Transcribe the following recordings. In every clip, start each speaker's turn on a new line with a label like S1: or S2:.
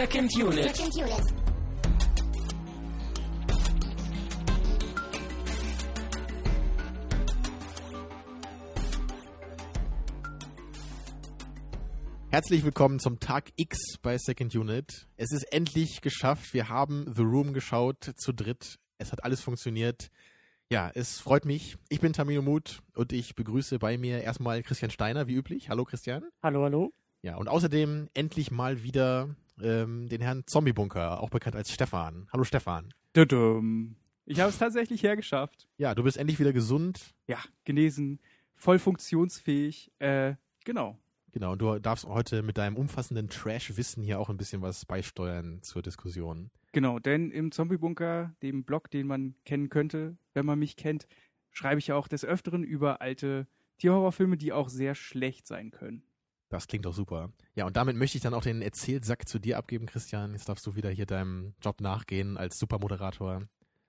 S1: Second Unit.
S2: Second Unit.
S3: Herzlich willkommen zum Tag X bei Second Unit. Es ist endlich geschafft. Wir haben The Room geschaut zu dritt. Es hat alles funktioniert. Ja, es freut mich. Ich bin Tamino Mut und ich begrüße bei mir erstmal Christian Steiner, wie üblich. Hallo Christian.
S4: Hallo, hallo.
S3: Ja, und außerdem endlich mal wieder ähm, den Herrn Zombiebunker, auch bekannt als Stefan. Hallo Stefan.
S4: Dudum. Ich habe es tatsächlich hergeschafft.
S3: Ja, du bist endlich wieder gesund.
S4: Ja, genesen, voll funktionsfähig. Äh, genau.
S3: Genau, und du darfst heute mit deinem umfassenden Trash-Wissen hier auch ein bisschen was beisteuern zur Diskussion.
S4: Genau, denn im Zombiebunker, dem Blog, den man kennen könnte, wenn man mich kennt, schreibe ich ja auch des Öfteren über alte Tierhorrorfilme, die auch sehr schlecht sein können.
S3: Das klingt doch super. Ja, und damit möchte ich dann auch den Erzählsack zu dir abgeben, Christian. Jetzt darfst du wieder hier deinem Job nachgehen als Supermoderator.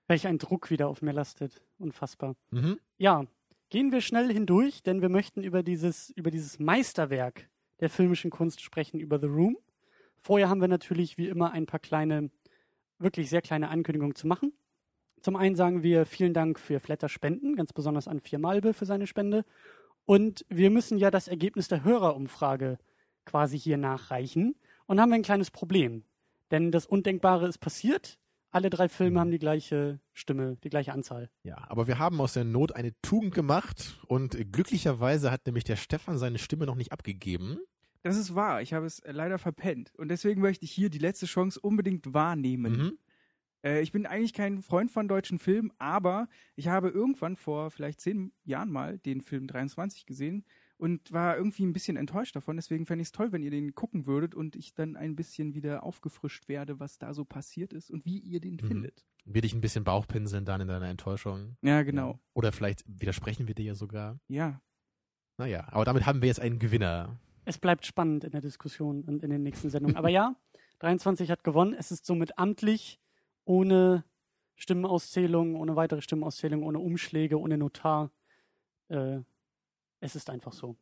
S5: Welch ein Druck wieder auf mir lastet. Unfassbar.
S3: Mhm.
S5: Ja, gehen wir schnell hindurch, denn wir möchten über dieses, über dieses Meisterwerk der filmischen Kunst sprechen, über The Room. Vorher haben wir natürlich wie immer ein paar kleine, wirklich sehr kleine Ankündigungen zu machen. Zum einen sagen wir vielen Dank für Flatter-Spenden, ganz besonders an Vier Malbe für seine Spende. Und wir müssen ja das Ergebnis der Hörerumfrage quasi hier nachreichen. Und haben wir ein kleines Problem. Denn das Undenkbare ist passiert. Alle drei Filme
S3: Mhm.
S5: haben die gleiche Stimme, die gleiche Anzahl.
S3: Ja, aber wir haben aus der Not eine Tugend gemacht und glücklicherweise hat nämlich der Stefan seine Stimme noch nicht abgegeben.
S4: Das ist wahr, ich habe es äh, leider verpennt. Und deswegen möchte ich hier die letzte Chance unbedingt wahrnehmen.
S3: Mhm.
S4: Äh, ich bin eigentlich kein Freund von deutschen Filmen, aber ich habe irgendwann vor vielleicht zehn Jahren mal den Film 23 gesehen und war irgendwie ein bisschen enttäuscht davon. Deswegen fände ich es toll, wenn ihr den gucken würdet und ich dann ein bisschen wieder aufgefrischt werde, was da so passiert ist und wie ihr den
S3: Mhm.
S4: findet.
S3: Wir dich ein bisschen Bauchpinseln dann in deiner Enttäuschung.
S4: Ja, genau.
S3: Oder vielleicht widersprechen wir dir ja sogar.
S4: Ja.
S3: Naja, aber damit haben wir jetzt einen Gewinner.
S5: Es bleibt spannend in der Diskussion und in den nächsten Sendungen. Aber ja, 23 hat gewonnen. Es ist somit amtlich, ohne Stimmenauszählung, ohne weitere Stimmenauszählung, ohne Umschläge, ohne Notar. Äh, es ist einfach so.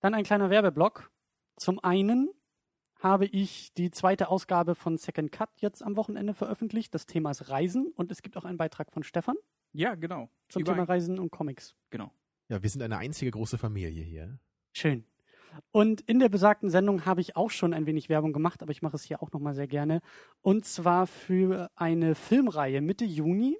S5: Dann ein kleiner Werbeblock. Zum einen habe ich die zweite Ausgabe von Second Cut jetzt am Wochenende veröffentlicht. Das Thema ist Reisen und es gibt auch einen Beitrag von Stefan
S4: Ja, genau.
S5: zum
S4: Überall-
S5: Thema Reisen und Comics.
S4: Genau.
S3: Ja, wir sind eine einzige große Familie hier.
S5: Schön. Und in der besagten Sendung habe ich auch schon ein wenig Werbung gemacht, aber ich mache es hier auch nochmal sehr gerne. Und zwar für eine Filmreihe Mitte Juni.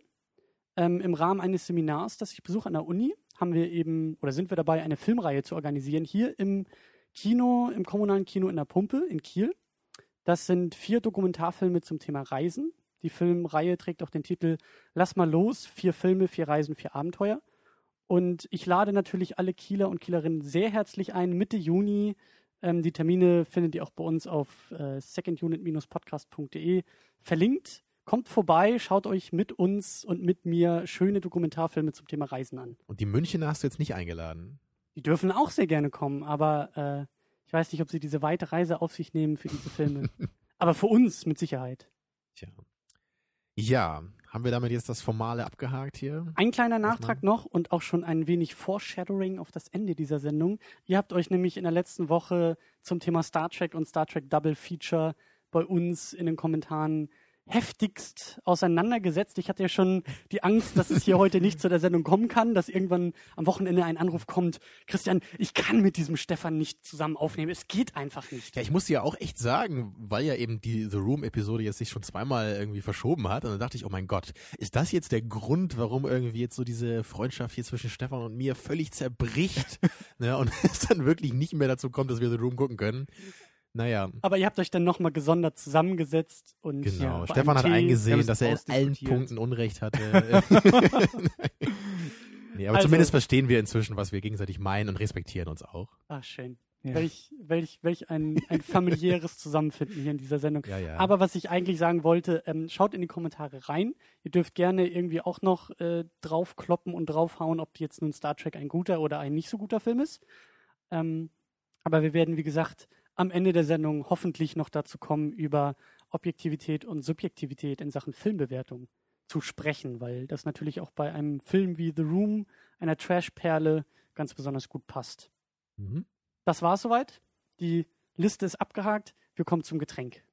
S5: Ähm, Im Rahmen eines Seminars, das ich besuche an der Uni, haben wir eben oder sind wir dabei, eine Filmreihe zu organisieren hier im Kino, im kommunalen Kino in der Pumpe in Kiel. Das sind vier Dokumentarfilme zum Thema Reisen. Die Filmreihe trägt auch den Titel Lass mal los, vier Filme, vier Reisen, vier Abenteuer. Und ich lade natürlich alle Kieler und Kielerinnen sehr herzlich ein, Mitte Juni. Ähm, die Termine findet ihr auch bei uns auf äh, secondunit-podcast.de verlinkt. Kommt vorbei, schaut euch mit uns und mit mir schöne Dokumentarfilme zum Thema Reisen an.
S3: Und die Münchner hast du jetzt nicht eingeladen.
S5: Die dürfen auch sehr gerne kommen, aber äh, ich weiß nicht, ob sie diese weite Reise auf sich nehmen für diese Filme. aber für uns mit Sicherheit.
S3: Tja. Ja, haben wir damit jetzt das Formale abgehakt hier?
S5: Ein kleiner. Nachtrag noch und auch schon ein wenig Foreshadowing auf das Ende dieser Sendung. Ihr habt euch nämlich in der letzten Woche zum Thema Star Trek und Star Trek Double Feature bei uns in den Kommentaren heftigst auseinandergesetzt. Ich hatte ja schon die Angst, dass es hier heute nicht zu der Sendung kommen kann, dass irgendwann am Wochenende ein Anruf kommt, Christian, ich kann mit diesem Stefan nicht zusammen aufnehmen. Es geht einfach nicht.
S3: Ja, ich muss dir auch echt sagen, weil ja eben die The Room-Episode jetzt sich schon zweimal irgendwie verschoben hat. Und dann dachte ich, oh mein Gott, ist das jetzt der Grund, warum irgendwie jetzt so diese Freundschaft hier zwischen Stefan und mir völlig zerbricht? ne, und es dann wirklich nicht mehr dazu kommt, dass wir The Room gucken können. Naja,
S5: Aber ihr habt euch dann nochmal gesondert zusammengesetzt und
S3: genau.
S5: ja,
S3: Stefan hat
S5: Tee-
S3: eingesehen, dass er in allen. Punkten Unrecht hatte. nee, aber
S5: Also-
S3: zumindest verstehen wir inzwischen, was wir gegenseitig meinen und respektieren uns auch.
S5: Ah, schön.
S4: Ja.
S5: Welch, welch, welch ein, ein familiäres Zusammenfinden hier in dieser Sendung.
S3: Ja, ja.
S5: Aber was ich eigentlich sagen wollte, ähm, schaut in die Kommentare rein. Ihr dürft gerne irgendwie auch noch äh, draufkloppen und draufhauen, ob jetzt nun Star Trek ein guter oder ein nicht so guter Film ist. Ähm, aber wir werden, wie gesagt, am Ende der Sendung hoffentlich noch dazu kommen, über Objektivität und Subjektivität in Sachen Filmbewertung zu sprechen, weil das natürlich auch bei einem Film wie The Room, einer Trash-Perle, ganz besonders gut passt.
S3: Mhm.
S5: Das war's soweit. Die Liste ist abgehakt. Wir kommen zum Getränk.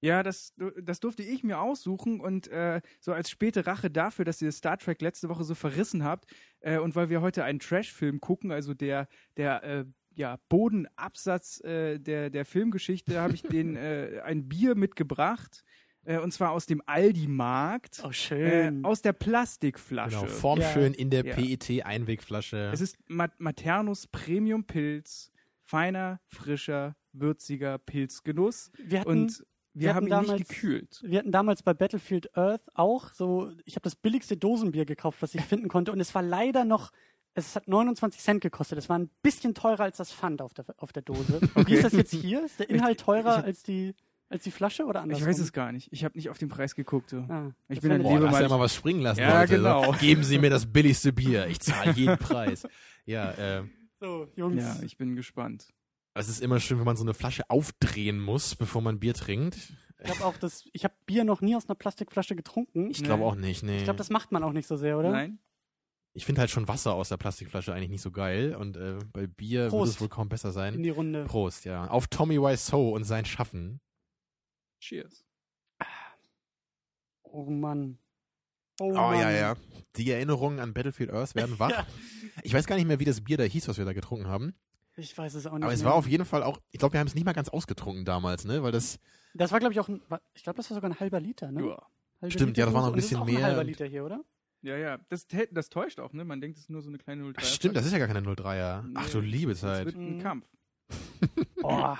S4: Ja, das, das durfte ich mir aussuchen und äh, so als späte Rache dafür, dass ihr Star Trek letzte Woche so verrissen habt äh, und weil wir heute einen Trash-Film gucken, also der, der äh, ja, Bodenabsatz äh, der, der Filmgeschichte, habe ich den äh, ein Bier mitgebracht. Äh, und zwar aus dem Aldi-Markt.
S5: Oh,
S4: Äh,
S5: schön.
S4: aus der Plastikflasche.
S3: Genau, formschön in der
S4: Ja.
S3: PET-Einwegflasche.
S4: Es ist Ma Maternus Premium Pilz. Feiner, frischer, würziger Pilzgenuss.
S5: wir hatten,
S4: Und wir,
S5: wir
S4: haben
S5: hatten
S4: ihn nicht
S5: damals-
S4: gekühlt.
S5: wir hatten damals bei Battlefield Earth auch so, ich habe das billigste Dosenbier gekauft, was ich finden konnte. Und es war leider noch, es hat 29 Cent gekostet. Es war ein bisschen teurer als das Pfand auf der, auf der Dose. Wie ist das jetzt hier? Ist der Inhalt
S4: Ich-
S5: teurer
S4: ich hab-
S5: als, die, als die Flasche oder andersrum?
S4: Ich weiß es gar nicht. Ich habe nicht auf den Preis geguckt. So.
S5: Ah,
S4: Ich
S5: das
S4: bin ein
S3: Boah, hast du ja
S4: mal-
S3: was springen lassen
S4: Ja,
S3: heute.
S4: genau.
S3: Geben Sie mir das billigste Bier. Ich zahle jeden Preis. Ja, äh,
S5: So, Jungs.
S4: Ja, ich bin gespannt.
S3: es ist immer schön, wenn man so eine Flasche aufdrehen muss, bevor man Bier trinkt.
S5: Ich glaube auch, dass ich habe Bier noch nie aus einer Plastikflasche getrunken.
S3: Ich
S5: Ich,
S3: glaube
S4: Nee.
S3: auch nicht, nee.
S5: glaube, das macht man auch nicht so sehr, oder?
S4: Nein?
S3: Ich finde halt schon Wasser aus der Plastikflasche eigentlich nicht so geil und äh, bei Bier
S5: Prost.
S3: es wohl kaum besser
S5: In
S3: sein.
S5: die Runde.
S3: Prost, ja. Auf Tommy Wiseau und sein Schaffen.
S4: Cheers.
S5: Oh Mann.
S3: Oh,
S5: Mann.
S3: ja, ja. Die Erinnerungen an Battlefield Earth werden wach.
S5: Ja.
S3: Ich weiß gar nicht mehr, wie das Bier da hieß, was wir da getrunken haben.
S5: Ich weiß es auch nicht.
S3: Aber es
S5: mehr.
S3: war auf jeden Fall auch, ich glaube, wir haben es nicht mal ganz ausgetrunken damals, ne? Weil das,
S5: Das war, glaube ich, auch ein, ich glaube, das war sogar ein halber Liter, ne?
S4: Ja.
S5: Halbe
S3: Stimmt,
S5: Liter
S3: ja, das war noch ein bisschen mehr
S5: Ein halber Liter hier, oder?
S4: Ja, ja. Das, tä- das täuscht auch, ne? Man denkt, es ist nur so eine kleine 03.
S3: ach, stimmt, das ist ja gar keine 03er. Ach du
S4: Nee,
S3: liebe
S4: Das
S3: Zeit.
S4: wird ein
S5: Mhm.
S4: Kampf.
S5: Oh.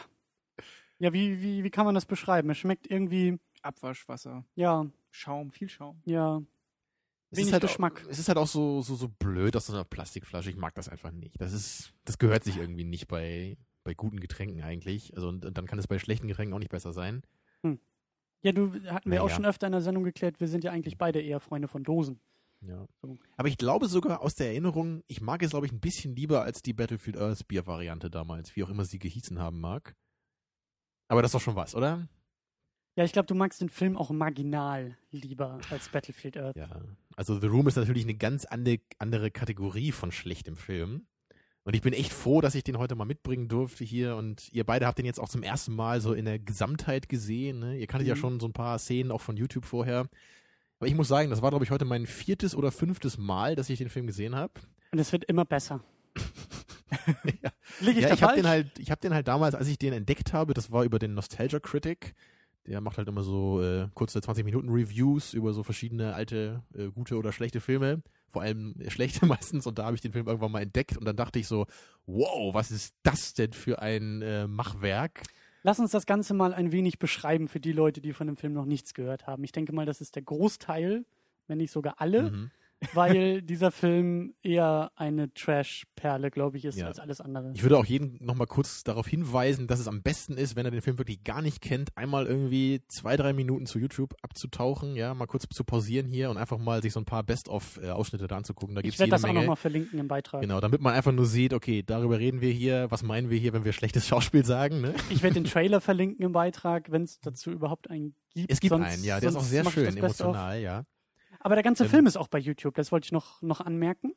S5: Ja, wie, wie, wie kann man das beschreiben? Es schmeckt irgendwie,
S4: Abwaschwasser,
S5: ja,
S4: Schaum, viel Schaum.
S5: ja.
S3: Es
S5: wenig
S3: ist halt
S5: Geschmack.
S3: Auch, es ist halt auch so, so, so blöd aus so einer Plastikflasche. Ich mag das einfach nicht. Das ist, das gehört sich irgendwie nicht bei, bei guten Getränken eigentlich. Also, und, und dann kann es bei schlechten Getränken auch nicht besser sein.
S5: Ja, du hatten wir auch
S3: Naja.
S5: schon öfter in der Sendung geklärt, wir sind ja eigentlich beide eher Freunde von Dosen.
S3: Ja.
S5: So.
S3: Aber ich glaube sogar aus der Erinnerung, ich mag es, glaube ich, ein bisschen lieber als die Battlefield Earth Bier-Variante damals, wie auch immer sie gehießen haben mag. Aber das ist doch schon was, oder?
S5: Ja, ich glaube, du magst den Film auch marginal lieber als Battlefield Earth.
S3: Ja. Also The Room ist natürlich eine ganz ande, andere Kategorie von schlechtem Film. Und ich bin echt froh, dass ich den heute mal mitbringen durfte hier. Und ihr beide habt den jetzt auch zum ersten Mal so in der Gesamtheit gesehen. Ne? Ihr kanntet ja
S5: Mhm.
S3: schon so ein paar Szenen auch von YouTube vorher. Aber ich muss sagen, das war, glaube ich, heute mein viertes oder fünftes Mal, dass ich den Film gesehen habe.
S5: Und es wird immer besser.
S3: ja.
S5: Lieg ich
S3: ja,
S5: da
S3: ich habe den halt, ich habe den halt damals, als ich den entdeckt habe, das war über den Nostalgia Critic. Der macht halt immer so äh, kurze 20 Minuten Reviews über so verschiedene alte, äh, gute oder schlechte Filme. Vor allem äh, schlechte meistens. Und da habe ich den Film irgendwann mal entdeckt und dann dachte ich so, wow, was ist das denn für ein äh, Machwerk?
S5: Lass uns das Ganze mal ein wenig beschreiben für die Leute, die von dem Film noch nichts gehört haben. Ich denke mal, das ist der Großteil, wenn nicht sogar alle,
S3: Mhm.
S5: Weil dieser Film eher eine Trash-Perle, glaube ich, ist
S3: Ja.
S5: als alles andere.
S3: Ich würde auch jeden nochmal kurz darauf hinweisen, dass es am besten ist, wenn er den Film wirklich gar nicht kennt, einmal irgendwie zwei, drei Minuten zu YouTube abzutauchen, ja, mal kurz zu pausieren hier und einfach mal sich so ein paar Best-of-Ausschnitte da anzugucken. Da
S5: Ich werde das auch
S3: Menge.
S5: nochmal verlinken im Beitrag.
S3: Genau, damit man einfach nur sieht, okay, darüber reden wir hier, was meinen wir hier, wenn wir schlechtes Schauspiel sagen, ne?
S5: Ich werde den Trailer verlinken im Beitrag, wenn es dazu überhaupt einen gibt.
S3: Es gibt
S5: sonst,
S3: einen, ja, der ist auch sehr schön, emotional, ja.
S5: Aber der ganze
S3: Ähm,
S5: Film ist auch bei YouTube, das wollte ich noch, noch anmerken.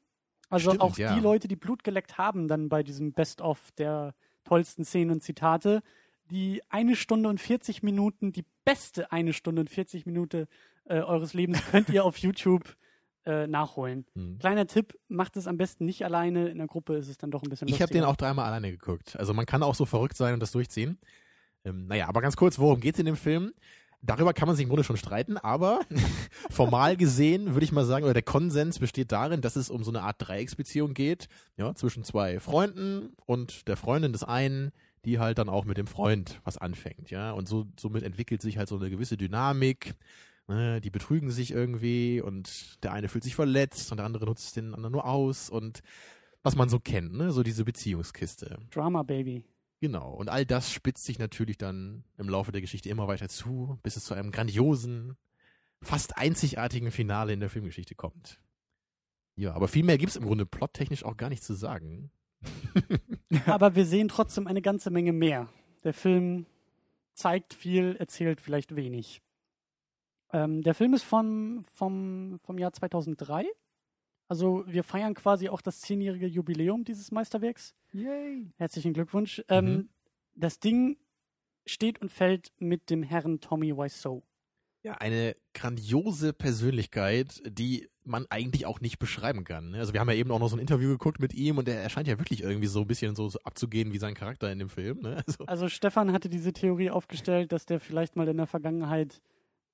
S5: Also
S3: Stimmt,
S5: auch
S3: ja.
S5: die Leute, die Blut geleckt haben, dann bei diesem Best-of der tollsten Szenen und Zitate, die eine Stunde und 40 Minuten, die beste eine Stunde und 40 Minuten äh, eures Lebens könnt ihr auf YouTube äh, nachholen.
S3: Hm.
S5: Kleiner Tipp, macht es am besten nicht alleine, in der Gruppe ist es dann doch ein bisschen
S3: Ich habe den
S5: lustiger.
S3: auch dreimal alleine geguckt. Also man kann auch so verrückt sein und das durchziehen. Ähm, naja, aber ganz kurz, worum geht's in dem Film? Darüber kann man sich im Grunde schon streiten, aber formal gesehen würde ich mal sagen, oder der Konsens besteht darin, dass es um so eine Art Dreiecksbeziehung geht, ja, zwischen zwei Freunden und der Freundin des einen, die halt dann auch mit dem Freund was anfängt, ja. Und so, somit entwickelt sich halt so eine gewisse Dynamik. Ne, die betrügen sich irgendwie und der eine fühlt sich verletzt und der andere nutzt den anderen nur aus und was man so kennt, ne? So diese Beziehungskiste.
S5: Drama Baby.
S3: Genau. Und all das spitzt sich natürlich dann im Laufe der Geschichte immer weiter zu, bis es zu einem grandiosen, fast einzigartigen Finale in der Filmgeschichte kommt. Ja, aber viel mehr gibt's im Grunde plottechnisch auch gar nicht zu sagen.
S5: Aber wir sehen trotzdem eine ganze Menge mehr. Der Film zeigt viel, erzählt vielleicht wenig. Ähm, der Film ist von, vom, vom Jahr 2003. Also wir feiern quasi auch das zehnjährige Jubiläum dieses Meisterwerks.
S4: Yay.
S5: Herzlichen Glückwunsch. Ähm,
S3: Mhm.
S5: Das Ding steht und fällt mit dem Herrn Tommy Wiseau.
S3: Ja, eine grandiose Persönlichkeit, die man eigentlich auch nicht beschreiben kann. ne? Also wir haben ja eben auch noch so ein Interview geguckt mit ihm und er erscheint ja wirklich irgendwie so ein bisschen so, so abzugehen wie sein Charakter in dem Film. Ne? Also,
S5: Also Stefan hatte diese Theorie aufgestellt, dass der vielleicht mal in der Vergangenheit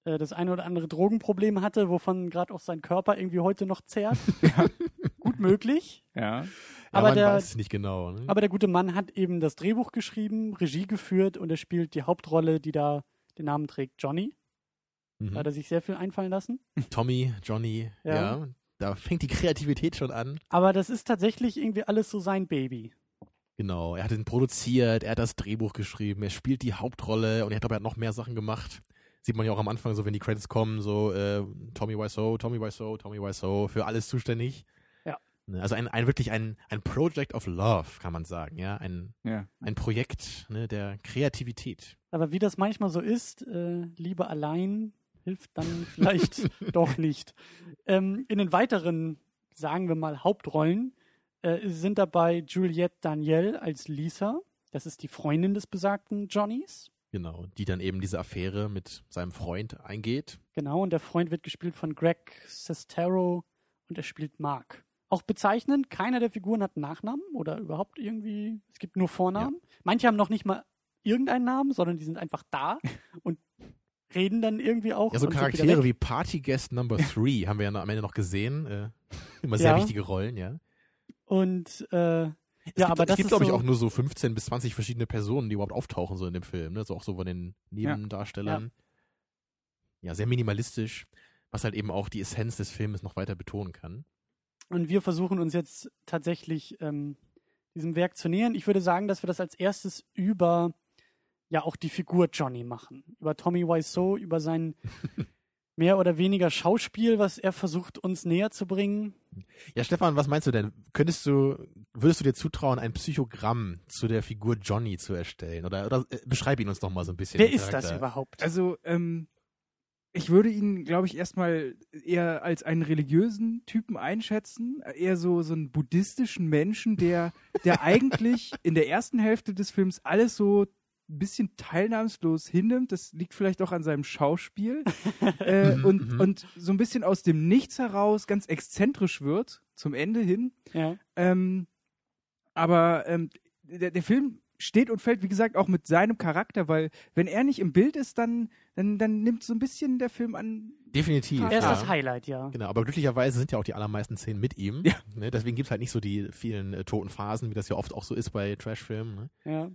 S5: äh, das eine oder andere Drogenproblem hatte, wovon gerade auch sein Körper irgendwie heute noch zehrt. Gut möglich.
S4: Ja.
S3: ja,
S5: aber
S3: man
S5: der-
S3: weiß es nicht genau. Ne?
S5: Aber der gute Mann hat eben das Drehbuch geschrieben, Regie geführt und er spielt die Hauptrolle, die da den Namen trägt, Johnny. Da
S3: mhm.
S5: hat er sich sehr viel einfallen lassen.
S3: Tommy, Johnny,
S5: Ja.
S3: ja. Da fängt die Kreativität schon an.
S5: Aber das ist tatsächlich irgendwie alles so sein Baby.
S3: Genau, er hat ihn produziert, er hat das Drehbuch geschrieben, er spielt die Hauptrolle und er hat aber noch mehr Sachen gemacht. Sieht man ja auch am Anfang so, wenn die Credits kommen, so äh, Tommy Wiseau, Tommy Wiseau, Tommy Wiseau, für alles zuständig.
S5: Ja.
S3: Ne, Also ein, ein wirklich ein, ein Project of Love, kann man sagen, ja. Ein,
S4: Ja.
S3: ein Projekt ne, der Kreativität.
S5: Aber wie das manchmal so ist, äh, Liebe allein hilft dann vielleicht doch nicht. Ähm, in den weiteren, sagen wir mal, Hauptrollen äh, sind dabei Juliette Danielle als Lisa. Das ist die Freundin des besagten Johnnys.
S3: Genau, die dann eben diese Affäre mit seinem Freund eingeht.
S5: Genau, und der Freund wird gespielt von Greg Sestero und er spielt Mark. Auch bezeichnend, keiner der Figuren hat einen Nachnamen oder überhaupt irgendwie, es gibt nur Vornamen. Manche haben noch nicht mal irgendeinen Namen, sondern die sind einfach da und reden dann irgendwie auch.
S3: Ja, so Charaktere wie Party Guest Number 3 haben wir ja am Ende noch gesehen. Äh, immer sehr
S5: Ja.
S3: wichtige Rollen, ja.
S5: Und äh,
S3: Es
S5: ja,
S3: gibt,
S5: aber das
S3: gibt, glaube ich,
S5: so,
S3: auch nur so 15 bis 20 verschiedene Personen, die überhaupt auftauchen so in dem Film. Ne? So auch so von den Nebendarstellern. Ja. sehr minimalistisch, was halt eben auch die Essenz des Filmes noch weiter betonen kann.
S5: Und wir versuchen uns jetzt tatsächlich ähm, diesem Werk zu nähern. Ich würde sagen, dass wir das als erstes über ja auch die Figur Johnny machen. Über Tommy Wiseau, über sein mehr oder weniger Schauspiel, was er versucht, uns näher zu bringen.
S3: Ja, Stefan, was meinst du denn? Könntest du, würdest du dir zutrauen, ein Psychogramm zu der Figur Johnny zu erstellen? Oder, oder äh, beschreib ihn uns doch mal so ein bisschen.
S5: Wer ist das überhaupt?
S4: Also, ähm, ich würde ihn, glaube ich, erstmal eher als einen religiösen Typen einschätzen. Eher so, so einen buddhistischen Menschen, der, der eigentlich in der ersten Hälfte des Films alles so ein bisschen teilnahmslos hinnimmt. Das liegt vielleicht auch an seinem Schauspiel. äh,
S3: Mhm,
S4: und,
S3: mhm.
S4: und so ein bisschen aus dem Nichts heraus ganz exzentrisch wird, zum Ende hin.
S5: ja.
S4: Ähm, aber ähm, der, der Film steht und fällt, wie gesagt, auch mit seinem Charakter, weil wenn er nicht im Bild ist, dann, dann, dann nimmt so ein bisschen der Film an.
S3: Definitiv.
S4: Er
S5: Er ist
S3: ja.
S5: das Highlight, ja.
S3: Genau, aber glücklicherweise sind ja auch die allermeisten Szenen mit ihm.
S4: Ja.
S3: Ne? Deswegen gibt's halt nicht so die vielen äh, toten Phasen, wie das ja oft auch so ist bei Trashfilmen. Ne?
S5: ja.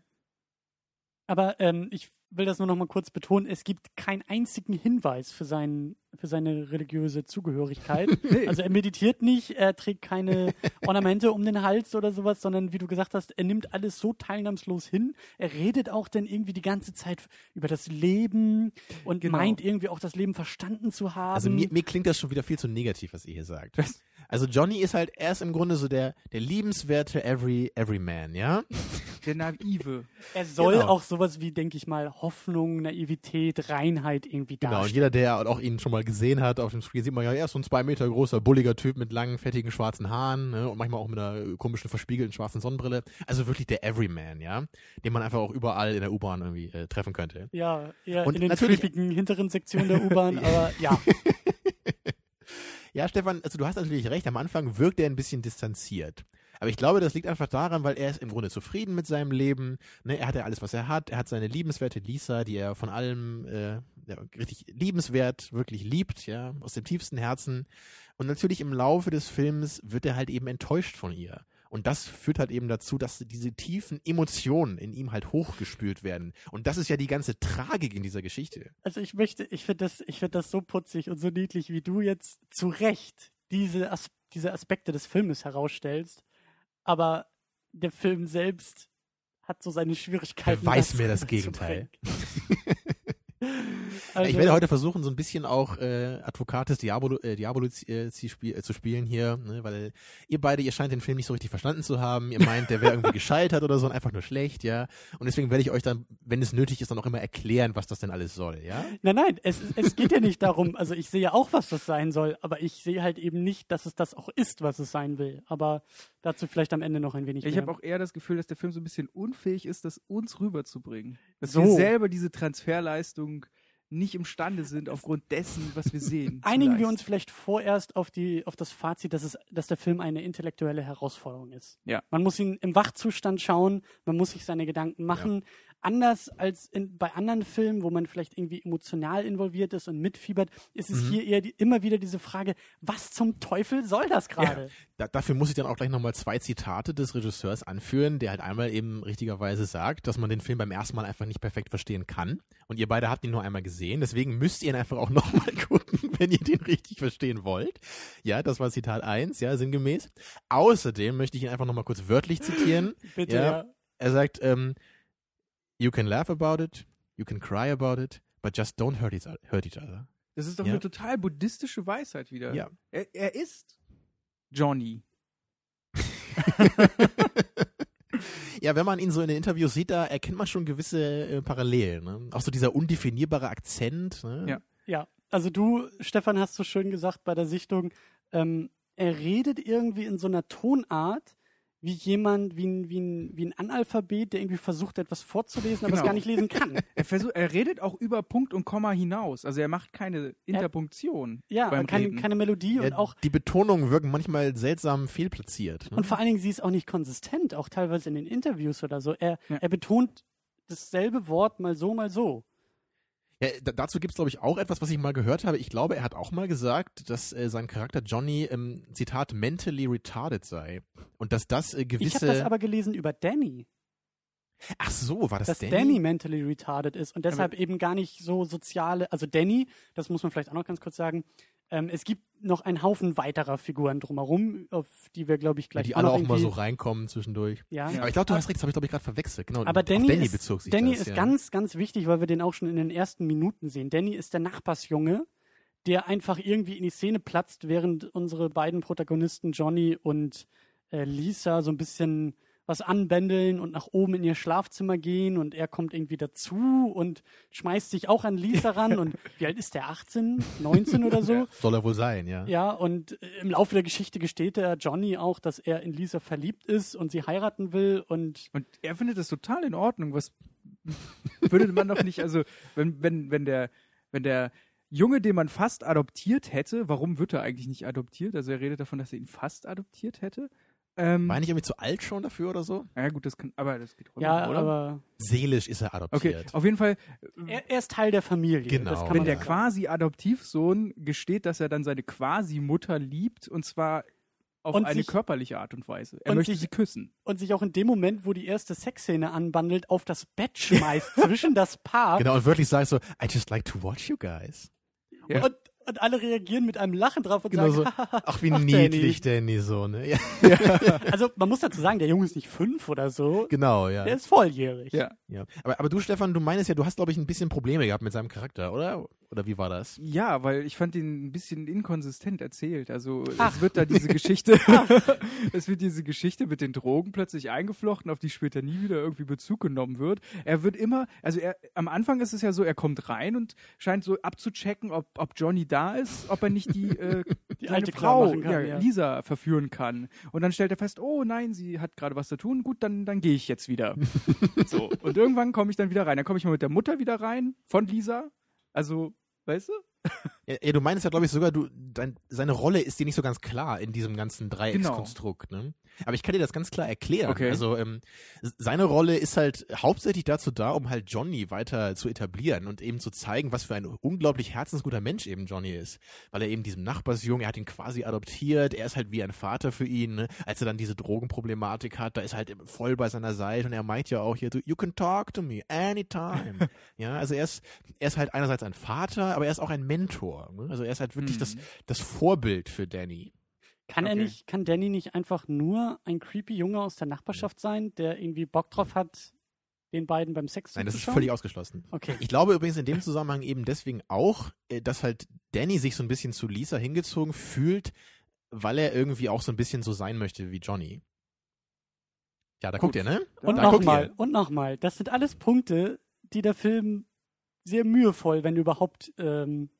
S5: Aber ähm, ich will das nur noch mal kurz betonen, es gibt keinen einzigen Hinweis für, seinen, für seine religiöse Zugehörigkeit.
S4: Nee.
S5: Also er meditiert nicht, er trägt keine Ornamente um den Hals oder sowas, sondern wie du gesagt hast, er nimmt alles so teilnahmslos hin. Er redet auch dann irgendwie die ganze Zeit über das Leben und
S4: Genau.
S5: meint irgendwie auch das Leben verstanden zu haben.
S3: Also mir, mir klingt das schon wieder viel zu negativ, was ihr hier sagt. Also Johnny ist halt, er ist im Grunde so der, der liebenswerte Every, Everyman, ja?
S4: Der Naive.
S5: er soll
S3: Genau.
S5: auch sowas wie, denke ich mal, Hoffnung, Naivität, Reinheit irgendwie
S3: Genau, und
S5: darstellen.
S3: jeder, der auch ihn schon mal gesehen hat auf dem Screen, sieht man ja, er ist so ein zwei Meter großer, bulliger Typ mit langen, fettigen, schwarzen Haaren ne? und manchmal auch mit einer komischen, verspiegelten schwarzen Sonnenbrille. Also wirklich der Everyman, ja? Den man einfach auch überall in der U-Bahn irgendwie äh, treffen könnte.
S5: Ja, eher
S3: Und
S5: in den
S3: natürlich-
S5: hinteren Sektionen der U-Bahn, aber ja.
S3: Ja, Stefan, also du hast natürlich recht, am Anfang wirkt er ein bisschen distanziert. Aber ich glaube, das liegt einfach daran, weil er ist im Grunde zufrieden mit seinem Leben. Ne, er hat ja alles, was er hat. Er hat seine liebenswerte Lisa, die er von allem äh, ja, richtig liebenswert wirklich liebt, ja, aus dem tiefsten Herzen. Und natürlich im Laufe des Films wird er halt eben enttäuscht von ihr. Und das führt halt eben dazu, dass diese tiefen Emotionen in ihm halt hochgespült werden. Und das ist ja die ganze Tragik in dieser Geschichte.
S5: Also ich möchte, ich finde das, ich finde das so putzig und so niedlich, wie du jetzt zu Recht diese, As diese Aspekte des Filmes herausstellst. Aber der Film selbst hat so seine Schwierigkeiten.
S3: Wer weiß
S5: das
S3: mir das Gegenteil.
S5: Also,
S3: ich werde heute versuchen, so ein bisschen auch äh, Advocates Diabolo, äh, Diabolo äh, zu, äh, zu spielen hier, ne? weil ihr beide, ihr scheint den Film nicht so richtig verstanden zu haben. Ihr meint, der wäre irgendwie gescheitert oder so und einfach nur schlecht, ja. Und deswegen werde ich euch dann, wenn es nötig ist, dann auch immer erklären, was das denn alles soll, ja.
S5: Nein, nein, es, es geht ja nicht darum, also ich sehe ja auch, was das sein soll, aber ich sehe halt eben nicht, dass es das auch ist, was es sein will. Aber dazu vielleicht am Ende noch ein wenig
S4: Ich
S5: mehr.
S4: habe auch eher das Gefühl, dass der Film so ein bisschen unfähig ist, das uns rüberzubringen. Dass
S5: So.
S4: wir selber diese Transferleistung nicht imstande sind, aufgrund dessen, was wir sehen.
S5: Einigen wir uns vielleicht vorerst auf, die, auf das Fazit, dass, es, dass der Film eine intellektuelle Herausforderung ist.
S4: Ja.
S5: Man muss ihn im Wachzustand schauen, man muss sich seine Gedanken machen. Anders als in, bei anderen Filmen, wo man vielleicht irgendwie emotional involviert ist und mitfiebert, ist es hier eher die, immer wieder diese Frage, was zum Teufel soll das gerade?
S3: Da, dafür muss ich dann auch gleich nochmal zwei Zitate des Regisseurs anführen, der halt einmal eben richtigerweise sagt, dass man den Film beim ersten Mal einfach nicht perfekt verstehen kann. Und ihr beide habt ihn nur einmal gesehen, deswegen müsst ihr ihn einfach auch nochmal gucken, wenn ihr den richtig verstehen wollt. Ja, das war Zitat 1, ja, sinngemäß. Außerdem möchte ich ihn einfach nochmal kurz wörtlich zitieren.
S5: Bitte,
S3: Ja.
S5: ja.
S3: Er sagt, ähm, you can laugh about it, you can cry about it, but just don't hurt each, hurt each other.
S4: Das ist doch
S3: Ja.
S4: eine total buddhistische Weisheit wieder.
S3: Ja.
S4: Er, er ist Johnny.
S3: Ja, wenn man ihn so in den Interviews sieht, da erkennt man schon gewisse äh, Parallelen. Ne? Auch so dieser undefinierbare Akzent. Ne?
S4: Ja.
S5: Ja, also du, Stefan, hast so schön gesagt bei der Sichtung, ähm, er redet irgendwie in so einer Tonart wie jemand, wie ein, wie, ein, wie ein Analphabet, der irgendwie versucht, etwas vorzulesen, aber es
S4: Genau.
S5: gar nicht lesen kann.
S4: Er, versuch, er redet auch über Punkt und Komma hinaus. Also er macht keine Interpunktion
S5: Ja,
S4: beim
S5: keine,
S4: Reden.
S5: keine Melodie und
S3: Ja,
S5: auch
S3: die Betonungen wirken manchmal seltsam fehlplatziert. Ne?
S5: Und vor allen Dingen, sie ist auch nicht konsistent, auch teilweise in den Interviews oder so. Er,
S4: Ja.
S5: er betont dasselbe Wort mal so, mal so.
S3: Ja, da, dazu gibt es, glaube ich, auch etwas, was ich mal gehört habe. Ich glaube, er hat auch mal gesagt, dass äh, sein Charakter Johnny, ähm, Zitat, mentally retarded sei. Und dass das äh,
S5: Ich
S3: gewisse...
S5: habe das aber gelesen über Danny,
S3: Ach so, war das
S5: dass
S3: Danny?
S5: Danny? mentally retarded ist und deshalb eben gar nicht so soziale, also Danny, das muss man vielleicht auch noch ganz kurz sagen, ähm, es gibt noch einen Haufen weiterer Figuren drumherum, auf die wir, glaube ich,
S3: Ja,
S5: gleich
S3: die
S5: auch
S3: alle auch mal so reinkommen zwischendurch.
S5: Ja.
S3: Aber ich glaube, du hast recht, das habe ich, glaube ich, gerade verwechselt. Genau,
S5: Aber
S3: auf
S5: Danny,
S3: Danny
S5: ist,
S3: bezog sich
S5: Danny
S3: das,
S5: ist
S3: ja.
S5: ganz, ganz wichtig, weil wir den auch schon in den ersten Minuten sehen. Danny ist der Nachbarsjunge, der einfach irgendwie in die Szene platzt, während unsere beiden Protagonisten Johnny und äh, Lisa so ein bisschen was anbändeln und nach oben in ihr Schlafzimmer gehen und er kommt irgendwie dazu und schmeißt sich auch an Lisa ran und wie alt ist der? 18, 19 oder so?
S3: Soll er wohl sein, ja.
S5: Ja, und äh, im Laufe der Geschichte gesteht der Johnny auch, dass er in Lisa verliebt ist und sie heiraten will und
S4: Und er findet das total in Ordnung. Was würde man doch nicht, also wenn, wenn, wenn der, wenn der Junge, den man fast adoptiert hätte, warum wird er eigentlich nicht adoptiert? Also er redet davon, dass er ihn fast adoptiert hätte. Ähm,
S3: War nicht irgendwie zu alt schon dafür oder so?
S4: ja gut, das kann, aber das geht runter,
S5: ja,
S4: oder?
S5: aber
S3: Seelisch ist er
S4: Okay,
S3: adoptiert.
S4: auf jeden Fall,
S5: Er, er ist Teil der Familie.
S3: Genau.
S5: Das kann
S4: wenn der
S5: sagen.
S4: quasi Adoptivsohn gesteht, dass er dann seine quasi Mutter liebt und zwar auf
S5: Und
S4: eine
S5: sich-
S4: körperliche Art und Weise. Er
S5: und
S4: möchte
S5: sich-
S4: sie küssen.
S5: und sich auch in dem Moment, wo die erste Sexszene anbandelt, auf das Bett schmeißt zwischen das Paar.
S3: Genau, und wirklich sagt so, I just like to watch you guys.
S4: Ja.
S5: Und, und alle reagieren mit einem Lachen drauf und
S3: Genau so.
S5: sagen,
S3: Ach, wie
S5: Ach,
S3: niedlich Danny so, ne? Ja,
S5: also man muss dazu sagen, der Junge ist nicht fünf oder so,
S3: genau, ja.
S5: der ist volljährig.
S4: Ja.
S3: ja. Aber, aber du, Stefan, du meinst ja, du hast, glaube ich, ein bisschen Probleme gehabt mit seinem Charakter, oder? Oder wie war das?
S4: Ja, weil ich fand ihn ein bisschen inkonsistent erzählt. Also
S5: Ach.
S4: es wird da diese Geschichte, es wird diese Geschichte mit den Drogen plötzlich eingeflochten, auf die später nie wieder irgendwie Bezug genommen wird. Er wird immer, also er, am Anfang ist es ja so, er kommt rein und scheint so abzuchecken, ob, ob Johnny da ist, ob er nicht die, äh,
S5: Die alte
S4: Frau,
S5: kann,
S4: ja,
S5: ja.
S4: Lisa, verführen kann. Und dann stellt er fest, oh nein, sie hat gerade was zu tun, gut, dann, dann gehe ich jetzt wieder. so. Und irgendwann komme ich dann wieder rein. Dann komme ich mal mit der Mutter wieder rein von Lisa. Also, weißt du?
S3: Ja, ja, du meinst ja, glaube ich, sogar, du, dein, seine Rolle ist dir nicht so ganz klar in diesem ganzen Dreieckskonstrukt. Ne? Aber ich kann dir das ganz klar erklären.
S4: Okay.
S3: Also ähm, seine Rolle ist halt hauptsächlich dazu da, um halt Johnny weiter zu etablieren und eben zu zeigen, was für ein unglaublich herzensguter Mensch eben Johnny ist. Weil er eben diesem Nachbarsjungen, er hat ihn quasi adoptiert, er ist halt wie ein Vater für ihn. Ne? Als er dann diese Drogenproblematik hat, da ist er halt voll bei seiner Seite und er meint ja auch hier, you can talk to me anytime. ja, also er ist, er ist halt einerseits ein Vater, aber er ist auch ein Mentor. Ne? Also er ist halt wirklich das,
S4: Mhm.
S3: das Vorbild für Danny.
S5: Kann er
S4: Okay.
S5: nicht, kann Danny nicht einfach nur ein creepy Junge aus der Nachbarschaft sein, der irgendwie Bock drauf hat, den beiden beim Sex
S3: Nein, das ist völlig ausgeschlossen.
S5: Okay.
S3: Ich glaube übrigens in dem Zusammenhang eben deswegen auch, äh, dass halt Danny sich so ein bisschen zu Lisa hingezogen fühlt, weil er irgendwie auch so ein bisschen so sein möchte wie Johnny. Ja, da
S4: Gut.
S3: guckt ihr, ne?
S5: Und nochmal, und nochmal. Das sind alles Punkte, die der Film sehr mühevoll, wenn überhaupt, ähm,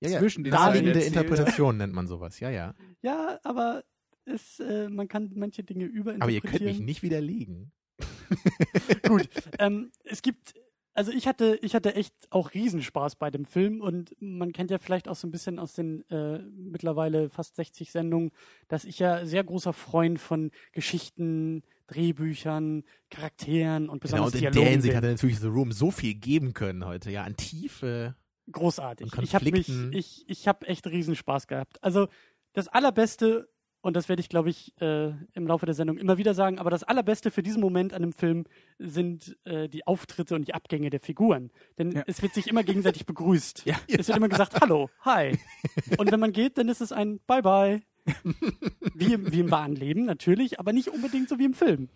S3: Ja, ja.
S4: zwischen den
S3: Naheliegende. Interpretation nennt man sowas, ja, ja.
S5: ja, aber es, äh, man kann manche Dinge
S3: Aber ihr
S5: überinterpretieren.
S3: könnt mich nicht widerlegen.
S5: Gut, ähm, es gibt, also ich hatte, ich hatte echt auch Riesenspaß bei dem Film und man kennt ja vielleicht auch so ein bisschen aus den äh, mittlerweile fast 60 Sendungen, dass ich ja sehr großer Freund von Geschichten, Drehbüchern, Charakteren und
S3: Genau,
S5: besonders
S3: und in der
S5: Dialogen
S3: Hinsicht
S5: bin.
S3: hat er natürlich The Room so viel geben können heute, ja, an Tiefe.
S5: Großartig. Ich habe mich, ich, ich habe echt Riesenspaß gehabt. Also das allerbeste und das werde ich, glaube ich, äh, im Laufe der Sendung immer wieder sagen, aber das allerbeste für diesen Moment an dem Film sind äh, die Auftritte und die Abgänge der Figuren. Denn
S4: Ja.
S5: es wird sich immer gegenseitig begrüßt.
S3: Ja.
S5: Es wird immer gesagt, hallo, hi. Und wenn man geht, dann ist es ein Bye-bye. Wie wie im wahren Leben natürlich, aber nicht unbedingt so wie im Film.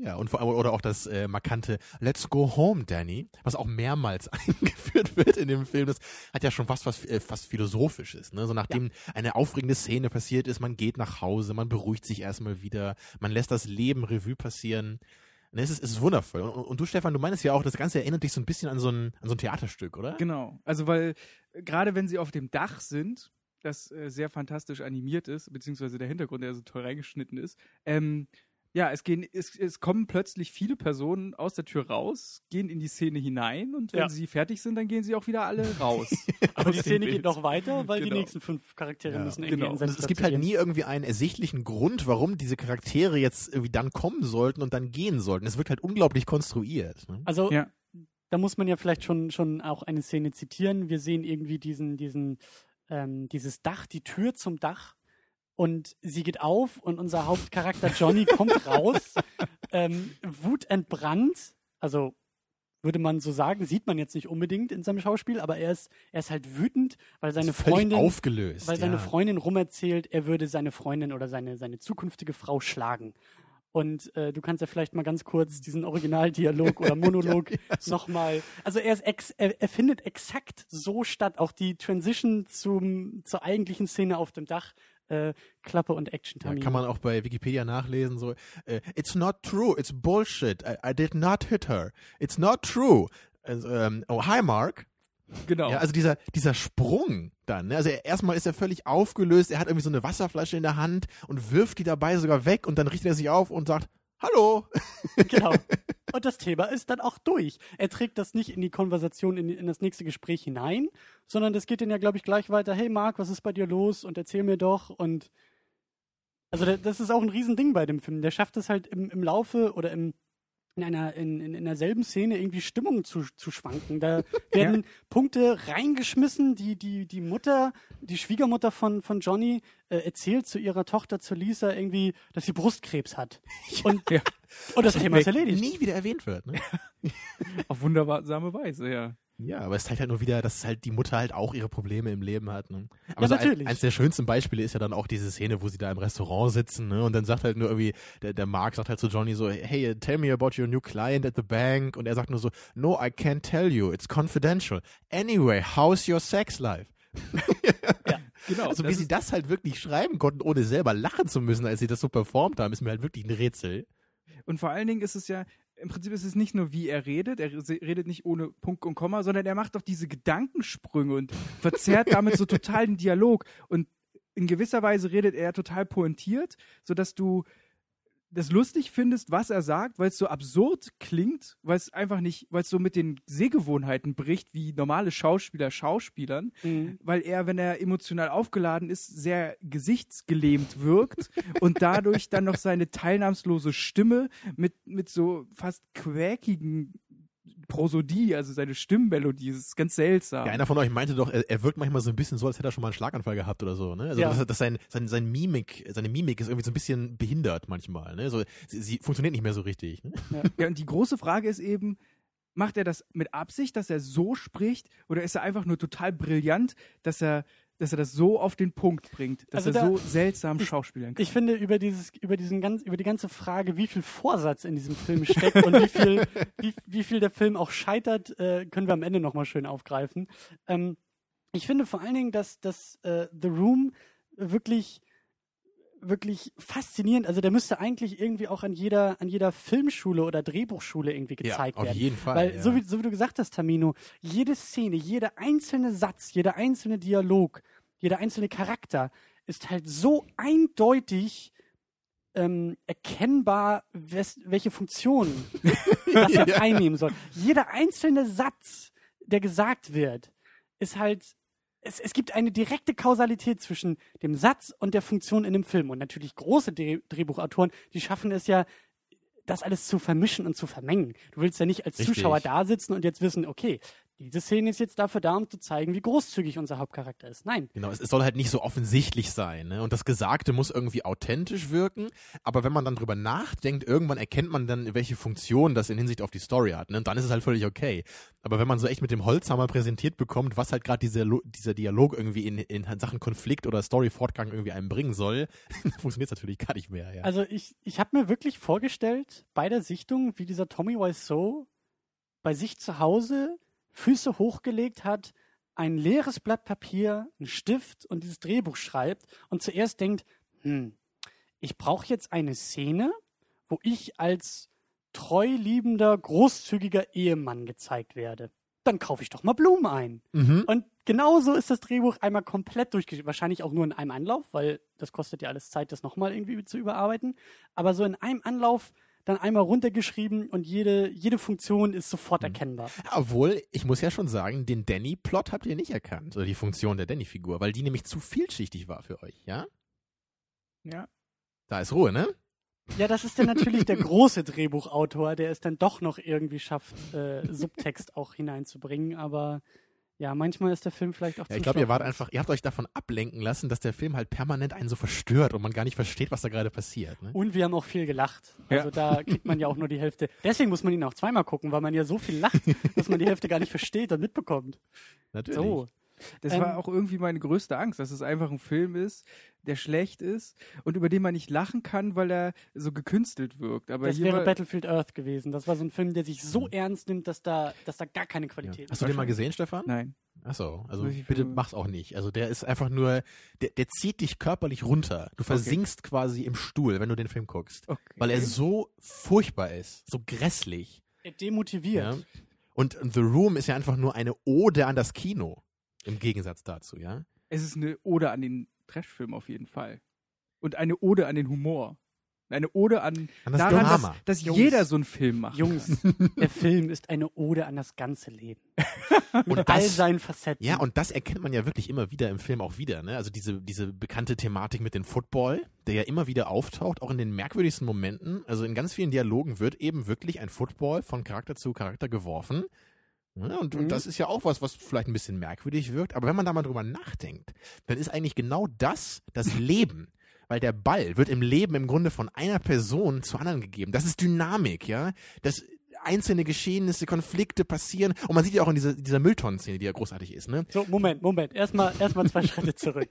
S3: Ja, und vor, oder auch das äh, markante Let's go home, Danny, was auch mehrmals eingeführt wird in dem Film. Das hat ja schon fast was äh, fast philosophisches, ne? So nachdem eine aufregende Szene passiert ist, man geht nach Hause, man beruhigt sich erstmal wieder, man lässt das Leben Revue passieren. Und es ist, es ist wundervoll. Und, und du, Stefan, du meinst ja auch, das Ganze erinnert dich so ein bisschen an so ein, an so ein Theaterstück, oder?
S4: Genau. Also, weil äh, gerade wenn sie auf dem Dach sind, das äh, sehr fantastisch animiert ist, beziehungsweise der Hintergrund, der so toll reingeschnitten ist, ähm, ja, es gehen, es, es kommen plötzlich viele Personen aus der Tür raus, gehen in die Szene hinein und wenn
S5: Ja.
S4: sie fertig sind, dann gehen sie auch wieder alle raus.
S5: Aber
S4: aus
S5: die
S4: dem
S5: Szene
S4: Bild.
S5: geht noch weiter, weil die
S4: Genau.
S5: nächsten fünf Charaktere
S3: Ja,
S5: müssen irgendwie
S4: genau.
S5: in
S3: Und es, es gibt halt nie irgendwie einen ersichtlichen Grund, warum diese Charaktere jetzt irgendwie dann kommen sollten und dann gehen sollten. Es wirkt halt unglaublich konstruiert. Ne?
S5: Also
S4: Ja.
S5: da muss man ja vielleicht schon, schon auch eine Szene zitieren. Wir sehen irgendwie diesen, diesen, ähm, dieses Dach, die Tür zum Dach und sie geht auf und unser Hauptcharakter Johnny kommt raus, ähm, wutentbrannt, also würde man so sagen, sieht man jetzt nicht unbedingt in seinem Schauspiel, aber er ist, er ist halt wütend, weil seine Freundin,
S3: aufgelöst.
S5: weil seine
S3: ja.
S5: Freundin rumerzählt, er würde seine Freundin oder seine, seine zukünftige Frau schlagen. Und äh, du kannst ja vielleicht mal ganz kurz diesen Originaldialog oder Monolog nochmal. Also er, ist ex, er, er findet exakt so statt. Auch die Transition zum, zur eigentlichen Szene auf dem Dach. Äh, Klappe und Action
S3: Ja, kann man auch bei Wikipedia nachlesen, so, äh, it's not true, it's bullshit, I, I did not hit her, it's not true. Also, ähm, oh, hi Mark.
S4: genau.
S3: Ja, also dieser, dieser Sprung dann, ne? also er, erstmal ist er völlig aufgelöst, er hat irgendwie so eine Wasserflasche in der Hand und wirft die dabei sogar weg und dann richtet er sich auf und sagt, hallo.
S5: genau. Und das Thema ist dann auch durch. Er trägt das nicht in die Konversation, in, in das nächste Gespräch hinein, sondern das geht dann ja, glaube ich, gleich weiter. Hey Marc, was ist bei dir los? Und erzähl mir doch. Und also da- das ist auch ein Riesending bei dem Film. Der schafft es halt im, im Laufe oder im in einer in, in, in derselben Szene irgendwie Stimmung zu, zu schwanken. Da werden Punkte reingeschmissen, die die die Mutter, die Schwiegermutter von von Johnny äh, erzählt zu ihrer Tochter zu Lisa irgendwie, dass sie Brustkrebs hat. Und
S4: Ja.
S5: und das Thema ist erledigt.
S3: Nie wieder erwähnt wird. Ne?
S4: Auf wundersame Weise, ja.
S3: Ja, aber es zeigt halt nur wieder, dass halt die Mutter halt auch ihre Probleme im Leben hat. Ne? Aber
S5: Ja,
S3: so
S5: natürlich.
S3: Ein, eins der schönsten Beispiele ist ja dann auch diese Szene, wo sie da im Restaurant sitzen ne? und dann sagt halt nur irgendwie, der, der Mark sagt halt zu Johnny so, hey, tell me about your new client at the bank und er sagt nur so, no, I can't tell you, it's confidential. Anyway, how's your sex life?
S4: Genau.
S3: Also wie sie das halt wirklich schreiben konnten, ohne selber lachen zu müssen, als sie das so performt haben, ist mir halt wirklich ein Rätsel.
S4: Und vor allen Dingen ist es ja, im Prinzip ist es nicht nur, wie er redet, er redet nicht ohne Punkt und Komma, sondern er macht auch diese Gedankensprünge und verzerrt damit so total den Dialog. Und in gewisser Weise redet er total pointiert, sodass du das lustig findest, was er sagt, weil es so absurd klingt, weil es einfach nicht, weil es so mit den Sehgewohnheiten bricht, wie normale Schauspieler Schauspielern,
S5: Mhm.
S4: weil er, wenn er emotional aufgeladen ist, sehr gesichtsgelähmt wirkt und dadurch dann noch seine teilnahmslose Stimme mit, mit so fast quäkigen Prosodie, also seine Stimmmelodie, das ist ganz seltsam.
S3: Ja, einer von euch meinte doch, er, er wirkt manchmal so ein bisschen so, als hätte er schon mal einen Schlaganfall gehabt oder so, ne? Also
S5: Ja.
S3: dass, dass sein, sein, sein Mimik, seine Mimik ist irgendwie so ein bisschen behindert manchmal, ne? So, sie, sie funktioniert nicht mehr so richtig. Ne?
S4: Ja, und die große Frage ist eben, macht er das mit Absicht, dass er so spricht, oder ist er einfach nur total brillant, dass er dass er das so auf den Punkt bringt, dass
S5: Also
S4: er
S5: da-
S4: so seltsam schauspielern kann.
S5: Ich finde, über dieses, über diesen ganz, über die ganze Frage, wie viel Vorsatz in diesem Film steckt und wie viel, wie, wie viel der Film auch scheitert, äh, können wir am Ende nochmal schön aufgreifen. Ähm, ich finde vor allen Dingen, dass, dass äh, The Room wirklich wirklich faszinierend. Also der müsste eigentlich irgendwie auch an jeder, an jeder Filmschule oder Drehbuchschule irgendwie gezeigt
S3: auf
S5: werden.
S3: jeden Fall.
S5: Weil,
S3: ja.
S5: so, wie, so wie du gesagt hast, Tamino, jede Szene, jeder einzelne Satz, jeder einzelne Dialog, jeder einzelne Charakter ist halt so eindeutig ähm, erkennbar, wes, welche Funktion das jetzt
S3: Ja.
S5: einnehmen soll. Jeder einzelne Satz, der gesagt wird, ist halt. Es, es gibt eine direkte Kausalität zwischen dem Satz und der Funktion in dem Film. Und natürlich große Dreh Drehbuchautoren, die schaffen es ja, das alles zu vermischen und zu vermengen. Du willst ja nicht als
S3: Richtig.
S5: Zuschauer da sitzen und jetzt wissen, okay, diese Szene ist jetzt dafür da, um zu zeigen, wie großzügig unser Hauptcharakter ist. Nein.
S3: Genau, es, es soll halt nicht so offensichtlich sein, ne? Und das Gesagte muss irgendwie authentisch wirken, aber wenn man dann drüber nachdenkt, irgendwann erkennt man dann, welche Funktion das in Hinsicht auf die Story hat, ne? Und dann ist es halt völlig okay. Aber wenn man so echt mit dem Holzhammer präsentiert bekommt, was halt gerade dieser, dieser Dialog irgendwie in, in Sachen Konflikt oder Story-Fortgang irgendwie einem bringen soll, funktioniert es natürlich gar nicht mehr, ja.
S5: Also ich, ich habe mir wirklich vorgestellt, bei der Sichtung, wie dieser Tommy Wiseau bei sich zu Hause Füße hochgelegt hat, ein leeres Blatt Papier, einen Stift und dieses Drehbuch schreibt und zuerst denkt, hm, ich brauche jetzt eine Szene, wo ich als treu liebender, großzügiger Ehemann gezeigt werde. Dann kaufe ich doch mal Blumen ein.
S3: mhm.
S5: Und genauso ist das Drehbuch einmal komplett durchgeschrieben. Wahrscheinlich auch nur in einem Anlauf, weil das kostet ja alles Zeit, das nochmal irgendwie zu überarbeiten. Aber so in einem Anlauf dann einmal runtergeschrieben und jede, jede Funktion ist sofort erkennbar.
S3: Obwohl, ich muss ja schon sagen, den Danny-Plot habt ihr nicht erkannt, oder die Funktion der Danny-Figur, weil die nämlich zu vielschichtig war für euch, ja?
S4: ja.
S3: Da ist Ruhe, ne?
S5: Ja, das ist dann natürlich der große Drehbuchautor, der es dann doch noch irgendwie schafft, äh, Subtext auch hineinzubringen. Aber ja, manchmal ist der Film vielleicht auch
S3: Ja,
S5: zu
S3: ich glaube, ihr wart einfach, ihr habt euch davon ablenken lassen, dass der Film halt permanent einen so verstört und man gar nicht versteht, was da gerade passiert. Ne?
S5: Und wir haben auch viel gelacht.
S4: Ja.
S5: Also da kriegt man ja auch nur die Hälfte. Deswegen muss man ihn auch zweimal gucken, weil man ja so viel lacht, dass man die Hälfte gar nicht versteht und mitbekommt.
S3: Natürlich.
S5: So.
S4: Das
S5: Ähm,
S4: war auch irgendwie meine größte Angst, dass es einfach ein Film ist, der schlecht ist und über den man nicht lachen kann, weil er so gekünstelt wirkt. Aber
S5: Das wäre Battlefield Earth gewesen. Das war so ein Film, der sich so ernst nimmt, dass da, dass da gar keine
S3: Ja.
S5: Qualität
S3: Hast du den mal gesehen, Stefan?
S4: Nein.
S3: Achso, also bitte mach's auch nicht. Also der ist einfach nur, der, der zieht dich körperlich runter. Du versinkst quasi im Stuhl, wenn du den Film guckst.
S4: Okay.
S3: Weil er so furchtbar ist, so grässlich.
S5: Er demotiviert.
S3: Ja? Und The Room ist ja einfach nur eine Ode an das Kino. Im Gegensatz dazu, ja?
S4: Es ist eine Ode an den Trashfilm auf jeden Fall. Und eine Ode an den Humor. Eine Ode an,
S3: An das
S4: daran, dass,
S3: Drama.
S4: dass
S5: Jungs.
S4: jeder so einen Film macht.
S5: Jungs, der Film ist eine Ode an das ganze Leben. Mit
S3: Und
S5: all
S3: das-
S5: seinen Facetten.
S3: Ja, und das erkennt man ja wirklich immer wieder im Film auch wieder, ne? Also diese, diese bekannte Thematik mit dem Football, der ja immer wieder auftaucht, auch in den merkwürdigsten Momenten. Also in ganz vielen Dialogen wird eben wirklich ein Football von Charakter zu Charakter geworfen. Ja, und,
S4: Mhm.
S3: und das ist ja auch was, was vielleicht ein bisschen merkwürdig wirkt. Aber wenn man da mal drüber nachdenkt, dann ist eigentlich genau das das Leben. Weil der Ball wird im Leben im Grunde von einer Person zur anderen gegeben. Das ist Dynamik, ja. Das einzelne Geschehnisse, Konflikte passieren. Und man sieht ja auch in dieser, dieser Mülltonnen-Szene, die ja großartig ist, ne?
S5: So, Moment, Moment. Erstmal erstmal zwei Schritte zurück.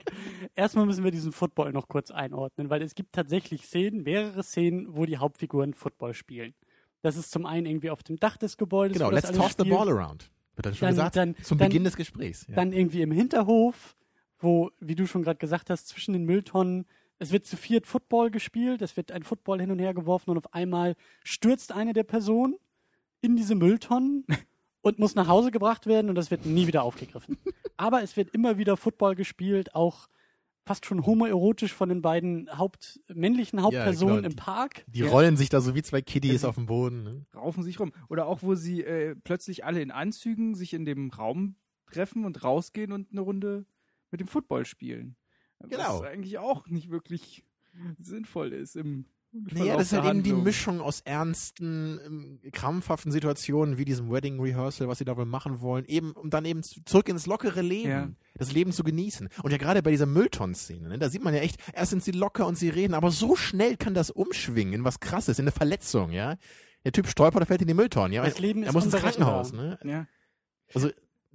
S5: Erstmal müssen wir diesen Football noch kurz einordnen, weil es gibt tatsächlich Szenen, mehrere Szenen, wo die Hauptfiguren Football spielen. Das ist zum einen irgendwie auf dem Dach des Gebäudes.
S3: Genau, let's toss the
S5: spielt.
S3: ball around. Wird dann schon
S5: Dann-
S3: gesagt,
S5: dann-
S3: zum
S5: dann-
S3: Beginn des Gesprächs. Ja.
S5: Dann irgendwie im Hinterhof, wo, wie du schon gerade gesagt hast, zwischen den Mülltonnen, es wird zu viert Football gespielt, es wird ein Football hin und her geworfen und auf einmal stürzt eine der Personen in diese Mülltonnen und muss nach Hause gebracht werden und das wird nie wieder aufgegriffen. Aber es wird immer wieder Football gespielt, auch fast schon homoerotisch von den beiden Haupt, männlichen Hauptpersonen
S3: genau,
S5: im Park.
S3: die
S4: Ja.
S3: rollen sich da so wie zwei Kiddies
S4: Ja,
S3: auf dem Boden. Ne?
S4: raufen sich rum. Oder auch, wo sie äh, plötzlich alle in Anzügen sich in dem Raum treffen und rausgehen und eine Runde mit dem Football spielen.
S3: Genau.
S4: Was eigentlich auch nicht wirklich sinnvoll ist im
S3: Naja, das ist halt eben die. Mischung aus ernsten, ähm, krampfhaften Situationen wie diesem Wedding Rehearsal, was sie da wohl machen wollen, eben, um dann eben zu- zurück ins lockere Leben,
S4: Ja.
S3: das Leben zu genießen. Und ja gerade bei dieser Mülltonnen-Szene, ne, da sieht man ja echt, erst sind sie locker und sie reden, aber so schnell kann das umschwingen in was krasses, in eine Verletzung, ja. Der Typ stolpert, der fällt in die Mülltonnen, ja.
S5: Das Leben
S3: er
S5: ist
S3: muss ins. Krankenhaus, ne.
S4: Ja.
S3: Also,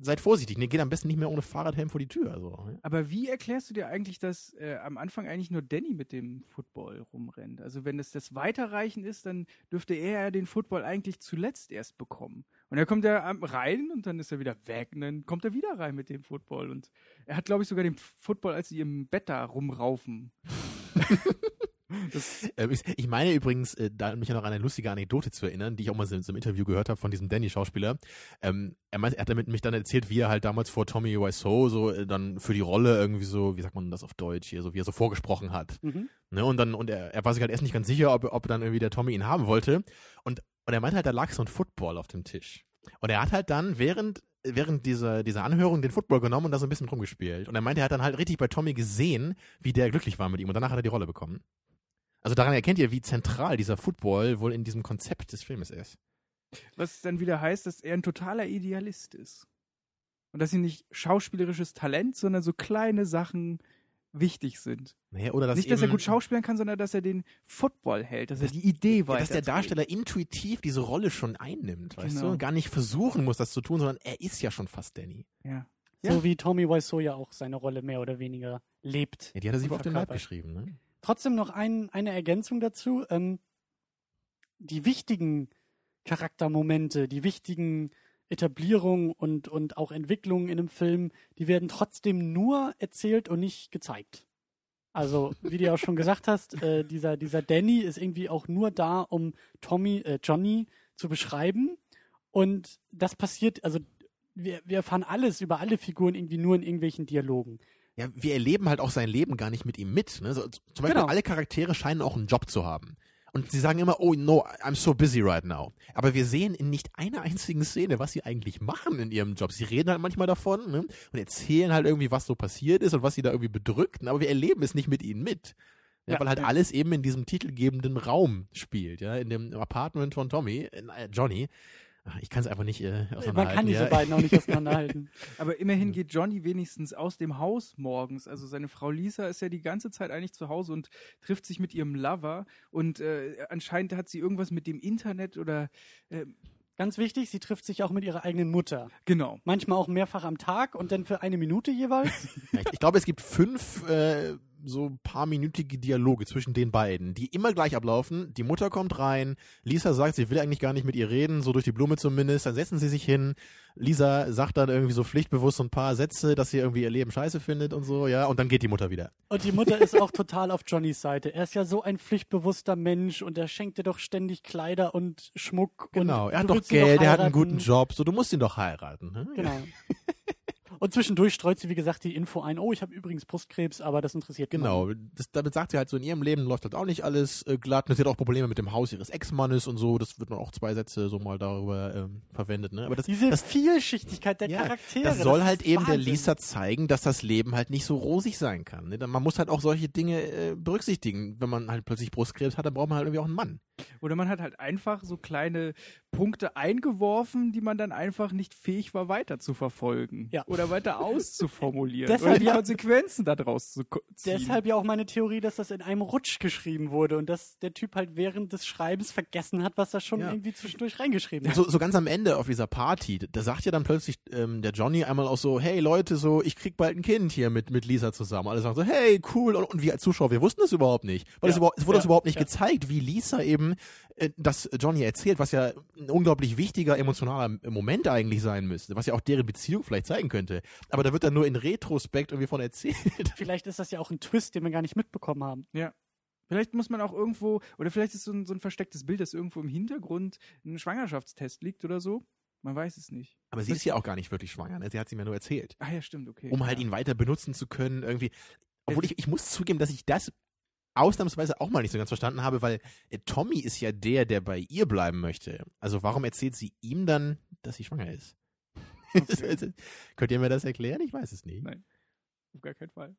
S3: seid vorsichtig, ne? geht am besten nicht mehr ohne Fahrradhelm vor die Tür. Also, ja.
S4: Aber wie erklärst du dir eigentlich, dass äh, am Anfang eigentlich nur Danny mit dem Football rumrennt? Also wenn es das Weiterreichen ist, dann dürfte er ja den Football eigentlich zuletzt erst bekommen. Und dann kommt er rein und dann ist er wieder weg und dann kommt er wieder rein mit dem Football. Und er hat, glaube ich, sogar den Football, als sie im Bett da rumraufen. das,
S3: Ähm, ich- meine übrigens, äh, da mich noch an eine lustige Anekdote zu erinnern, die ich auch mal so so einem Interview gehört habe von diesem Danny-Schauspieler. Ähm, er, meint, er hat damit mich dann erzählt, wie er halt damals vor Tommy Wiseau so äh, dann für die Rolle irgendwie so, wie sagt man das auf Deutsch hier, so wie er so vorgesprochen hat.
S5: Mhm.
S3: Ne? Und dann, und er, er war sich halt erst nicht ganz sicher, ob, ob dann irgendwie der Tommy ihn haben wollte. Und, und er meinte halt, da lag so ein Football auf dem Tisch. Und er hat halt dann während während dieser, dieser Anhörung den Football genommen und da so ein bisschen rumgespielt. Und er meinte, er hat dann halt richtig bei Tommy gesehen, wie der glücklich war mit ihm. Und danach hat er die Rolle bekommen. Also daran erkennt ihr, wie zentral dieser Football wohl in diesem Konzept des Filmes ist.
S4: was dann wieder heißt, dass er ein totaler Idealist ist. Und dass ihm nicht schauspielerisches Talent, sondern so kleine Sachen wichtig sind.
S3: Naja, oder dass
S4: nicht, dass er
S3: eben-
S4: gut schauspielen kann, sondern dass er den Football hält, dass er die Idee
S3: ja,
S4: weiter.
S3: dass der Darsteller intuitiv diese Rolle schon einnimmt, weißt
S4: Genau.
S3: du? Gar nicht versuchen muss, das zu tun, sondern er ist ja schon fast Danny.
S4: Ja.
S5: So
S4: Ja.
S5: wie Tommy Wiseau ja auch seine Rolle mehr oder weniger lebt.
S3: Ja, die hat er sich
S5: Und
S3: auf den Leib geschrieben, ne?
S5: Trotzdem noch ein, eine Ergänzung dazu. Ähm, die wichtigen Charaktermomente, die wichtigen Etablierungen und, und auch Entwicklungen in einem Film, die werden trotzdem nur erzählt und nicht gezeigt. Also, wie du ja auch schon gesagt hast, äh, dieser, dieser Danny ist irgendwie auch nur da, um Tommy, äh, Johnny zu beschreiben. Und das passiert, also wir, wir erfahren alles über alle Figuren irgendwie nur in irgendwelchen Dialogen.
S3: Ja, wir erleben halt auch sein Leben gar nicht mit ihm mit. Ne? So, zum Beispiel
S5: Genau.
S3: alle Charaktere scheinen auch einen Job zu haben. Und sie sagen immer, oh no, I'm so busy right now. Aber wir sehen in nicht einer einzigen Szene, was sie eigentlich machen in ihrem Job. Sie reden halt manchmal davon ne? und erzählen halt irgendwie, was so passiert ist und was sie da irgendwie bedrückt. Aber wir erleben es nicht mit ihnen mit. Ja,
S5: Ja,
S3: weil halt
S5: ja.
S3: alles eben in diesem titelgebenden Raum spielt, ja, in dem Apartment von Tommy, äh, Johnny. Ich kann es einfach nicht äh,
S5: Man
S3: auseinanderhalten.
S5: kann diese
S3: ja.
S5: beiden auch nicht auseinanderhalten.
S4: Aber immerhin geht Johnny wenigstens aus dem Haus morgens. Also seine Frau Lisa ist ja die ganze Zeit eigentlich zu Hause und trifft sich mit ihrem Lover. Und äh, anscheinend hat sie irgendwas mit dem Internet oder äh,
S5: Ganz wichtig, sie trifft sich auch mit ihrer eigenen Mutter.
S4: genau.
S5: Manchmal auch mehrfach am Tag und dann für eine Minute jeweils.
S3: Ich glaube, es gibt fünf äh, so paar minütige Dialoge zwischen den beiden, die immer gleich ablaufen. Die Mutter kommt rein, Lisa sagt, sie will eigentlich gar nicht mit ihr reden, so durch die Blume zumindest. Dann setzen sie sich hin. Lisa sagt dann irgendwie so pflichtbewusst so ein paar Sätze, dass sie irgendwie ihr Leben scheiße findet und so, ja. Und dann geht die Mutter wieder.
S5: Und die Mutter ist auch total auf Johnnys Seite. Er ist ja so ein pflichtbewusster Mensch und er schenkt dir doch ständig Kleider und Schmuck.
S3: Genau,
S5: und
S3: er hat doch Geld, er hat einen guten Job, so du musst ihn doch heiraten. Ne?
S5: Genau. Und zwischendurch streut sie, wie gesagt, die Info ein, oh, ich habe übrigens Brustkrebs, aber das interessiert.
S3: Genau, das, damit sagt sie halt so, in ihrem Leben läuft halt auch nicht alles äh, glatt. Und sie hat auch Probleme mit dem Haus ihres Ex-Mannes und so. Das wird man auch zwei Sätze so mal darüber ähm, verwendet. Ne? Aber das,
S5: Diese
S3: das,
S5: Vielschichtigkeit der
S3: ja,
S5: Charaktere.
S3: das soll
S5: ist
S3: halt eben der
S5: Wahnsinn.
S3: Lisa zeigen, dass das Leben halt nicht so rosig sein kann. Ne? Man muss halt auch solche Dinge äh, berücksichtigen. Wenn man halt plötzlich Brustkrebs hat, dann braucht man halt irgendwie auch einen Mann.
S4: Oder man hat halt einfach so kleine Punkte eingeworfen, die man dann einfach nicht fähig war, weiter zu verfolgen.
S5: Ja.
S4: Oder weiter auszuformulieren.
S5: Deshalb
S4: oder die
S5: ja-
S4: Konsequenzen daraus zu ziehen.
S5: Deshalb ja auch meine Theorie, dass das in einem Rutsch geschrieben wurde und dass der Typ halt während des Schreibens vergessen hat, was er schon
S3: Ja.
S5: irgendwie zwischendurch reingeschrieben hat.
S3: So, so ganz am Ende auf dieser Party, da sagt ja dann plötzlich ähm, der Johnny einmal auch so, hey Leute, so ich krieg bald ein Kind hier mit mit Lisa zusammen. Alle sagen so, hey cool und, und wir als Zuschauer, wir wussten das überhaupt nicht, weil
S5: Ja,
S3: es, überhaupt, es wurde
S5: ja,
S3: das überhaupt nicht
S5: ja.
S3: gezeigt, wie Lisa eben äh, das Johnny erzählt, was ja ein unglaublich wichtiger emotionaler Moment eigentlich sein müsste, was ja auch deren Beziehung vielleicht zeigen könnte. Aber da wird dann nur in Retrospekt irgendwie von erzählt.
S5: Vielleicht ist das ja auch ein Twist, den wir gar nicht mitbekommen haben.
S4: Ja. Vielleicht muss man auch irgendwo, oder vielleicht ist so ein, so ein verstecktes Bild, dass irgendwo im Hintergrund ein Schwangerschaftstest liegt oder so. Man weiß es nicht.
S3: Aber sie ist ja auch gar nicht wirklich schwanger, ne? sie hat es ihm ja nur erzählt.
S4: Ah ja, stimmt, okay.
S3: um halt
S4: ja.
S3: ihn weiter benutzen zu können, irgendwie. Obwohl ich, ich muss zugeben, dass ich das ausnahmsweise auch mal nicht so ganz verstanden habe, weil äh, Tommy ist ja der, der bei ihr bleiben möchte. Also warum erzählt sie ihm dann, dass sie schwanger ist?
S4: Okay.
S3: Könnt ihr mir das erklären? Ich weiß es nicht.
S4: Nein. Auf gar keinen Fall.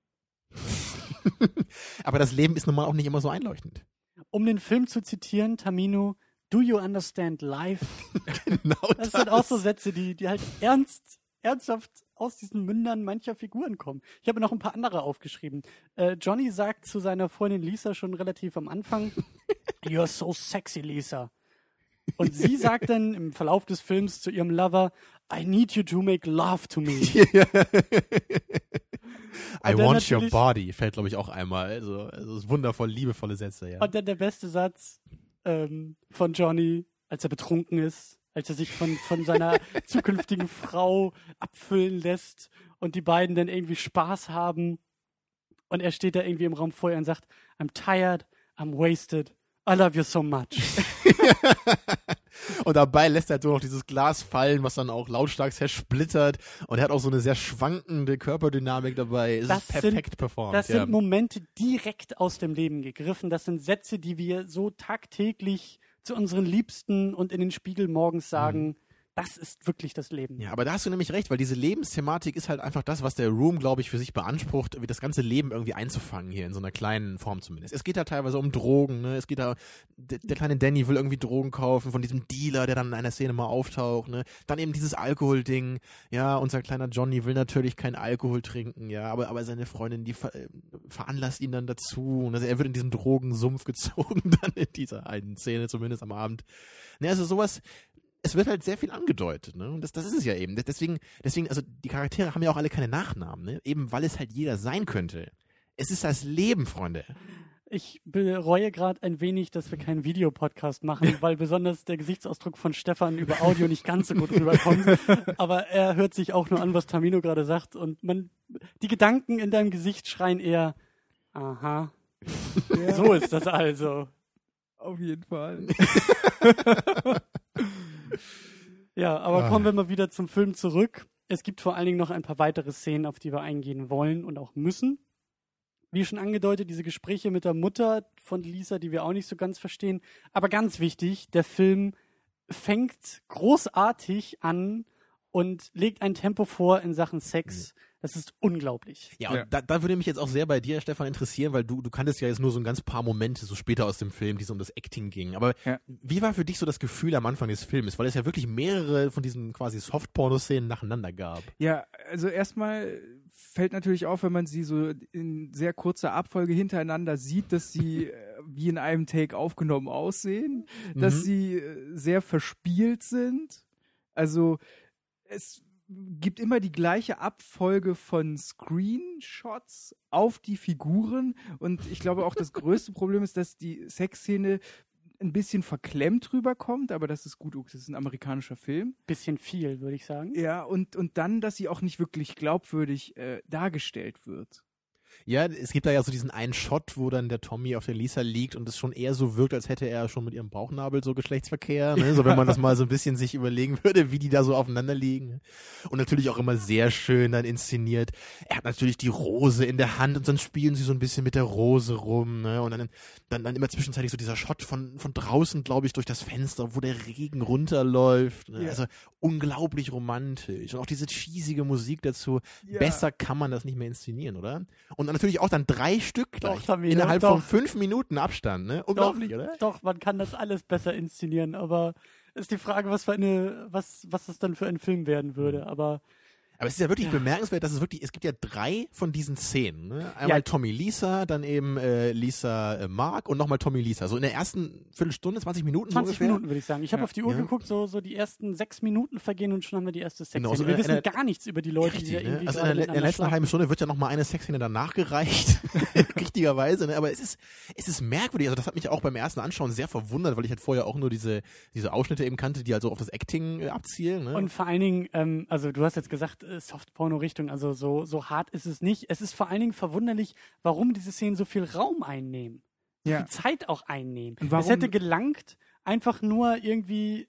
S3: Aber das Leben ist nun mal auch nicht immer so einleuchtend.
S5: Um den Film zu zitieren, Tamino, do you understand life?
S3: Genau
S5: Das sind auch so Sätze, die, die halt ernst, ernsthaft aus diesen Mündern mancher Figuren kommen. Ich habe noch ein paar andere aufgeschrieben. Äh, Johnny sagt zu seiner Freundin Lisa schon relativ am Anfang, You're so sexy, Lisa. Und sie sagt dann im Verlauf des Films zu ihrem Lover, I need you to make love to me.
S3: I want your body fällt, glaube ich, auch einmal. Also, also wundervoll, liebevolle Sätze, ja.
S5: Und dann der beste Satz ähm, von Johnny, als er betrunken ist, als er sich von, von seiner zukünftigen Frau abfüllen lässt und die beiden dann irgendwie Spaß haben. Und er steht da irgendwie im Raum vor ihr und sagt, I'm tired, I'm wasted, I love you so much.
S3: Und dabei lässt er halt nur noch dieses Glas fallen, was dann auch lautstark zersplittert. Und er hat auch so eine sehr schwankende Körperdynamik dabei. Es
S5: Das
S3: ist perfekt performt.
S5: Das
S3: ja.
S5: sind Momente direkt aus dem Leben gegriffen. Das sind Sätze, die wir so tagtäglich zu unseren Liebsten und in den Spiegel morgens sagen. Das ist wirklich das Leben.
S3: Ja, aber da hast du nämlich recht, weil diese Lebensthematik ist halt einfach das, was der Room, glaube ich, für sich beansprucht, das ganze Leben irgendwie einzufangen hier, in so einer kleinen Form zumindest. Es geht da teilweise um Drogen, ne? Es geht da, der, der kleine Danny will irgendwie Drogen kaufen von diesem Dealer, der dann in einer Szene mal auftaucht, ne? Dann eben dieses Alkoholding, ja, unser kleiner Johnny will natürlich keinen Alkohol trinken, ja, aber, aber seine Freundin, die ver, äh, veranlasst ihn dann dazu. Und also er wird in diesen Drogensumpf gezogen, dann in dieser einen Szene, zumindest am Abend. Ne, also sowas, es wird halt sehr viel angedeutet, ne? Und das, das ist es ja eben. Deswegen, deswegen, also die Charaktere haben ja auch alle keine Nachnamen, ne? Eben weil es halt jeder sein könnte. Es ist das Leben, Freunde.
S5: Ich bereue gerade ein wenig, dass wir keinen Videopodcast machen, weil besonders der Gesichtsausdruck von Stefan über Audio nicht ganz so gut rüberkommt. Aber er hört sich auch nur an, was Tamino gerade sagt. Und man, die Gedanken in deinem Gesicht schreien eher, aha,
S4: Ja,
S5: so ist das also.
S4: auf jeden Fall.
S5: Ja, aber
S3: Ah.
S5: kommen wir mal wieder zum Film zurück. Es gibt vor allen Dingen noch ein paar weitere Szenen, auf die wir eingehen wollen und auch müssen. Wie schon angedeutet, diese Gespräche mit der Mutter von Lisa, die wir auch nicht so ganz verstehen. Aber ganz wichtig, der Film fängt großartig an und legt ein Tempo vor in Sachen Sex. Das ist unglaublich.
S3: Ja, und
S4: Ja.
S3: Da, da würde mich jetzt auch sehr bei dir, Stefan, interessieren, weil du, du kanntest ja jetzt nur so ein ganz paar Momente so später aus dem Film, die so um das Acting gingen. Aber
S4: Ja.
S3: wie war für dich so das Gefühl am Anfang des Films? Weil es ja wirklich mehrere von diesen quasi Soft-Porno-Szenen nacheinander gab.
S4: Ja, also erstmal fällt natürlich auf, wenn man sie so in sehr kurzer Abfolge hintereinander sieht, dass sie äh, wie in einem Take aufgenommen aussehen, dass
S3: Mhm.
S4: sie äh, sehr verspielt sind. Also es gibt immer die gleiche Abfolge von Screenshots auf die Figuren und ich glaube auch das größte Problem ist, dass die Sexszene ein bisschen verklemmt rüberkommt, aber das ist gut, das ist ein amerikanischer Film.
S5: Bisschen viel, würde ich sagen.
S4: Ja, und, und dann, dass sie auch nicht wirklich glaubwürdig äh, dargestellt wird.
S3: Ja, es gibt da ja so diesen einen Shot, wo dann der Tommy auf der Lisa liegt und es schon eher so wirkt, als hätte er schon mit ihrem Bauchnabel so Geschlechtsverkehr. Ne? So wenn man das mal so ein bisschen sich überlegen würde, wie die da so aufeinander liegen. Und natürlich auch immer sehr schön dann inszeniert. Er hat natürlich die Rose in der Hand und dann spielen sie so ein bisschen mit der Rose rum. Ne? Und dann, dann, dann immer zwischenzeitlich so dieser Shot von, von draußen, glaube ich, durch das Fenster, wo der Regen runterläuft. Ne?
S4: Ja.
S3: Also unglaublich romantisch. Und auch diese cheesige Musik dazu.
S4: Ja.
S3: Besser kann man das nicht mehr inszenieren, oder? Und natürlich auch dann drei Stück gleich.
S5: Doch,
S3: innerhalb
S5: doch.
S3: von fünf Minuten Abstand, ne? Unglaublich,
S5: doch,
S3: oder?
S5: Doch, man kann das alles besser inszenieren, aber ist die Frage, was für eine, was, was das dann für ein Film werden würde.
S3: Mhm.
S5: Aber
S3: Aber es ist ja wirklich bemerkenswert, dass es wirklich, es gibt ja drei von diesen Szenen. Ne? Einmal
S5: Ja.
S3: Tommy Lisa, dann eben äh, Lisa äh, Mark und nochmal Tommy Lisa. So in der ersten Viertelstunde, 20 Minuten so
S5: 20
S3: ungefähr.
S5: Minuten würde ich sagen. Ich habe
S4: Ja.
S5: auf die Uhr
S3: Ja.
S5: geguckt, so, so die ersten sechs Minuten vergehen und schon haben wir die erste Sexszene.
S3: Genau, so
S5: wir wissen
S3: der-
S5: gar nichts über die Leute, die da
S3: Richtig, ne?
S5: irgendwie
S3: Also in der, in der letzten halben. Stunde wird ja nochmal eine Sexszene danach gereicht. Richtigerweise, ne? Aber es ist, es ist merkwürdig. Also das hat mich auch beim ersten Anschauen sehr verwundert, weil ich halt vorher auch nur diese, diese Ausschnitte eben kannte, die also auf das Acting äh, abzielen. Ne?
S5: Und vor allen Dingen, ähm, also du hast jetzt gesagt, Softporno-Richtung, also so, so hart ist es nicht. Es ist vor allen Dingen verwunderlich, warum diese Szenen so viel Raum einnehmen. So
S4: Ja.
S5: viel Zeit auch einnehmen. Es hätte gelangt, einfach nur irgendwie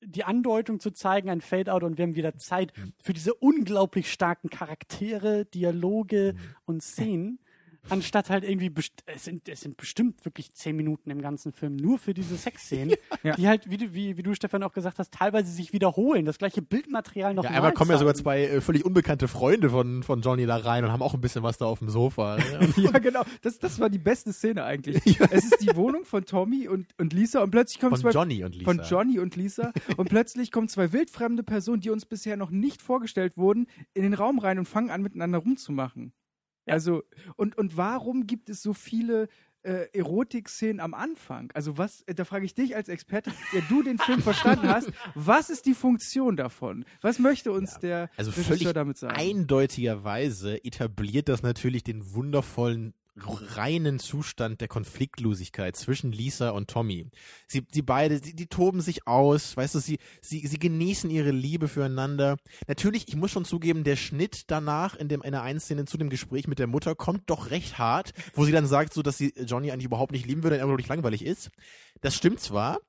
S5: die Andeutung zu zeigen, ein Fade-out und wir haben wieder Zeit für diese unglaublich starken Charaktere, Dialoge
S3: Mhm.
S5: und Szenen. Anstatt halt irgendwie, es sind, es sind bestimmt wirklich zehn Minuten im ganzen Film nur für diese Sexszenen,
S4: Ja.
S5: die halt, wie du, wie, wie du Stefan auch gesagt hast, teilweise sich wiederholen, das gleiche Bildmaterial noch
S3: Ja,
S5: mal
S3: einmal kommen ja sogar zwei äh, völlig unbekannte Freunde von, von Johnny da rein und haben auch ein bisschen was da auf dem Sofa.
S4: Ja, genau. Das, das war die beste Szene eigentlich. Es ist die Wohnung von Tommy und, und Lisa und plötzlich kommen
S3: Von
S4: zwei
S3: Johnny und Lisa.
S4: von Johnny und Lisa und plötzlich kommen zwei wildfremde Personen, die uns bisher noch nicht vorgestellt wurden, in den Raum rein und fangen an miteinander rumzumachen.
S5: Ja.
S4: Also und und warum gibt es so viele äh, Erotik-Szenen am Anfang. Also was, äh, da frage ich dich als Experte, der du den Film verstanden hast, was ist die Funktion davon? Was möchte uns
S3: Ja,
S4: der
S3: Also
S4: Regisseur damit sagen?
S3: eindeutigerweise etabliert das natürlich den wundervollen reinen Zustand der Konfliktlosigkeit zwischen Lisa und Tommy. Sie, sie beide, die, die toben sich aus, weißt du, sie, sie, sie genießen ihre Liebe füreinander. Natürlich, ich muss schon zugeben, der Schnitt danach in dem, in der einen Szene zu dem Gespräch mit der Mutter kommt doch recht hart, wo sie dann sagt, so, dass sie Johnny eigentlich überhaupt nicht lieben würde, er unglaublich langweilig ist. Das stimmt zwar,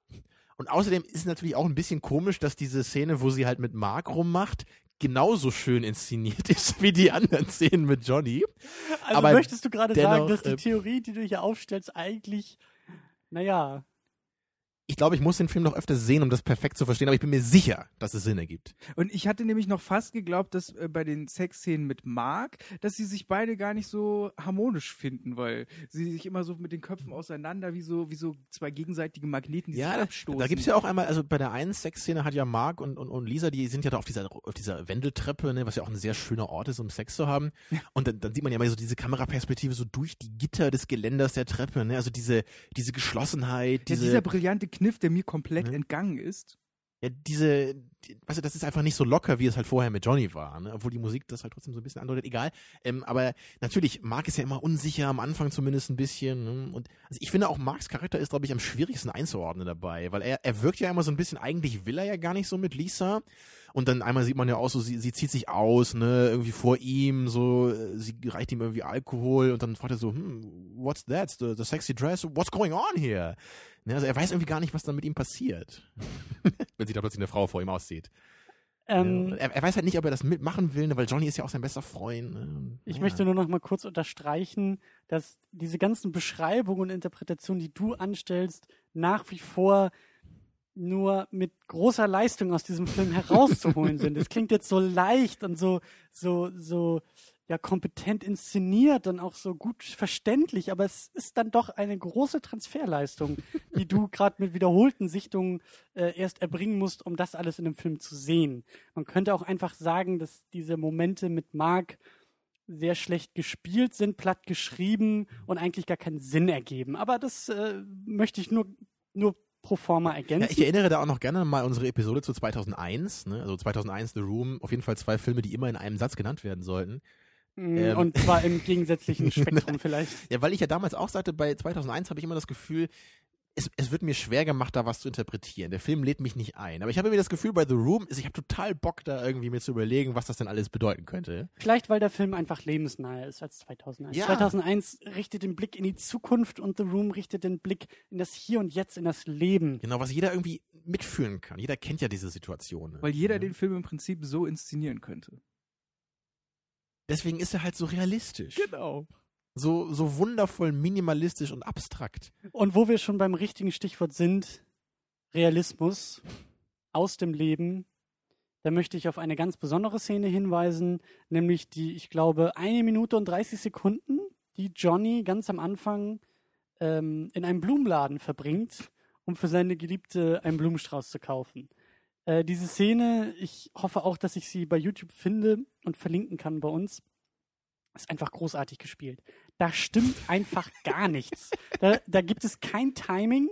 S3: und außerdem ist es natürlich auch ein bisschen komisch, dass diese Szene, wo sie halt mit Mark rummacht, genauso schön inszeniert ist wie die anderen Szenen mit Johnny.
S5: Also
S3: Aber
S5: möchtest du gerade sagen, dass die
S3: äh,
S5: Theorie, die du hier aufstellst, eigentlich, naja,
S3: Ich glaube, ich muss den Film noch öfter sehen, um das perfekt zu verstehen, aber ich bin mir sicher, dass es Sinn ergibt.
S4: Und ich hatte nämlich noch fast geglaubt, dass äh, bei den Sexszenen mit Mark, dass sie sich beide gar nicht so harmonisch finden, weil sie sich immer so mit den Köpfen auseinander wie so, wie so zwei gegenseitige Magneten, die sich
S3: da,
S4: abstoßen.
S3: da gibt's ja auch einmal, also bei der einen Sexszene hat ja Mark und, und, und Lisa, die sind ja da auf dieser, auf dieser Wendeltreppe, ne, was ja auch ein sehr schöner Ort ist, um Sex zu haben. Und dann, dann sieht man ja mal so diese Kameraperspektive so durch die Gitter des Geländers der Treppe, ne, also diese, diese Geschlossenheit,
S4: ja,
S3: diese,
S4: dieser brillante Kniff, der mir komplett
S3: Mhm.
S4: entgangen ist.
S3: ja, diese, die, weißt du, das ist einfach nicht so locker, wie es halt vorher mit Johnny war, ne? obwohl die Musik das halt trotzdem so ein bisschen andeutet, egal. Ähm, aber natürlich, Mark ist ja immer unsicher, am Anfang zumindest ein bisschen. Ne? Und also ich finde auch, Marks Charakter ist, glaube ich, am schwierigsten einzuordnen dabei, weil er, er wirkt ja immer so ein bisschen, eigentlich will er ja gar nicht so mit Lisa. Und dann einmal sieht man ja auch so, sie, sie zieht sich aus, ne, irgendwie vor ihm, so, äh, sie reicht ihm irgendwie Alkohol und dann fragt er so, hm, what's that? The, the sexy dress? What's going on here? Ne, also er weiß irgendwie gar nicht, was dann mit ihm passiert. Wenn sich da plötzlich eine Frau vor ihm aussieht.
S5: ähm,
S3: Ja, er, er weiß halt nicht, ob er das mitmachen will, ne, weil Johnny ist ja auch sein bester Freund. Ne?
S5: Ich
S3: naja.
S5: möchte nur noch mal kurz unterstreichen, dass diese ganzen Beschreibungen und Interpretationen, die du anstellst, nach wie vor nur mit großer Leistung aus diesem Film herauszuholen sind. Es klingt jetzt so leicht und so, so, so, ja, kompetent inszeniert und auch so gut verständlich, aber es ist dann doch eine große Transferleistung, die du gerade mit wiederholten Sichtungen äh, erst erbringen musst, um das alles in dem Film zu sehen. Man könnte auch einfach sagen, dass diese Momente mit Mark sehr schlecht gespielt sind, platt geschrieben und eigentlich gar keinen Sinn ergeben. Aber das äh, möchte ich nur, nur pro forma
S3: Ja,
S5: ergänzen.
S3: ich erinnere da auch noch gerne mal unsere Episode zu 2001, ne? also 2001 The Room, auf jeden Fall zwei Filme, die immer in einem Satz genannt werden sollten. Ähm.
S5: und zwar im gegensätzlichen Spektrum vielleicht.
S3: Ja, weil ich ja damals auch sagte, bei 2001 habe ich immer das Gefühl, es, es wird mir schwer gemacht, da was zu interpretieren. Der Film lädt mich nicht ein. Aber ich habe irgendwie das Gefühl, bei The Room, ich habe total Bock, da irgendwie mir zu überlegen, was das denn alles bedeuten könnte.
S5: Vielleicht, weil der Film einfach lebensnaher ist als 2001.
S3: Ja.
S5: 2001 richtet den Blick in die Zukunft und The Room richtet den Blick in das Hier und Jetzt, in das Leben.
S3: Genau, was jeder irgendwie mitfühlen kann. Jeder kennt ja diese Situation. ne?
S4: Weil jeder
S3: ja.
S4: den Film im Prinzip so inszenieren könnte.
S3: Deswegen ist er halt so realistisch.
S4: Genau.
S3: So, so wundervoll minimalistisch und abstrakt.
S5: Und wo wir schon beim richtigen Stichwort sind, Realismus aus dem Leben, da möchte ich auf eine ganz besondere Szene hinweisen, nämlich die, ich glaube, eine Minute und 30 Sekunden, die Johnny ganz am Anfang ähm, in einem Blumenladen verbringt, um für seine Geliebte einen Blumenstrauß zu kaufen. Äh, diese Szene, ich hoffe auch, dass ich sie bei YouTube finde und verlinken kann bei uns, ist einfach großartig gespielt. Da stimmt einfach gar nichts. Da, da gibt es kein Timing.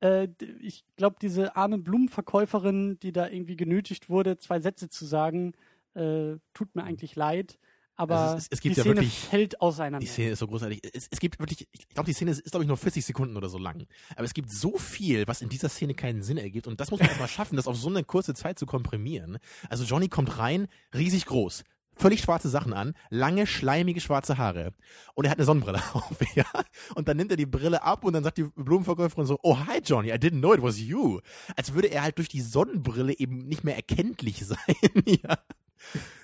S5: Äh, ich glaube, diese arme Blumenverkäuferin, die da irgendwie genötigt wurde, zwei Sätze zu sagen, äh, tut mir eigentlich leid. Aber
S3: Also es ist- es gibt
S5: die
S3: ja
S5: Szene
S3: wirklich-
S5: fällt auseinander.
S3: Die Szene ist so großartig. Es, es gibt wirklich, ich glaube, die Szene ist, ist glaube ich, nur 40 Sekunden oder so lang. Aber es gibt so viel, was in dieser Szene keinen Sinn ergibt. Und das muss man erstmal schaffen, das auf so eine kurze Zeit zu komprimieren. Also Johnny kommt rein, riesig groß. Völlig schwarze Sachen an, lange, schleimige schwarze Haare. Und er hat eine Sonnenbrille auf, ja. Und dann nimmt er die Brille ab und dann sagt die Blumenverkäuferin so, oh, hi Johnny, I didn't know it was you. Als würde er halt durch die Sonnenbrille eben nicht mehr erkenntlich sein, ja.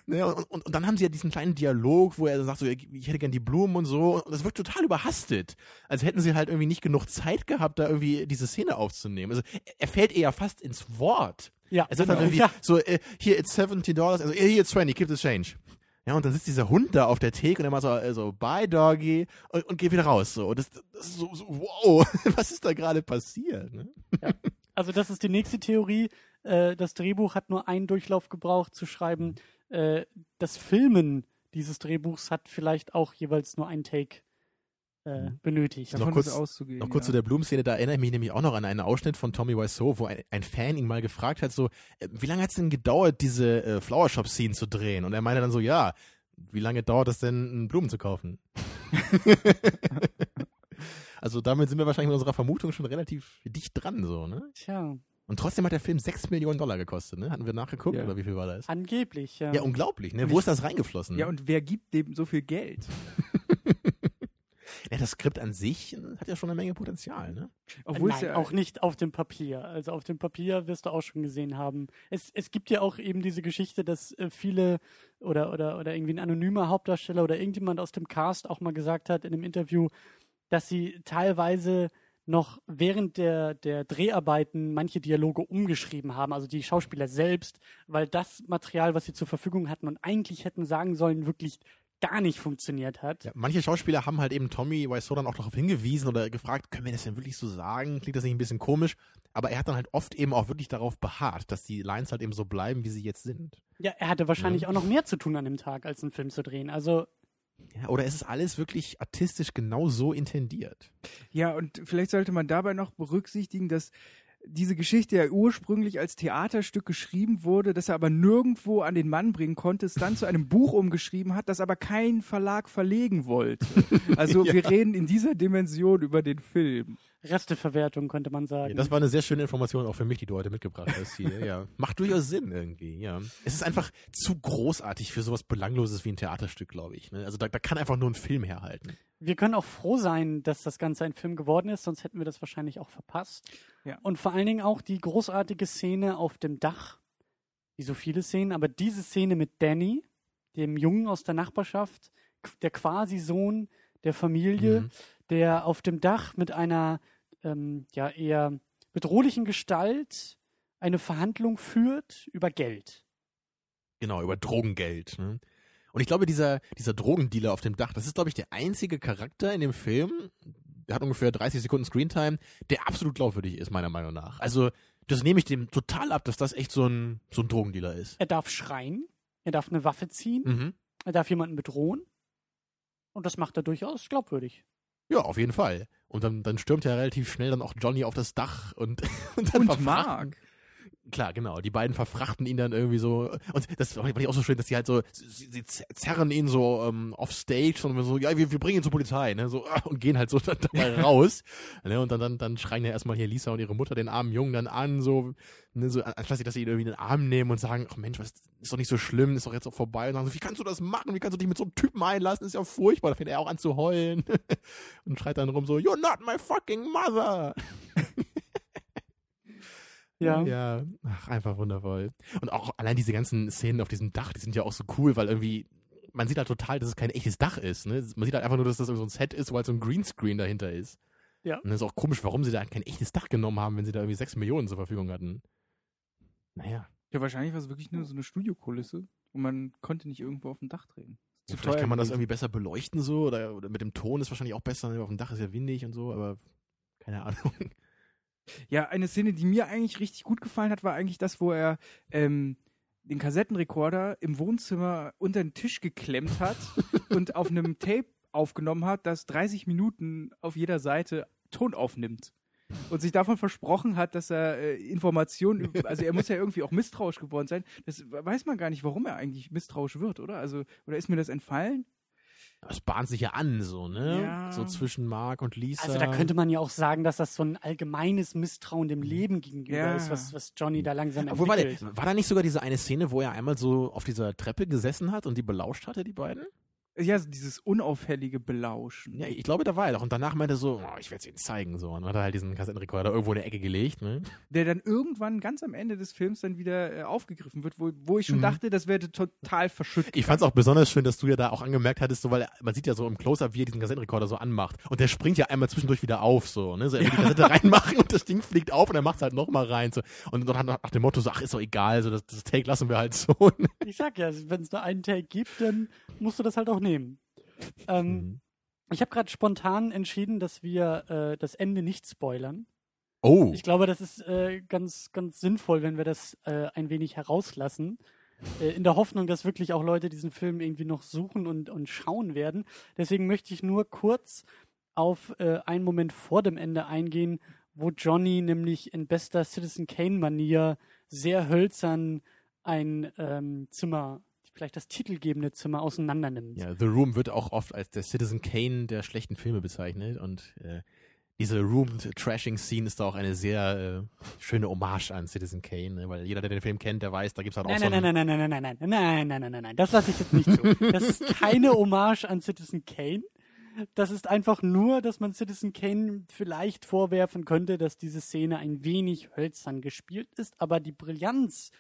S3: Ne, und, und, und dann haben sie ja diesen kleinen Dialog, wo er sagt, so, ich hätte gern die Blumen und so. Und das wirkt total überhastet. Als hätten sie halt irgendwie nicht genug Zeit gehabt, da irgendwie diese Szene aufzunehmen. Also er- fällt eher fast ins Wort.
S5: ja,
S3: Er sagt dann
S5: genau.
S3: irgendwie
S5: ja.
S3: so, äh, here it's 70 Dollars, also here it's 20, keep the change. Ja, und dann sitzt dieser Hund da auf der Theke und er macht so, äh, so bye Doggy und, und geht wieder raus. So, und das, das ist so, so, wow, was ist da gerade passiert? Ne?
S5: Also das ist die nächste Theorie. Äh, das Drehbuch hat nur einen Durchlauf gebraucht zu schreiben. Äh, das Filmen dieses Drehbuchs hat vielleicht auch jeweils nur einen Take äh,
S3: Mhm.
S5: benötigt.
S3: Noch
S4: Davon
S3: kurz-
S4: ist auszugehen.
S3: Noch kurz
S4: ja.
S3: zu der Blumenszene, da erinnere ich mich nämlich auch noch an einen Ausschnitt von Tommy Wiseau, wo ein, ein Fan ihn mal gefragt hat, so, äh, wie lange hat es denn gedauert, diese äh, Flower Shop Scene zu drehen? Und er meinte dann so, ja, wie lange dauert es denn, Blumen zu kaufen? also damit sind wir wahrscheinlich mit unserer Vermutung schon relativ dicht dran, so, ne?
S5: Tja,
S3: Und trotzdem hat der Film 6 Millionen Dollar gekostet, ne? Hatten wir nachgeguckt,
S4: Ja.
S3: oder wie viel war das?
S5: angeblich, ja.
S3: Ja, unglaublich, ne?
S4: Und
S3: Wo
S4: ich-
S3: ist das reingeflossen?
S4: Ja, und wer gibt dem so viel Geld?
S3: ja, das Skript an sich hat ja schon eine Menge Potenzial, ne?
S4: Obwohl es
S5: Nein,
S4: ja
S5: auch nicht auf dem Papier. Also auf dem Papier wirst du auch schon gesehen haben. Es, es gibt ja auch eben diese Geschichte, dass äh, viele oder, oder, oder irgendwie ein anonymer Hauptdarsteller oder irgendjemand aus dem Cast auch mal gesagt hat in einem Interview, dass sie teilweise noch während der, der Dreharbeiten manche Dialoge umgeschrieben haben, also die Schauspieler selbst, weil das Material, was sie zur Verfügung hatten und eigentlich hätten sagen sollen, wirklich gar nicht funktioniert hat.
S3: Ja, manche Schauspieler haben halt eben Tommy Wiseau dann auch darauf hingewiesen oder gefragt, können wir das denn wirklich so sagen? Klingt das nicht ein bisschen komisch? Aber er hat dann halt oft eben auch wirklich darauf beharrt, dass die Lines halt eben so bleiben, wie sie jetzt sind.
S5: Ja, er hatte wahrscheinlich auch noch mehr zu tun an dem Tag, als einen Film zu drehen. Also
S3: Ja, oder ist es alles wirklich artistisch genau so intendiert?
S4: Ja, und vielleicht sollte man dabei noch berücksichtigen, dass diese Geschichte ja ursprünglich als Theaterstück geschrieben wurde, das er aber nirgendwo an den Mann bringen konnte, es dann zu einem Buch umgeschrieben hat, das aber kein Verlag verlegen wollte. Also wir reden in dieser Dimension über den Film.
S5: Resteverwertung könnte man sagen.
S3: Ja, das war eine sehr schöne Information auch für mich, die du heute mitgebracht hast hier. Ja, macht durchaus Sinn irgendwie. Ja, es ist einfach zu großartig für sowas belangloses wie ein Theaterstück, glaube ich. Ne? Also da, da kann einfach nur ein Film herhalten.
S5: wir können auch froh sein, dass das Ganze ein Film geworden ist, sonst hätten wir das wahrscheinlich auch verpasst.
S4: Ja.
S5: Und vor allen Dingen auch die großartige Szene auf dem Dach, wie so viele Szenen, aber diese Szene mit Danny, dem Jungen aus der Nachbarschaft, der quasi Sohn der Familie,
S3: Mhm.
S5: Der auf dem Dach mit einer ähm, ja eher bedrohlichen Gestalt eine Verhandlung führt über Geld.
S3: Genau, über Drogengeld. Ne? Und ich glaube, dieser, dieser Drogendealer auf dem Dach, das ist, glaube ich, der einzige Charakter in dem Film, der hat ungefähr 30 Sekunden Screentime, der absolut glaubwürdig ist, meiner Meinung nach. Also, das nehme ich dem total ab, dass das echt so ein, so ein Drogendealer ist.
S5: Er darf schreien, er darf eine Waffe ziehen,
S3: Mhm.
S5: er darf jemanden bedrohen. Und das macht er durchaus glaubwürdig.
S3: Ja, auf jeden Fall. Und dann, dann stürmt ja relativ schnell dann auch Johnny auf das Dach und, und dann
S4: Und Mark.
S3: Klar, genau. Die beiden verfrachten ihn dann irgendwie so. Und das fand ich auch so schön, dass sie halt so, sie, sie zerren ihn so ähm, off stage und so, ja, wir, wir bringen ihn zur Polizei, ne? So, ah, und gehen halt so dann dabei raus. Ne? Und dann, dann, dann schreien ja erstmal hier Lisa und ihre Mutter den armen Jungen dann an, so, ne, so anstatt sie, dass sie ihn irgendwie in den Arm nehmen und sagen, ach Mensch, was ist doch nicht so schlimm, ist doch jetzt auch vorbei. Und sagen so, wie kannst du das machen? Wie kannst du dich mit so einem Typen einlassen? Ist ja furchtbar. Da fängt er auch an zu heulen und schreit dann rum so, You're not my fucking mother.
S5: Ja.
S3: Ja, ach, einfach wundervoll. Und auch allein diese ganzen Szenen auf diesem Dach, die sind ja auch so cool, weil irgendwie, man sieht halt total, dass es kein echtes Dach ist. Ne? Man sieht halt einfach nur, dass das so ein Set ist, wo halt so ein Greenscreen dahinter ist.
S5: Ja.
S3: Und das ist auch komisch, warum sie da kein echtes Dach genommen haben, wenn sie da irgendwie sechs Millionen zur Verfügung hatten. Naja,
S4: Ja, wahrscheinlich war es wirklich nur so eine Studiokulisse und man konnte nicht irgendwo auf dem Dach drehen. Zu
S3: vielleicht kann man das irgendwie besser beleuchten so oder, oder mit dem Ton ist wahrscheinlich auch besser. Ne? Auf dem Dach ist ja windig und so, aber keine Ahnung.
S4: Ja, eine Szene, die mir eigentlich richtig gut gefallen hat, war eigentlich das, wo er ähm, den Kassettenrekorder im Wohnzimmer unter den Tisch geklemmt hat und auf einem Tape aufgenommen hat, das 30 Minuten auf jeder Seite Ton aufnimmt. Und sich davon versprochen hat, dass er äh, Informationen, über- also er muss ja irgendwie auch misstrauisch geworden sein. Das weiß man gar nicht, warum er eigentlich misstrauisch wird, oder? Also, oder ist mir das entfallen?
S3: Es bahnt sich ja an, so, ne?
S4: Ja.
S3: So zwischen Mark und Lisa.
S5: Also da könnte man ja auch sagen, dass das so ein allgemeines Misstrauen dem Leben gegenüber
S4: Ja.
S5: ist, was, was Johnny da langsam
S3: Obwohl, warte,
S5: entwickelt.
S3: war da nicht sogar diese eine Szene, wo er einmal so auf dieser Treppe gesessen hat und die belauscht hatte, die beiden?
S4: Ja, so dieses unauffällige Belauschen.
S3: Ja, ich glaube, da war er doch. Und danach meinte er so, oh, ich werde es ihnen zeigen. So. Und dann hat er halt diesen Kassettenrekorder irgendwo in der Ecke gelegt. Ne?
S4: der dann irgendwann ganz am Ende des Films dann wieder äh, aufgegriffen wird, wo, wo ich schon
S3: Mhm.
S4: dachte, das werde total verschüttet.
S3: Ich fand es auch besonders schön, dass du ja da auch angemerkt hattest, so, weil man sieht ja so im Close-Up, wie er diesen Kassettenrekorder so anmacht. Und der springt ja einmal zwischendurch wieder auf. So, ne? so er will die Kassette reinmachen und das Ding fliegt auf und er macht es halt nochmal rein. So. Und dann hat nach dem Motto so, ach, ist doch egal, so, das, das Take lassen wir halt so.
S5: Ich sag ja, wenn es nur einen Take gibt, dann musst du das halt auch nehmen. Ähm,
S3: Mhm.
S5: Ich habe gerade spontan entschieden, dass wir äh, das Ende nicht spoilern.
S3: Oh,
S5: Ich glaube, das ist äh, ganz, ganz sinnvoll, wenn wir das äh, ein wenig herauslassen. Äh, in der Hoffnung, dass wirklich auch Leute diesen Film irgendwie noch suchen und, und schauen werden. Deswegen möchte ich nur kurz auf äh, einen Moment vor dem Ende eingehen, wo Johnny nämlich in bester Citizen Kane-Manier sehr hölzern ein ähm, Zimmer, vielleicht das titelgebende Zimmer, auseinander nimmt.
S3: Ja, The Room wird auch oft als der Citizen Kane der schlechten Filme bezeichnet und äh, diese Room-Trashing-Scene ist da auch eine sehr äh, schöne Hommage an Citizen Kane, ne? weil jeder, der den Film kennt, der weiß, da gibt es halt auch
S5: Nein,
S3: so
S5: nein,
S3: einen,
S5: nein, nein, nein, nein, nein, nein, nein, nein, nein, nein, nein, das lasse ich jetzt nicht zu. Das ist keine Hommage an Citizen Kane. Das ist einfach nur, dass man Citizen Kane vielleicht vorwerfen könnte, dass diese Szene ein wenig hölzern gespielt ist, aber die Brillanz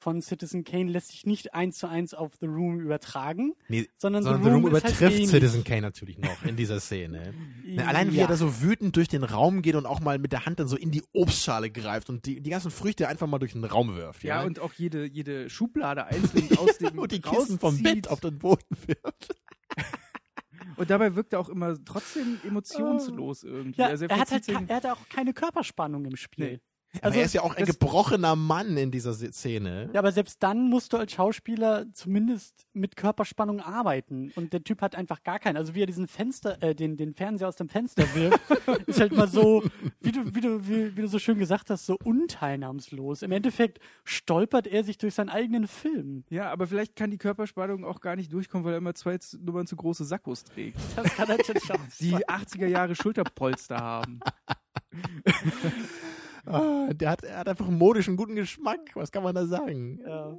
S5: von Citizen Kane lässt sich nicht eins zu eins auf The Room übertragen,
S3: Nee,
S5: sondern,
S3: sondern
S5: The Room, ist
S3: übertrifft
S5: halt ähnlich.
S3: Citizen Kane natürlich noch in dieser Szene. Ne, allein wie
S5: Ja.
S3: er da so wütend durch den Raum geht und auch mal mit der Hand dann so in die Obstschale greift und die, die ganzen Früchte einfach mal durch den Raum wirft.
S4: Ja,
S3: Ja,
S4: und auch jede, jede Schublade einzeln aus dem
S3: und die Kissen vom
S4: rauszieht.
S3: Bett auf den Boden wirft.
S4: Und dabei wirkt er auch immer trotzdem emotionslos irgendwie.
S5: Ja,
S4: also
S5: er, hat halt, er hat auch keine Körperspannung im Spiel.
S4: Nee.
S3: Also,
S5: Also,
S3: er ist ja auch ein
S4: das-
S3: gebrochener Mann in dieser Se- Szene.
S5: Ja, aber selbst dann musst du als Schauspieler zumindest mit Körperspannung arbeiten. Und der Typ hat einfach gar keinen. Also wie er diesen Fenster, äh, den, den Fernseher aus dem Fenster wirft, ist halt mal so, wie du, wie du, wie, wie du so schön gesagt hast, so unteilnahmslos. Im Endeffekt stolpert er sich durch seinen eigenen Film.
S4: ja, aber vielleicht kann die Körperspannung auch gar nicht durchkommen, weil er immer zwei Nummern zu große Sakkos trägt,
S5: Das kann natürlich auch
S4: die
S5: sein.
S4: 80er Jahre Schulterpolster haben.
S3: Ah, der hat, er hat einfach einen modischen guten Geschmack. Was kann man da sagen?
S5: Ja.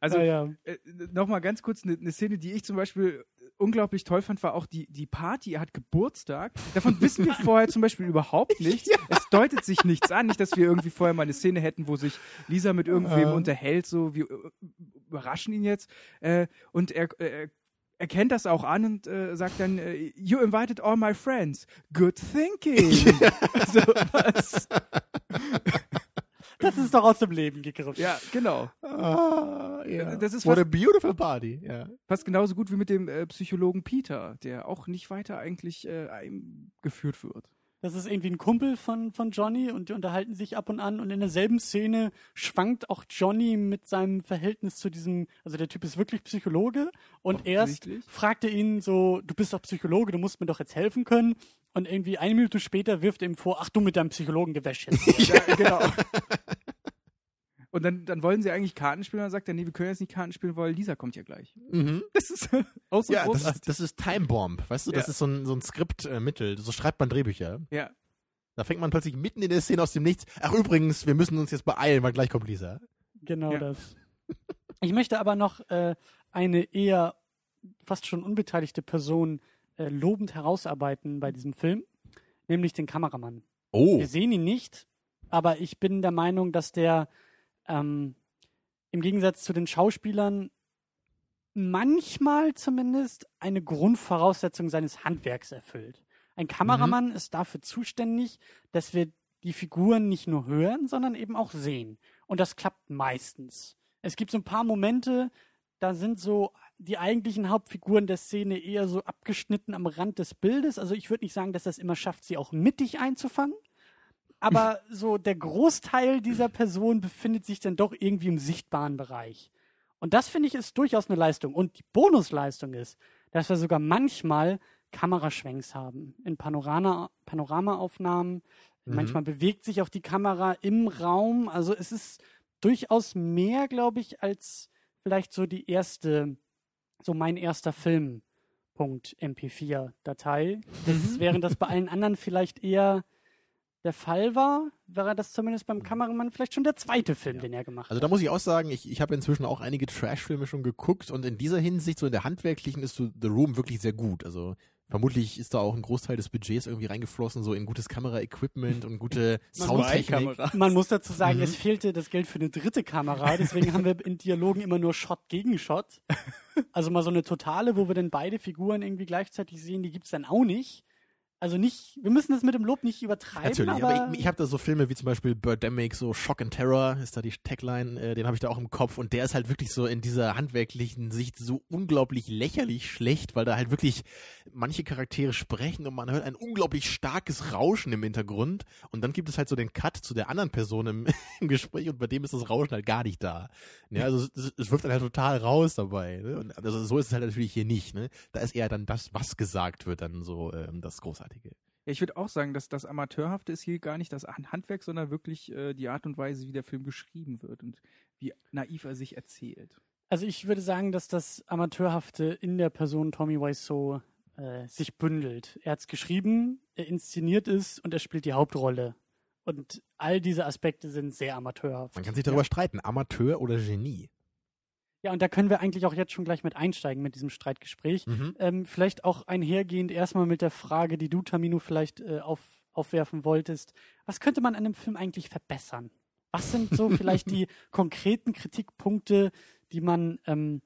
S4: Also
S5: ja, ja.
S4: äh, nochmal ganz kurz eine ne Szene, die ich zum Beispiel unglaublich toll fand, war auch die, die Party. Er hat Geburtstag. Davon wissen wir vorher zum Beispiel überhaupt nichts. Es deutet sich nichts an. Nicht, dass wir irgendwie vorher mal eine Szene hätten, wo sich Lisa mit irgendwem
S3: Ja.
S4: unterhält, so wir äh, überraschen ihn jetzt. Äh, und er, äh, er kennt das auch an und äh, sagt dann, äh, you invited all my friends. Good thinking. also, was?
S5: Das ist doch aus dem Leben gegriffen.
S4: Ja, genau.
S3: Ah, ja.
S4: Das ist
S3: What a beautiful party. Ja.
S4: Fast genauso gut wie mit dem äh, Psychologen Peter, der auch nicht weiter eigentlich äh, eingeführt wird.
S5: Das ist irgendwie ein Kumpel von, von Johnny und die unterhalten sich ab und an und in derselben Szene schwankt auch Johnny mit seinem Verhältnis zu diesem, also der Typ ist wirklich Psychologe und erst fragt er ihn so, du bist doch Psychologe, du musst mir doch jetzt helfen können und irgendwie eine Minute später wirft er ihm vor, ach du mit deinem Psychologengewäsch jetzt.
S4: Ja, genau. Und dann, dann wollen sie eigentlich Karten spielen und dann sagt er, nee, wir können jetzt nicht Karten spielen, weil Lisa kommt ja gleich.
S3: Mhm.
S4: Das ist auch so
S3: Ja, das ist, das ist Time Bomb, weißt du? Das
S4: Ja.
S3: ist so ein, so ein Skriptmittel. So schreibt man Drehbücher.
S4: ja.
S3: Da fängt man plötzlich mitten in der Szene aus dem Nichts. Ach, übrigens, wir müssen uns jetzt beeilen, weil gleich kommt Lisa.
S5: Genau
S4: Ja.
S5: das. Ich möchte aber noch äh, eine eher fast schon unbeteiligte Person äh, lobend herausarbeiten bei diesem Film, nämlich den Kameramann.
S3: Oh.
S5: Wir sehen ihn nicht, aber ich bin der Meinung, dass der ähm, im Gegensatz zu den Schauspielern manchmal zumindest eine Grundvoraussetzung seines Handwerks erfüllt. Ein Kameramann ist dafür zuständig, dass wir die Figuren nicht nur hören, sondern eben auch sehen. Und das klappt meistens. Es gibt so ein paar Momente, da sind so die eigentlichen Hauptfiguren der Szene eher so abgeschnitten am Rand des Bildes. Also ich würde nicht sagen, dass das immer schafft, sie auch mittig einzufangen. Aber so der Großteil dieser Person befindet sich dann doch irgendwie im sichtbaren Bereich. Und das finde ich ist durchaus eine Leistung. Und die Bonusleistung ist, dass wir sogar manchmal Kameraschwenks haben in Panorama, Panoramaaufnahmen.
S3: Mhm.
S5: Manchmal bewegt sich auch die Kamera im Raum. Also es ist durchaus mehr, glaube ich, als vielleicht so die erste, so mein erster Film. Punkt MP4-Datei. Das, Während das bei allen anderen vielleicht eher der Fall war, wäre das zumindest beim Kameramann vielleicht schon der zweite Film,
S3: Ja.
S5: den er gemacht
S3: Also
S5: hat.
S3: da muss ich auch sagen, ich, ich habe inzwischen auch einige Trash-Filme schon geguckt und in dieser Hinsicht, so in der handwerklichen, ist so The Room wirklich sehr gut. Also vermutlich ist da auch ein Großteil des Budgets irgendwie reingeflossen, so in gutes Kamera-Equipment und gute Soundtechnik.
S5: Man muss dazu sagen,
S3: Mhm.
S5: es fehlte das Geld für eine dritte Kamera, deswegen haben wir in Dialogen immer nur Shot gegen Shot. Also mal so eine totale, wo wir dann beide Figuren irgendwie gleichzeitig sehen, die gibt's dann auch nicht. Also nicht, wir müssen das mit dem Lob nicht übertreiben,
S3: Natürlich,
S5: aber,
S3: aber, ich, ich habe da so Filme wie zum Beispiel Birdemic, so Shock and Terror ist da die Tagline, äh, den habe ich da auch im Kopf und der ist halt wirklich so in dieser handwerklichen Sicht so unglaublich lächerlich schlecht, weil da halt wirklich manche Charaktere sprechen und man hört ein unglaublich starkes Rauschen im Hintergrund und dann gibt es halt so den Cut zu der anderen Person im, im Gespräch und bei dem ist das Rauschen halt gar nicht da. Ja, also es, es wirft dann halt total raus dabei. Ne? Und also so ist es halt natürlich hier nicht. Ne? Da ist eher dann das, was gesagt wird, dann so ähm, das Großartige. Großartige.
S4: Ja, ich würde auch sagen, dass das Amateurhafte ist hier gar nicht das Handwerk, sondern wirklich äh, die Art und Weise, wie der Film geschrieben wird und wie naiv er sich erzählt.
S5: Also ich würde sagen, dass das Amateurhafte in der Person Tommy Wiseau äh, sich bündelt. Er hat es geschrieben, er inszeniert es und er spielt die Hauptrolle. Und all diese Aspekte sind sehr amateurhaft.
S3: Man kann sich darüber streiten, Amateur oder Genie.
S5: Ja, und da können wir eigentlich auch jetzt schon gleich mit einsteigen mit diesem Streitgespräch.
S3: Mhm.
S5: Ähm, vielleicht auch einhergehend erstmal mit der Frage, die du, Tamino, vielleicht äh, auf, aufwerfen wolltest. Was könnte man an dem Film eigentlich verbessern? Was sind so vielleicht die konkreten Kritikpunkte, die man ähm,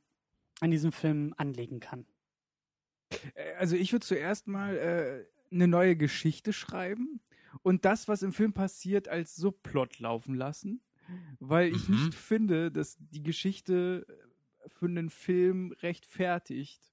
S5: an diesem Film anlegen kann?
S4: Äh, Also ich würde zuerst mal äh, eine neue Geschichte schreiben und das, was im Film passiert, als Subplot laufen lassen, weil ich
S3: Mhm.
S4: nicht finde, dass die Geschichte für einen Film rechtfertigt,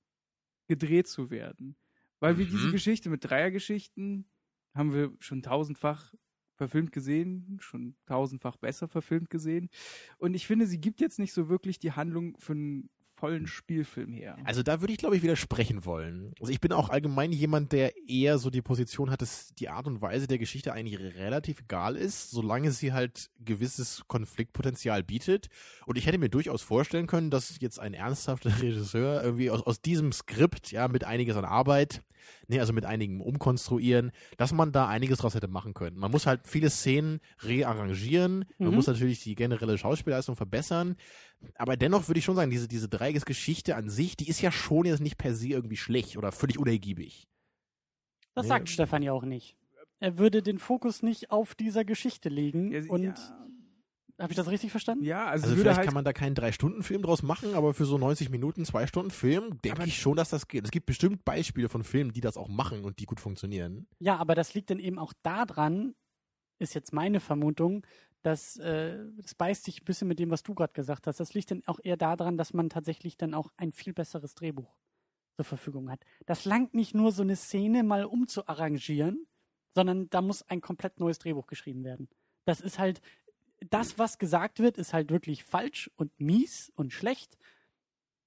S4: gedreht zu werden. Weil wir diese
S3: Mhm.
S4: Geschichte mit Dreiergeschichten haben wir schon tausendfach verfilmt gesehen, schon tausendfach besser verfilmt gesehen. Und ich finde, sie gibt jetzt nicht so wirklich die Handlung für einen vollen Spielfilm her.
S3: Also da würde ich, glaube ich, widersprechen wollen. Also ich bin auch allgemein jemand, der eher so die Position hat, dass die Art und Weise der Geschichte eigentlich relativ egal ist, solange sie halt gewisses Konfliktpotenzial bietet. Und ich hätte mir durchaus vorstellen können, dass jetzt ein ernsthafter Regisseur irgendwie aus, aus diesem Skript, ja, mit einiges an Arbeit, nee, also mit einigem Umkonstruieren, dass man da einiges draus hätte machen können. Man muss halt viele Szenen rearrangieren, man
S5: Mhm.
S3: muss natürlich die generelle Schauspielleistung verbessern, aber dennoch würde ich schon sagen, diese, diese Dreiecksgeschichte an sich, die ist ja schon jetzt nicht per se irgendwie schlecht oder völlig unergiebig.
S5: Das
S3: Nee.
S5: sagt Stefan ja auch nicht. Er würde den Fokus nicht auf dieser Geschichte legen.
S4: Ja,
S5: und
S4: ja,
S5: habe ich das richtig verstanden?
S4: ja, also,
S3: Also vielleicht
S4: halt
S3: kann man da keinen Drei-Stunden-Film draus machen, aber für so 90 Minuten, zwei Stunden Film, denke ich schon, dass das geht. Es gibt bestimmt Beispiele von Filmen, die das auch machen und die gut funktionieren.
S5: Ja, aber das liegt dann eben auch daran, ist jetzt meine Vermutung, dass äh, das beißt sich ein bisschen mit dem, was du gerade gesagt hast. Das liegt dann auch eher daran, dass man tatsächlich dann auch ein viel besseres Drehbuch zur Verfügung hat. Das langt nicht nur so eine Szene mal umzuarrangieren, sondern da muss ein komplett neues Drehbuch geschrieben werden. Das ist halt, das, was gesagt wird, ist halt wirklich falsch und mies und schlecht.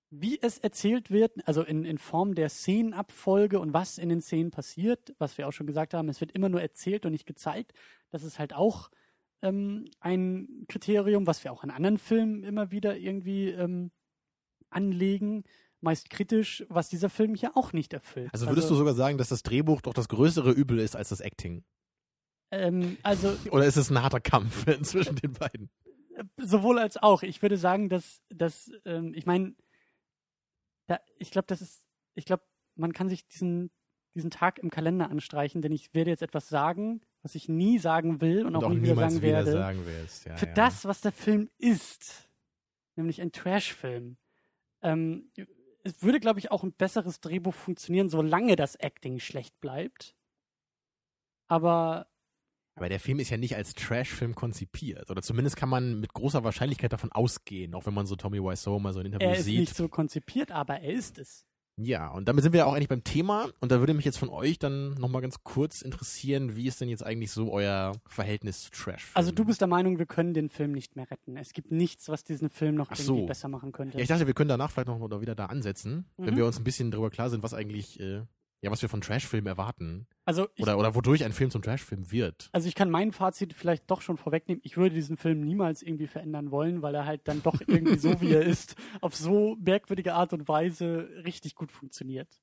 S5: Wie es erzählt wird, also in, in Form der Szenenabfolge und was in den Szenen passiert, was wir auch schon gesagt haben, es wird immer nur erzählt und nicht gezeigt. Das ist halt auch ähm, ein Kriterium, was wir auch in anderen Filmen immer wieder irgendwie ähm, anlegen, meist kritisch, was dieser Film hier auch nicht erfüllt.
S3: Also würdest du sogar sagen, dass das Drehbuch doch das größere Übel ist als das Acting?
S5: ähm, also
S3: Oder ist es ein harter Kampf zwischen den beiden?
S5: Sowohl als auch. Ich würde sagen, dass, dass ähm, ich meine, ich glaube, das ist, ich glaube, man kann sich diesen, diesen Tag im Kalender anstreichen, denn ich werde jetzt etwas sagen, was ich nie sagen will und, auch, nie wieder sagen
S3: wieder
S5: werde.
S3: sagen. Ja,
S5: Für
S3: ja.
S5: das, was der Film ist, nämlich ein Trash-Film, ähm, es würde, glaube ich, auch ein besseres Drehbuch funktionieren, solange das Acting schlecht bleibt. Aber
S3: Aber der Film ist ja nicht als Trash-Film konzipiert. Oder zumindest kann man mit großer Wahrscheinlichkeit davon ausgehen, auch wenn man so Tommy Wiseau mal so ein Interview
S5: er ist
S3: sieht.
S5: nicht so konzipiert, aber er ist es.
S3: Ja, und damit sind wir auch eigentlich beim Thema. Und da würde mich jetzt von euch dann nochmal ganz kurz interessieren, wie ist denn jetzt eigentlich so euer Verhältnis zu Trash?
S5: Also du bist der Meinung, wir können den Film nicht mehr retten. Es gibt nichts, was diesen Film noch
S3: Ach
S5: irgendwie
S3: so.
S5: besser machen könnte.
S3: Ja, ich dachte, wir können danach vielleicht noch mal wieder da ansetzen, wenn
S5: Mhm.
S3: wir uns ein bisschen darüber klar sind, was eigentlich, äh, ja, was wir von Trash-Filmen erwarten.
S5: also, ich,
S3: Oder, oder wodurch ein Film zum Trash-Film wird.
S5: also ich kann mein Fazit vielleicht doch schon vorwegnehmen. Ich würde diesen Film niemals irgendwie verändern wollen, weil er halt dann doch irgendwie so, wie er ist, auf so merkwürdige Art und Weise richtig gut funktioniert.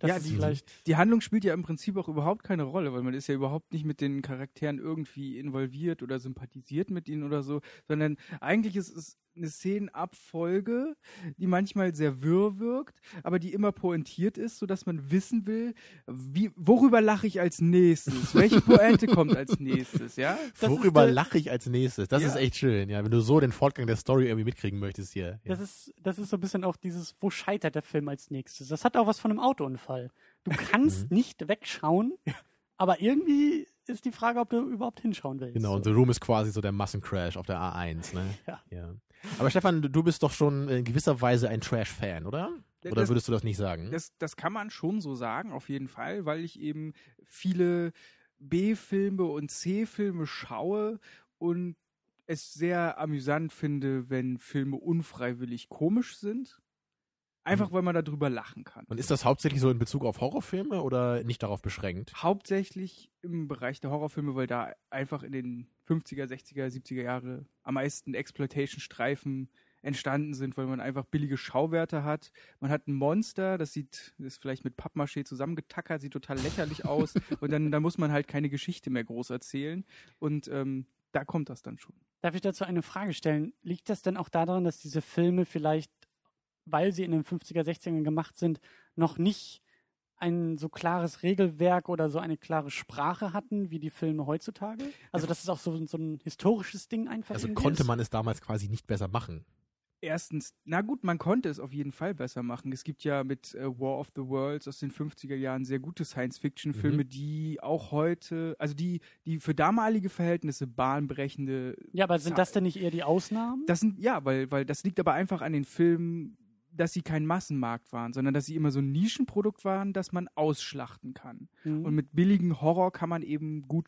S5: Das
S4: Ja, die-
S5: vielleicht.
S4: Die Handlung spielt ja im Prinzip auch überhaupt keine Rolle, weil man ist ja überhaupt nicht mit den Charakteren irgendwie involviert oder sympathisiert mit ihnen oder so, sondern eigentlich ist es eine Szenenabfolge, die manchmal sehr wirr wirkt, aber die immer pointiert ist, sodass man wissen will, wie, worüber lache ich als nächstes? Welche Pointe kommt als nächstes, ja?
S5: Das
S3: Worüber lache ich als nächstes? Das
S4: Ja.
S3: ist echt schön, ja, wenn du so den Fortgang der Story irgendwie mitkriegen möchtest hier. Ja.
S5: Das ist, das ist so ein bisschen auch dieses, wo scheitert der Film als nächstes? Das hat auch was von einem Autounfall. Du kannst
S3: Mhm.
S5: nicht wegschauen, aber irgendwie ist die Frage, ob du überhaupt hinschauen willst.
S3: Genau, und The Room ist quasi so der Massencrash auf der A1, ne?
S5: Ja.
S3: ja. Aber Stefan, du- bist doch schon in gewisser Weise ein Trash-Fan, oder? Oder
S4: das-
S3: würdest du das nicht sagen?
S4: Das, das kann man schon so sagen, auf jeden Fall, weil ich eben viele B-Filme und C-Filme schaue und es sehr amüsant finde, wenn Filme unfreiwillig komisch sind. Einfach, weil man darüber lachen kann.
S3: Und ist das hauptsächlich so in Bezug auf Horrorfilme oder nicht darauf beschränkt?
S4: Hauptsächlich im Bereich der Horrorfilme, weil da einfach in den 50er, 60er, 70er Jahre am meisten Exploitation-Streifen entstanden sind, weil man einfach billige Schauwerte hat. Man hat ein Monster, das sieht, ist vielleicht mit Pappmaché zusammengetackert, sieht total lächerlich aus und dann, dann muss man halt keine Geschichte mehr groß erzählen und ähm, da kommt das dann schon.
S5: Darf ich dazu eine Frage stellen? Liegt das denn auch daran, dass diese Filme vielleicht, weil sie in den 50er, 60ern gemacht sind, noch nicht ein so klares Regelwerk oder so eine klare Sprache hatten wie die Filme heutzutage? Also, dass es auch so, so ein historisches Ding einfach
S3: Also konnte
S5: ist?
S3: man es damals quasi nicht besser machen.
S4: Erstens, na gut, man konnte es auf jeden Fall besser machen. Es gibt ja mit äh, War of the Worlds aus den 50er Jahren sehr gute Science-Fiction-Filme, die auch heute, also die, die für damalige Verhältnisse bahnbrechende
S5: Ja, aber sind das denn nicht eher die Ausnahmen?
S4: Das sind, ja, weil, weil das liegt aber einfach an den Filmen, dass sie kein Massenmarkt waren, sondern dass sie immer so ein Nischenprodukt waren, das man ausschlachten kann.
S5: Mhm.
S4: Und mit billigen Horror kann man eben gut,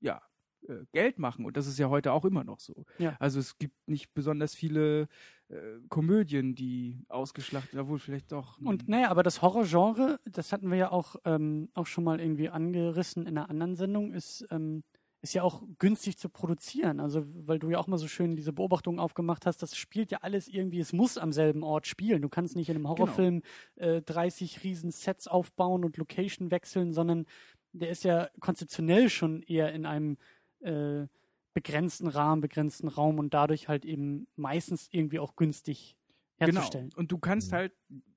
S4: ja, äh, Geld machen. Und das ist ja heute auch immer noch so.
S5: Ja.
S4: Also es gibt nicht besonders viele äh, Komödien, die ausgeschlachtet, obwohl vielleicht doch.
S5: Und naja, aber das Horrorgenre, das hatten wir ja auch, ähm, auch schon mal irgendwie angerissen in einer anderen Sendung, ist, ähm, ist ja auch günstig zu produzieren. Also, weil du ja auch mal so schön diese Beobachtung aufgemacht hast, das spielt ja alles irgendwie, es muss am selben Ort spielen. Du kannst nicht in einem Horrorfilm äh, 30 riesen Sets aufbauen und Location wechseln, sondern der ist ja konzeptionell schon eher in einem äh, begrenzten Rahmen, begrenzten Raum und dadurch halt eben meistens irgendwie auch günstig herzustellen.
S4: Genau. Und du kannst
S3: Mhm.
S4: halt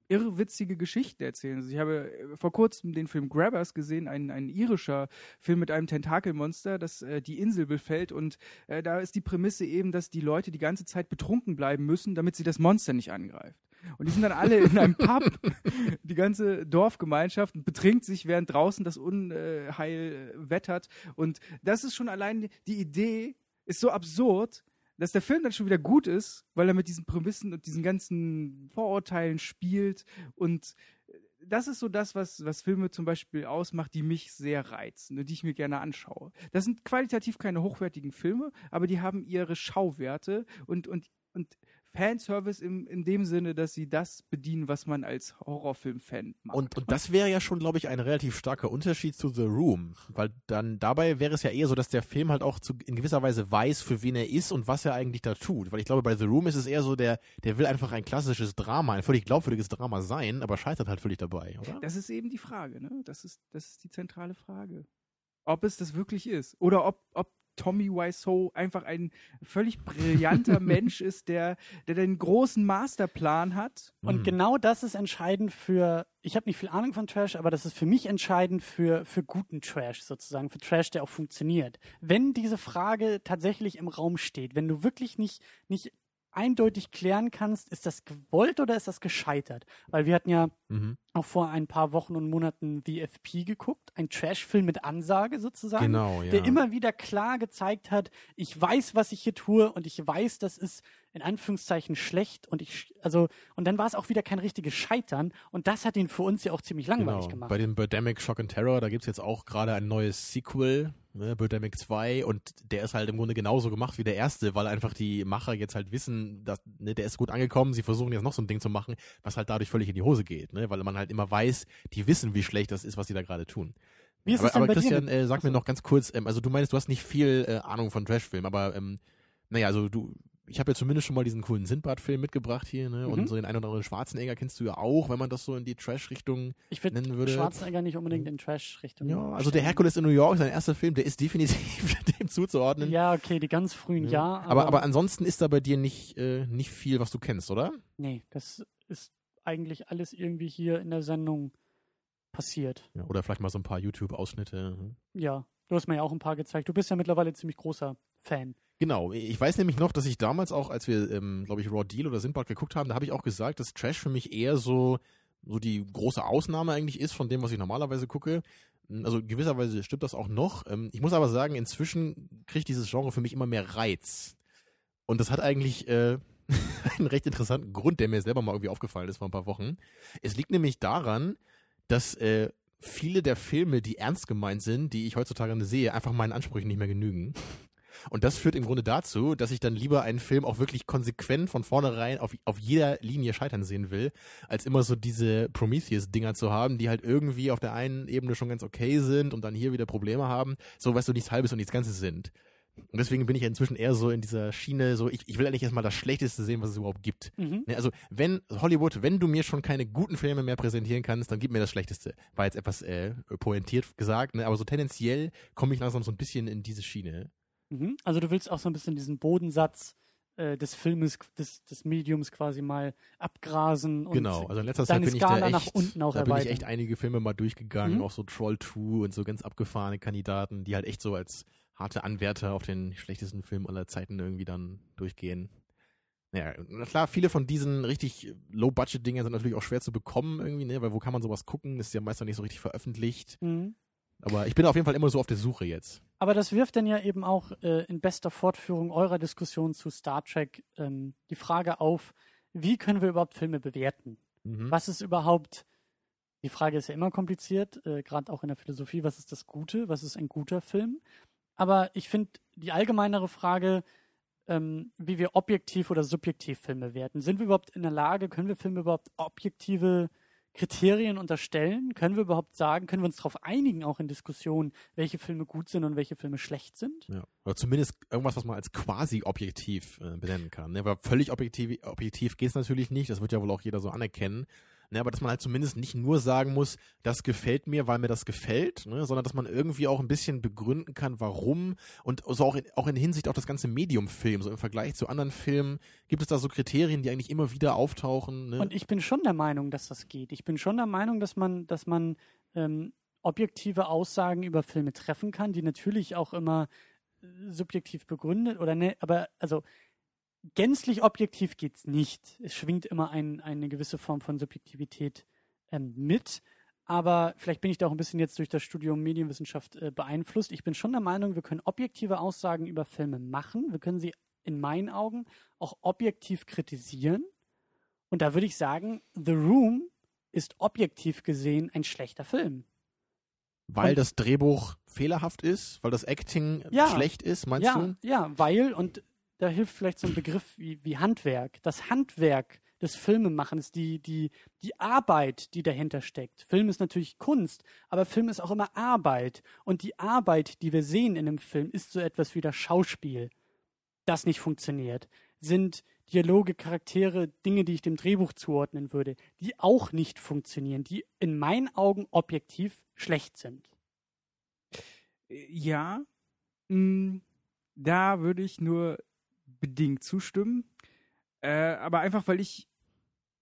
S4: irrwitzige Geschichten erzählen. Also ich habe äh, vor kurzem den Film Grabbers gesehen, ein, ein irischer Film mit einem Tentakelmonster, das äh, die Insel befällt und äh, da ist die Prämisse eben, dass die Leute die ganze Zeit betrunken bleiben müssen, damit sie das Monster nicht angreift. Und die sind dann alle in einem Pub, die ganze Dorfgemeinschaft betrinkt sich, während draußen das Unheil äh, wettert. Und das ist schon allein die Idee, ist so absurd, dass der Film dann schon wieder gut ist, weil er mit diesen Prämissen und diesen ganzen Vorurteilen spielt. Und das ist so das, was, was Filme zum Beispiel ausmacht, die mich sehr reizen und die ich mir gerne anschaue. Das sind qualitativ keine hochwertigen Filme, aber die haben ihre Schauwerte und, und, und Fanservice im, in dem Sinne, dass sie das bedienen, was man als Horrorfilm-Fan macht.
S3: Und, und das wäre ja schon, glaube ich, ein relativ starker Unterschied zu The Room. Weil dann dabei wäre es ja eher so, dass der Film halt auch zu, in gewisser Weise weiß, für wen er ist und was er eigentlich da tut. Weil ich glaube, bei The Room ist es eher so, der, der will einfach ein klassisches Drama, ein völlig glaubwürdiges Drama sein, aber scheitert halt völlig dabei, oder?
S4: Das ist eben die Frage, ne? Das ist, das ist die zentrale Frage. Ob es das wirklich ist. Oder ob, ob Tommy Wiseau einfach ein völlig brillanter Mensch ist, der, der den großen Masterplan hat.
S5: Und
S3: Hm.
S5: genau das ist entscheidend für, ich habe nicht viel Ahnung von Trash, aber das ist für mich entscheidend für, für guten Trash sozusagen, für Trash, der auch funktioniert. Wenn diese Frage tatsächlich im Raum steht, wenn du wirklich nicht, nicht eindeutig klären kannst, ist das gewollt oder ist das gescheitert? Weil wir hatten ja
S3: Mhm.
S5: auch vor ein paar Wochen und Monaten The FP geguckt, ein Trash-Film mit Ansage sozusagen,
S3: Genau, ja.
S5: der immer wieder klar gezeigt hat, ich weiß, was ich hier tue und ich weiß, das ist in Anführungszeichen schlecht und ich, also, und dann war es auch wieder kein richtiges Scheitern und das hat ihn für uns ja auch ziemlich langweilig
S3: Genau.
S5: gemacht.
S3: Bei dem Birdemic Shock and Terror, da gibt's jetzt auch gerade ein neues Sequel, ne, Birdemic 2, und der ist halt im Grunde genauso gemacht wie der erste, weil einfach die Macher jetzt halt wissen, dass, ne, der ist gut angekommen, sie versuchen jetzt noch so ein Ding zu machen, was halt dadurch völlig in die Hose geht, ne, weil man halt immer weiß, die wissen, wie schlecht das ist, was sie da gerade tun.
S5: Wie ist
S3: aber
S5: es denn
S3: aber Christian, äh, sag mir
S5: Achso.
S3: noch ganz kurz, ähm, also du meinst, du hast nicht viel äh, Ahnung von Trashfilm, aber ähm, naja, also du, ich habe ja zumindest schon mal diesen coolen Sindbad-Film mitgebracht hier, ne?
S5: Mhm.
S3: Und so den einen oder anderen Schwarzenegger kennst du ja auch, wenn man das so in die Trash-Richtung
S5: Ich würde
S3: nennen würde.
S5: Schwarzenegger nicht unbedingt in Trash-Richtung.
S3: Ja, also der. Herkules in New York, sein erster Film, der ist definitiv dem zuzuordnen.
S5: Ja, okay, die ganz frühen ja, aber,
S3: aber, aber ansonsten ist da bei dir nicht, äh, nicht viel, was du kennst, oder?
S5: nee, das ist eigentlich alles irgendwie hier in der Sendung passiert.
S3: Ja, oder vielleicht mal so ein paar YouTube-Ausschnitte. mhm.
S5: Ja, du hast mir ja auch ein paar gezeigt. Du bist ja mittlerweile ziemlich großer Fan.
S3: Genau, ich weiß nämlich noch, dass ich damals auch, als wir, ähm, glaube ich, Raw Deal oder Sindbad geguckt haben, da habe ich auch gesagt, dass Trash für mich eher so, so die große Ausnahme eigentlich ist von dem, was ich normalerweise gucke. Also gewisserweise stimmt das auch noch. Ähm, ich muss aber sagen, inzwischen kriegt dieses Genre für mich immer mehr Reiz. Und das hat eigentlich äh, einen recht interessanten Grund, der mir selber mal irgendwie aufgefallen ist vor ein paar Wochen. Es liegt nämlich daran, dass äh, viele der Filme, die ernst gemeint sind, die ich heutzutage sehe, einfach meinen Ansprüchen nicht mehr genügen. Und das führt im Grunde dazu, dass ich dann lieber einen Film auch wirklich konsequent von vornherein auf, auf jeder Linie scheitern sehen will, als immer so diese Prometheus-Dinger zu haben, die halt irgendwie auf der einen Ebene schon ganz okay sind und dann hier wieder Probleme haben, so weißt du, nichts Halbes und nichts Ganzes sind. Und deswegen bin ich inzwischen eher so in dieser Schiene, so ich, ich will eigentlich erstmal das Schlechteste sehen, was es überhaupt gibt.
S5: Mhm.
S3: Ne, Also wenn Hollywood, wenn du mir schon keine guten Filme mehr präsentieren kannst, dann gib mir das Schlechteste. War jetzt etwas äh, pointiert gesagt, ne? aber so tendenziell komme ich langsam so ein bisschen in diese Schiene.
S5: Mhm. Also du willst auch so ein bisschen diesen Bodensatz äh, des Filmes, des, des Mediums quasi mal abgrasen und
S3: Genau, also in letzter Zeit bin ich da echt,
S5: nach unten auch
S3: da bin ich echt einige Filme mal durchgegangen,
S5: Mhm.
S3: auch so Troll 2 und so ganz abgefahrene Kandidaten, die halt echt so als harte Anwärter auf den schlechtesten Film aller Zeiten irgendwie dann durchgehen. Naja, na klar, viele von diesen richtig Low-Budget-Dingern sind natürlich auch schwer zu bekommen irgendwie, ne, weil wo kann man sowas gucken? Das ist ja meist noch nicht so richtig veröffentlicht.
S5: Mhm.
S3: Aber ich bin auf jeden Fall immer so auf der Suche jetzt.
S5: Aber das wirft dann ja eben auch äh, in bester Fortführung eurer Diskussion zu Star Trek ähm, die Frage auf, wie können wir überhaupt Filme bewerten?
S3: Mhm.
S5: Was ist überhaupt, die Frage ist ja immer kompliziert, äh, gerade auch in der Philosophie, was ist das Gute, was ist ein guter Film? Aber ich finde die allgemeinere Frage, ähm, wie wir objektiv oder subjektiv Filme werten. Sind wir überhaupt in der Lage, können wir Filme überhaupt objektive Kriterien unterstellen? Können wir überhaupt sagen, können wir uns darauf einigen, auch in Diskussionen, welche Filme gut sind und welche Filme schlecht sind?
S3: Ja. Oder zumindest irgendwas, was man als quasi objektiv äh, benennen kann. Ne? Weil völlig objektiv, objektiv geht es natürlich nicht, das wird ja wohl auch jeder so anerkennen. Ne? Aber dass man halt zumindest nicht nur sagen muss, das gefällt mir, weil mir das gefällt, ne? sondern dass man irgendwie auch ein bisschen begründen kann, warum und so auch in, auch in Hinsicht auf das ganze Medium Film, so im Vergleich zu anderen Filmen, gibt es da so Kriterien, die eigentlich immer wieder auftauchen. Ne?
S5: Und ich bin schon der Meinung, dass das geht. Ich bin schon der Meinung, dass man, dass man ähm, objektive Aussagen über Filme treffen kann, die natürlich auch immer äh, subjektiv begründet oder ne, aber also gänzlich objektiv geht's nicht. Es schwingt immer ein, eine gewisse Form von Subjektivität ähm, mit. Aber vielleicht bin ich da auch ein bisschen jetzt durch das Studium Medienwissenschaft äh, beeinflusst. Ich bin schon der Meinung, wir können objektive Aussagen über Filme machen. Wir können sie in meinen Augen auch objektiv kritisieren. Und da würde ich sagen, The Room ist objektiv gesehen ein schlechter Film.
S3: weil
S5: und-
S3: das Drehbuch fehlerhaft ist, weil das Acting
S5: Ja.
S3: schlecht ist, meinst
S5: ja,
S3: du?
S5: ja, weil, und da hilft vielleicht so ein Begriff wie, wie Handwerk. Das Handwerk des Filmemachens, die, die, die Arbeit, die dahinter steckt. Film ist natürlich Kunst, aber Film ist auch immer Arbeit. Und die Arbeit, die wir sehen in einem Film, ist so etwas wie das Schauspiel, das nicht funktioniert. Sind Dialoge, Charaktere, Dinge, die ich dem Drehbuch zuordnen würde, die auch nicht funktionieren, die in meinen Augen objektiv schlecht sind.
S4: Ja, mh, da würde ich nur bedingt zustimmen. Äh, aber einfach, weil ich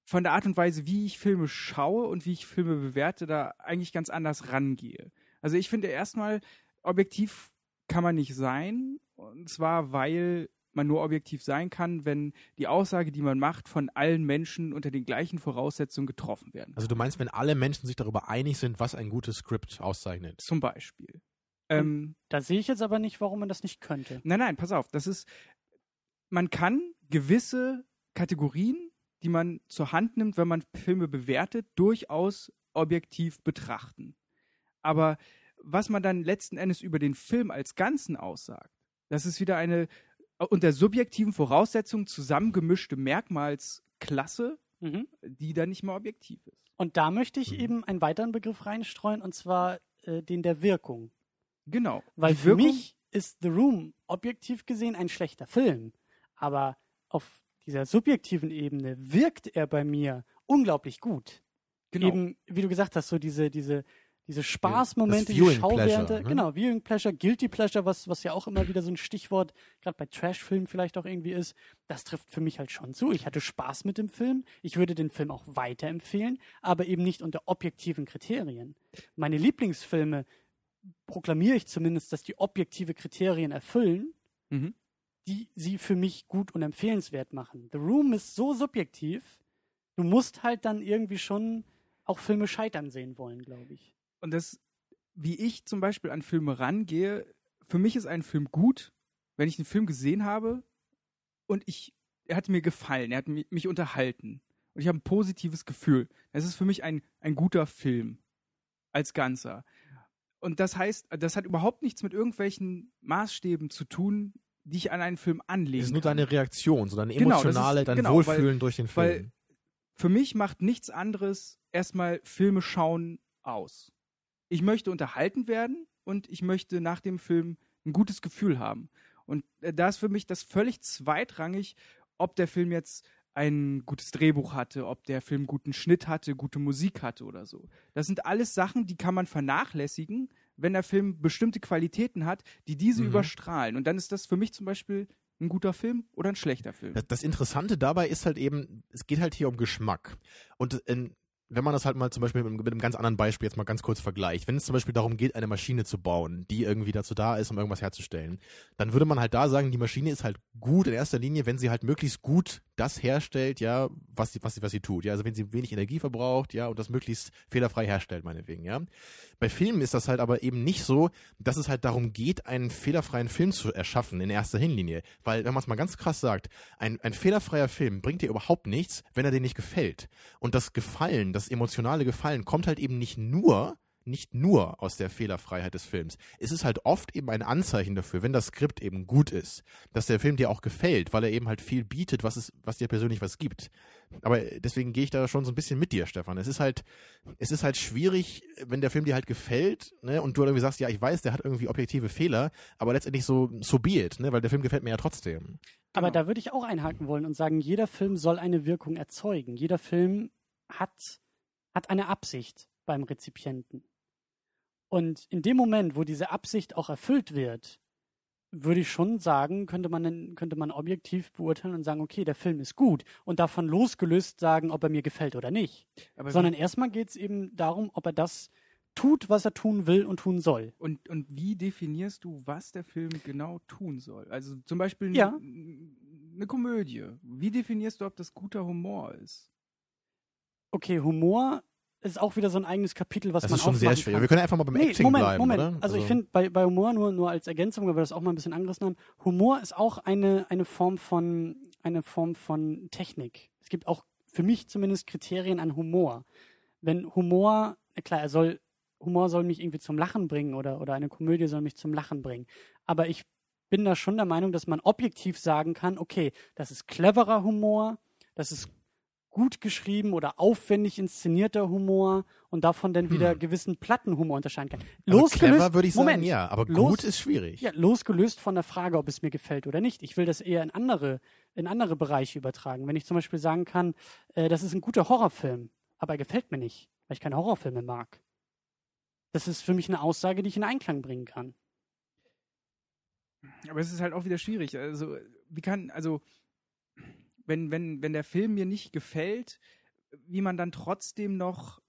S4: von der Art und Weise, wie ich Filme schaue und wie ich Filme bewerte, da eigentlich ganz anders rangehe. Also ich finde erstmal, objektiv kann man nicht sein. Und zwar, weil man nur objektiv sein kann, wenn die Aussage, die man macht, von allen Menschen unter den gleichen Voraussetzungen getroffen werden.
S3: Also du meinst, wenn alle Menschen sich darüber einig sind, was ein gutes Skript auszeichnet?
S4: Zum Beispiel. Ähm,
S5: Da sehe ich jetzt aber nicht, warum man das nicht könnte.
S4: Nein, nein, pass auf. Das ist, man kann gewisse Kategorien, die man zur Hand nimmt, wenn man Filme bewertet, durchaus objektiv betrachten. Aber was man dann letzten Endes über den Film als Ganzen aussagt, das ist wieder eine unter subjektiven Voraussetzungen zusammengemischte Merkmalsklasse,
S5: Mhm.
S4: die dann nicht mehr objektiv ist.
S5: Und da möchte ich
S3: Mhm.
S5: eben einen weiteren Begriff reinstreuen, und zwar äh, den der Wirkung.
S4: Genau.
S5: Weil
S4: Die
S5: für
S4: Wirkung-
S5: mich ist The Room objektiv gesehen ein schlechter Film. Aber auf dieser subjektiven Ebene wirkt er bei mir unglaublich gut.
S4: genau.
S5: Eben, wie du gesagt hast, so diese, diese, diese Spaßmomente, die Schauwerte,
S3: ne?
S5: genau, Viewing Pleasure, Guilty Pleasure, was, was ja auch immer wieder so ein Stichwort, gerade bei Trash-Filmen vielleicht auch irgendwie ist, das trifft für mich halt schon zu. Ich hatte Spaß mit dem Film, ich würde den Film auch weiterempfehlen, aber eben nicht unter objektiven Kriterien. Meine Lieblingsfilme proklamiere ich zumindest, dass die objektive Kriterien erfüllen,
S4: Mhm.
S5: Die sie für mich gut und empfehlenswert machen. The Room ist so subjektiv, du musst halt dann irgendwie schon auch Filme scheitern sehen wollen, glaube ich.
S4: Und das, wie ich zum Beispiel an Filme rangehe, für mich ist ein Film gut, wenn ich einen Film gesehen habe und ich, er hat mir gefallen, er hat mi- mich unterhalten und ich habe ein positives Gefühl. Das ist für mich ein, ein guter Film als Ganzer. Und das heißt, das hat überhaupt nichts mit irgendwelchen Maßstäben zu tun, die ich an einen Film anlegen
S3: Es ist nur deine Reaktion, so deine
S4: Genau,
S3: emotionale, dein
S4: genau, weil-
S3: Wohlfühlen durch den Film.
S4: weil für mich macht nichts anderes erstmal Filme schauen aus. Ich möchte unterhalten werden und ich möchte nach dem Film ein gutes Gefühl haben. Und äh, da ist für mich das völlig zweitrangig, ob der Film jetzt ein gutes Drehbuch hatte, ob der Film guten Schnitt hatte, gute Musik hatte oder so. Das sind alles Sachen, die kann man vernachlässigen, wenn der Film bestimmte Qualitäten hat, die diese
S3: Mhm.
S4: überstrahlen. Und dann ist das für mich zum Beispiel ein guter Film oder ein schlechter Film.
S3: Das, das Interessante dabei ist halt eben, es geht halt hier um Geschmack. Und in, wenn man das halt mal zum Beispiel mit, mit einem ganz anderen Beispiel jetzt mal ganz kurz vergleicht, wenn es zum Beispiel darum geht, eine Maschine zu bauen, die irgendwie dazu da ist, um irgendwas herzustellen, dann würde man halt da sagen, die Maschine ist halt gut in erster Linie, wenn sie halt möglichst gut das herstellt, ja, was sie, was sie, was sie tut. Ja, also wenn sie wenig Energie verbraucht, ja, und das möglichst fehlerfrei herstellt, meinetwegen, ja. Bei Filmen ist das halt aber eben nicht so, dass es halt darum geht, einen fehlerfreien Film zu erschaffen in erster Hinlinie. Weil, wenn man es mal ganz krass sagt, ein, ein fehlerfreier Film bringt dir überhaupt nichts, wenn er dir nicht gefällt. Und das Gefallen, das emotionale Gefallen kommt halt eben nicht nur nicht nur aus der Fehlerfreiheit des Films. Es ist halt oft eben ein Anzeichen dafür, wenn das Skript eben gut ist, dass der Film dir auch gefällt, weil er eben halt viel bietet, was es, was dir persönlich was gibt. Aber deswegen gehe ich da schon so ein bisschen mit dir, Stefan. Es ist halt, es ist halt schwierig, wenn der Film dir halt gefällt, ne, und du irgendwie sagst, ja, ich weiß, der hat irgendwie objektive Fehler, aber letztendlich so, so be it, ne, weil der Film gefällt mir ja trotzdem.
S5: Aber
S4: Genau.
S5: da würde ich auch einhaken wollen und sagen, jeder Film soll eine Wirkung erzeugen. Jeder Film hat, hat eine Absicht beim Rezipienten. Und in dem Moment, wo diese Absicht auch erfüllt wird, würde ich schon sagen, könnte man, könnte man objektiv beurteilen und sagen, okay, der Film ist gut. Und davon losgelöst sagen, ob er mir gefällt oder nicht.
S4: Aber
S5: Sondern erstmal geht es eben darum, ob er das tut, was er tun will und tun soll.
S4: Und, und wie definierst du, was der Film genau tun soll? Also zum Beispiel
S5: Ja.
S4: eine Komödie. Wie definierst du, ob das guter Humor ist?
S5: Okay, Humor ist auch wieder so ein eigenes Kapitel, was
S3: Das
S5: man
S3: ist schon sehr schwer.
S5: kann.
S3: Wir können einfach mal beim
S5: Nee,
S3: Acting
S5: Moment,
S3: bleiben,
S5: Moment.
S3: oder?
S5: Also, ich finde bei, bei Humor nur, nur als Ergänzung, weil wir das auch mal ein bisschen angerissen haben, Humor ist auch eine, eine Form von eine Form von Technik. Es gibt auch für mich zumindest Kriterien an Humor. Wenn Humor, klar, er soll Humor soll mich irgendwie zum Lachen bringen oder oder eine Komödie soll mich zum Lachen bringen. Aber ich bin da schon der Meinung, dass man objektiv sagen kann, okay, das ist cleverer Humor, das ist gut geschrieben oder aufwendig inszenierter Humor und davon dann wieder
S3: Hm.
S5: gewissen Plattenhumor unterscheiden kann.
S3: Also clever würde ich sagen,
S5: Moment,
S3: ja, aber
S5: los-
S3: gut ist schwierig.
S5: ja, losgelöst von der Frage, ob es mir gefällt oder nicht. Ich will das eher in andere, in andere Bereiche übertragen. Wenn ich zum Beispiel sagen kann, äh, das ist ein guter Horrorfilm, aber er gefällt mir nicht, weil ich keine Horrorfilme mag. Das ist für mich eine Aussage, die ich in Einklang bringen kann.
S4: Aber es ist halt auch wieder schwierig. Also, wie kann, also, wenn, wenn, wenn der Film mir nicht gefällt, wie man dann trotzdem noch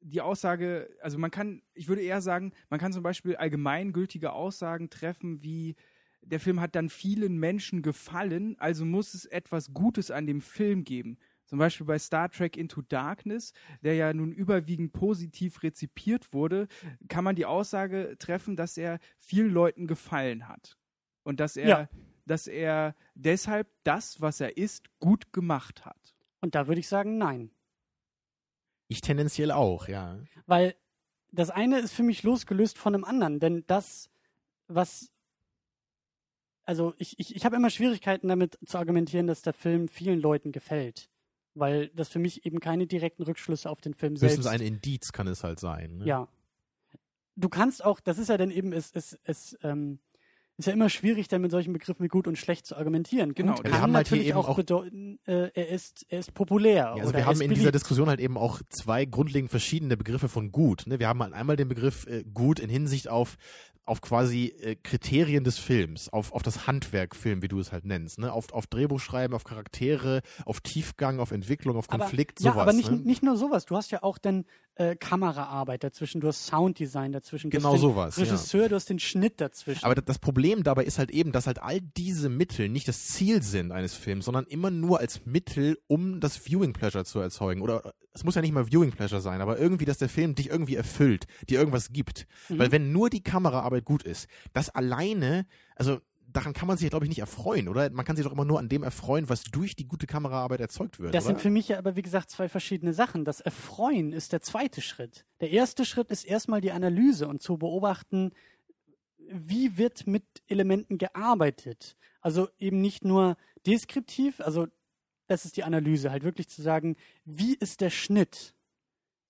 S4: die Aussage, also man kann, ich würde eher sagen, man kann zum Beispiel allgemeingültige Aussagen treffen, wie der Film hat dann vielen Menschen gefallen, also muss es etwas Gutes an dem Film geben. Zum Beispiel bei Star Trek Into Darkness, der ja nun überwiegend positiv rezipiert wurde, kann man die Aussage treffen, dass er vielen Leuten gefallen hat. Und dass er,
S5: Ja.
S4: Dass er deshalb das, was er ist, gut gemacht hat.
S5: Und da würde ich sagen, nein.
S3: Ich tendenziell auch, ja.
S5: Weil das eine ist für mich losgelöst von dem anderen, denn das, was. Also ich, ich, ich habe immer Schwierigkeiten damit zu argumentieren, dass der Film vielen Leuten gefällt. Weil das für mich eben keine direkten Rückschlüsse auf den Film
S3: Höchstens
S5: selbst.
S3: ein Indiz kann es halt sein. Ne?
S5: Ja. Du kannst auch, das ist ja dann eben, es, es, es ähm, ist ja immer schwierig, dann mit solchen Begriffen wie gut und schlecht zu argumentieren.
S4: Genau, wir
S5: kann
S3: haben halt hier
S5: natürlich
S3: eben
S5: auch,
S3: auch-
S5: bedeuten, äh, er ist, er ist populär.
S3: Ja, also
S5: oder
S3: wir haben in dieser
S5: beliebt.
S3: Diskussion halt eben auch zwei grundlegend verschiedene Begriffe von gut. Ne? Wir haben halt einmal den Begriff äh, gut in Hinsicht auf auf quasi äh, Kriterien des Films, auf, auf das Handwerk Film, wie du es halt nennst, ne? auf, auf Drehbuchschreiben, auf Charaktere, auf Tiefgang, auf Entwicklung, auf Konflikt,
S5: aber,
S3: sowas.
S5: Ja, aber nicht,
S3: ne?
S5: nicht nur sowas. Du hast ja auch dann äh, Kameraarbeit dazwischen, du hast Sounddesign dazwischen, du
S3: Genau
S5: hast den
S3: sowas, ja.
S5: Regisseur, du hast den Schnitt dazwischen.
S3: Aber das Problem dabei ist halt eben, dass halt all diese Mittel nicht das Ziel sind eines Films, sondern immer nur als Mittel, um das Viewing Pleasure zu erzeugen. Oder es muss ja nicht mal Viewing Pleasure sein, aber irgendwie, dass der Film dich irgendwie erfüllt, dir irgendwas gibt.
S5: Mhm.
S3: Weil wenn nur die Kameraarbeit gut ist, das alleine, also daran kann man sich, glaube ich, nicht erfreuen, oder? Man kann sich doch immer nur an dem erfreuen, was durch die gute Kameraarbeit erzeugt wird.
S5: Das
S3: oder?
S5: sind für mich ja aber, wie gesagt, zwei verschiedene Sachen. Das Erfreuen ist der zweite Schritt. Der erste Schritt ist erstmal die Analyse und zu beobachten, wie wird mit Elementen gearbeitet. Also eben nicht nur deskriptiv, also das ist die Analyse, halt wirklich zu sagen, wie ist der Schnitt?